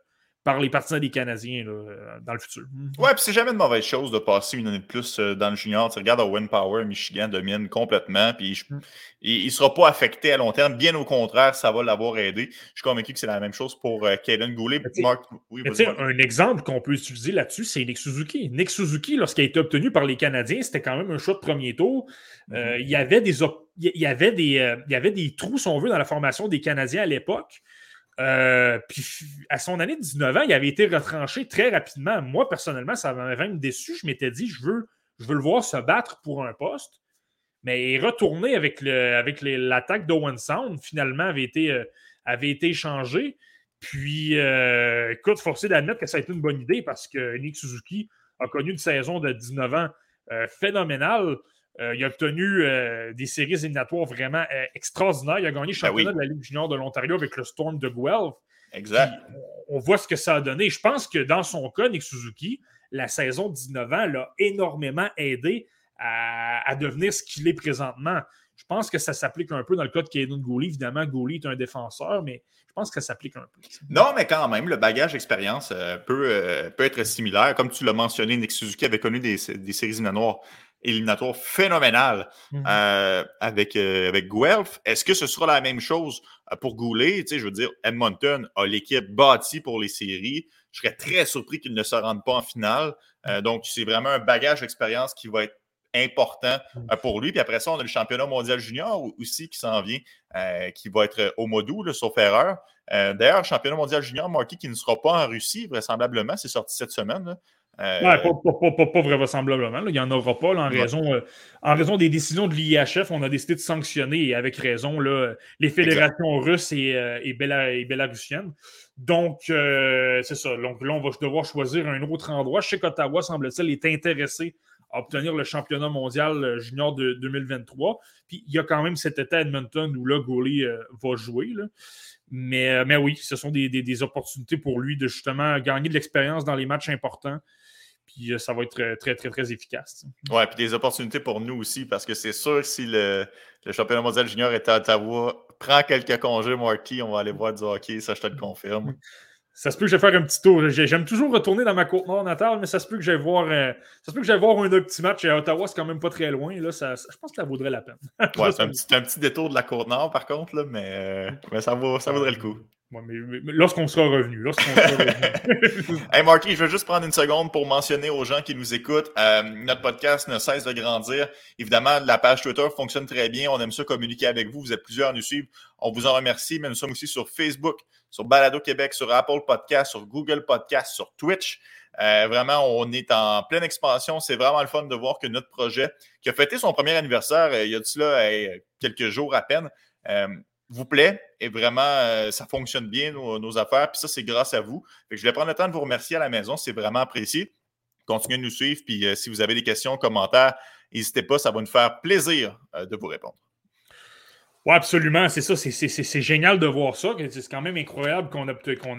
par les partisans des Canadiens là, euh, dans le futur. Ouais, puis c'est jamais une mauvaise chose de passer une année de plus euh, dans le junior. Tu regardes Owen Power, Michigan domine complètement, puis Mm. il ne sera pas affecté à long terme. Bien au contraire, ça va l'avoir aidé. Je suis convaincu que c'est la même chose pour euh, Goulet. Mark, oui, un exemple qu'on peut utiliser là-dessus, c'est Nick Suzuki. Nick Suzuki, lorsqu'il a été obtenu par les Canadiens, c'était quand même un choix de premier tour. Euh, il, y avait des op- il y avait des, euh, il y avait des trous, si on veut, dans la formation des Canadiens à l'époque. Euh, puis à son année de 19 ans, il avait été retranché très rapidement. Moi, personnellement, ça m'avait même déçu. Je m'étais dit, je veux, je veux le voir se battre pour un poste. Mais retourner avec, le, avec l'attaque d'Owen Sound, finalement, avait été, euh, avait été échangé. Puis, euh, écoute, forcé d'admettre que ça a été une bonne idée parce que Nick Suzuki a connu une saison de 19 ans phénoménale. Euh, il a obtenu euh, des séries éliminatoires vraiment euh, extraordinaires. Il a gagné le Ben oui. championnat de la Ligue junior de l'Ontario avec le Storm de Guelph. Exact. Puis, on voit ce que ça a donné. Je pense que dans son cas, Nick Suzuki, la saison de 19 ans l'a énormément aidé à, à devenir ce qu'il est présentement. Je pense que ça s'applique un peu dans le cas de Kaden Gooley. Évidemment, Gooley est un défenseur, mais je pense que ça s'applique un peu. Non, mais quand même, le bagage d'expérience euh, peut, euh, peut être similaire. Comme tu l'as mentionné, Nick Suzuki avait connu des, des séries éliminatoires, éliminatoires phénoménales Mhm. euh, avec, euh, avec Guelph. Est-ce que ce sera la même chose euh, pour Goulet? Tu sais, je veux dire, Edmonton a l'équipe bâtie pour les séries. Je serais très surpris qu'ils ne se rendent pas en finale. Euh, donc, c'est vraiment un bagage d'expérience qui va être important euh, pour lui. Puis après ça, on a le championnat mondial junior au- aussi qui s'en vient, qui va être au mois d'août, sauf erreur. D'ailleurs, le championnat mondial junior, Marky, qui ne sera pas en Russie, vraisemblablement, c'est sorti cette semaine. là. Euh, Ouais, pas, pas, pas, pas, pas vraisemblablement. là. Il n'y en aura pas là, en, Ouais. raison, euh, en raison des décisions de l'IHF. On a décidé de sanctionner, et avec raison, là, les fédérations russes et, euh, et, béla- et bélarussiennes. Donc, euh, c'est ça. Donc là, on va devoir choisir un autre endroit. Je sais qu'Ottawa, semble-t-il, est intéressé à obtenir le championnat mondial junior de 2023. Puis il y a quand même cet été à Edmonton où là, euh, va jouer. là. Mais, mais oui, ce sont des, des- des opportunités pour lui de justement gagner de l'expérience dans les matchs importants. Puis euh, ça va être très, très, très efficace. Ouais, puis des opportunités pour nous aussi, parce que c'est sûr que si le, le championnat mondial junior est à Ottawa, prends quelques congés, Marky, on va aller voir du hockey, ça je te le confirme. Ça se peut que je vais faire un petit tour. J'ai- J'aime toujours retourner dans ma côte nord natale, mais ça se peut que j'aille voir, euh, ça se peut que j'aille voir un autre petit match à Ottawa. C'est quand même pas très loin. Là, ça, ça- je pense que ça vaudrait la peine. Ouais, c'est un petit, un petit détour de la côte nord, par contre, là, mais, euh, mais ça, vaut, ça vaudrait le coup. Mais, lorsqu'on sera revenu. Lorsqu'on sera revenu. Hey Marky, je veux juste prendre une seconde pour mentionner aux gens qui nous écoutent. euh, notre podcast ne cesse de grandir. Évidemment, la page Twitter fonctionne très bien. On aime ça communiquer avec vous. Vous êtes plusieurs à nous suivre. On vous en remercie, mais nous sommes aussi sur Facebook, sur Balado Québec, sur Apple Podcast, sur Google Podcast, sur Twitch. Euh, vraiment, on est en pleine expansion. C'est vraiment le fun de voir que notre projet, qui a fêté son premier anniversaire euh, il y a de cela quelques jours à peine, vous plaît et vraiment, euh, ça fonctionne bien, nos, affaires. Puis ça, c'est grâce à vous. Je vais prendre le temps de vous remercier à la maison. C'est vraiment apprécié. Continuez de nous suivre. Puis euh, si vous avez des questions, commentaires, n'hésitez pas. Ça va nous faire plaisir euh, de vous répondre. Oui, absolument. C'est ça. C'est- génial de voir ça. C'est quand même incroyable qu'on a,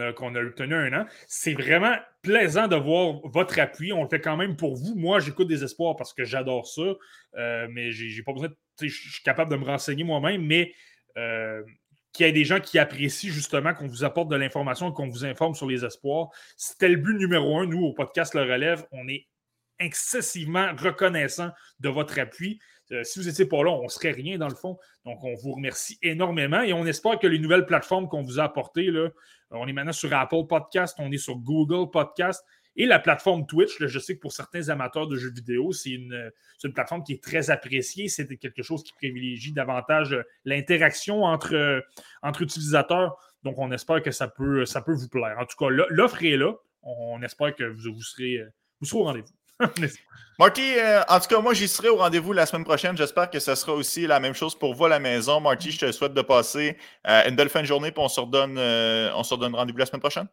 obtenu un an. C'est vraiment plaisant de voir votre appui. On le fait quand même pour vous. Moi, j'écoute des espoirs parce que j'adore ça. Mais j'ai pas besoin de. Je suis capable de me renseigner moi-même, mais euh, qu'il y ait des gens qui apprécient justement qu'on vous apporte de l'information qu'on vous informe sur les espoirs. C'était le but numéro un, nous, au podcast Le Relève. On est excessivement reconnaissant de votre appui. Euh, si vous n'étiez pas là, on ne serait rien dans le fond. Donc, on vous remercie énormément et on espère que les nouvelles plateformes qu'on vous a apportées, on est maintenant sur Apple Podcast, on est sur Google Podcast et la plateforme Twitch. je sais que pour certains amateurs de jeux vidéo, c'est une, une plateforme qui est très appréciée. C'est quelque chose qui privilégie davantage euh, l'interaction entre, euh, entre utilisateurs. Donc, on espère que ça peut, ça peut vous plaire. En tout cas, l'offre est là. On espère que vous, vous serez, euh, vous serez au rendez-vous. Marty, en tout cas, moi, j'y serai au rendez-vous la semaine prochaine. J'espère que ce sera aussi la même chose pour vous à la maison. Marty, je te souhaite de passer une belle fin de journée, puis on se redonne, on se redonne rendez-vous la semaine prochaine.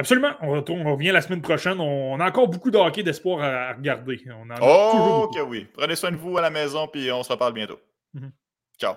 Absolument. On, retourne, on revient la semaine prochaine. On, on a encore beaucoup de hockey d'espoir à, regarder. On en a toujours Oh, beaucoup. que oui. Prenez soin de vous à la maison, puis on se reparle bientôt. Mhm. Ciao.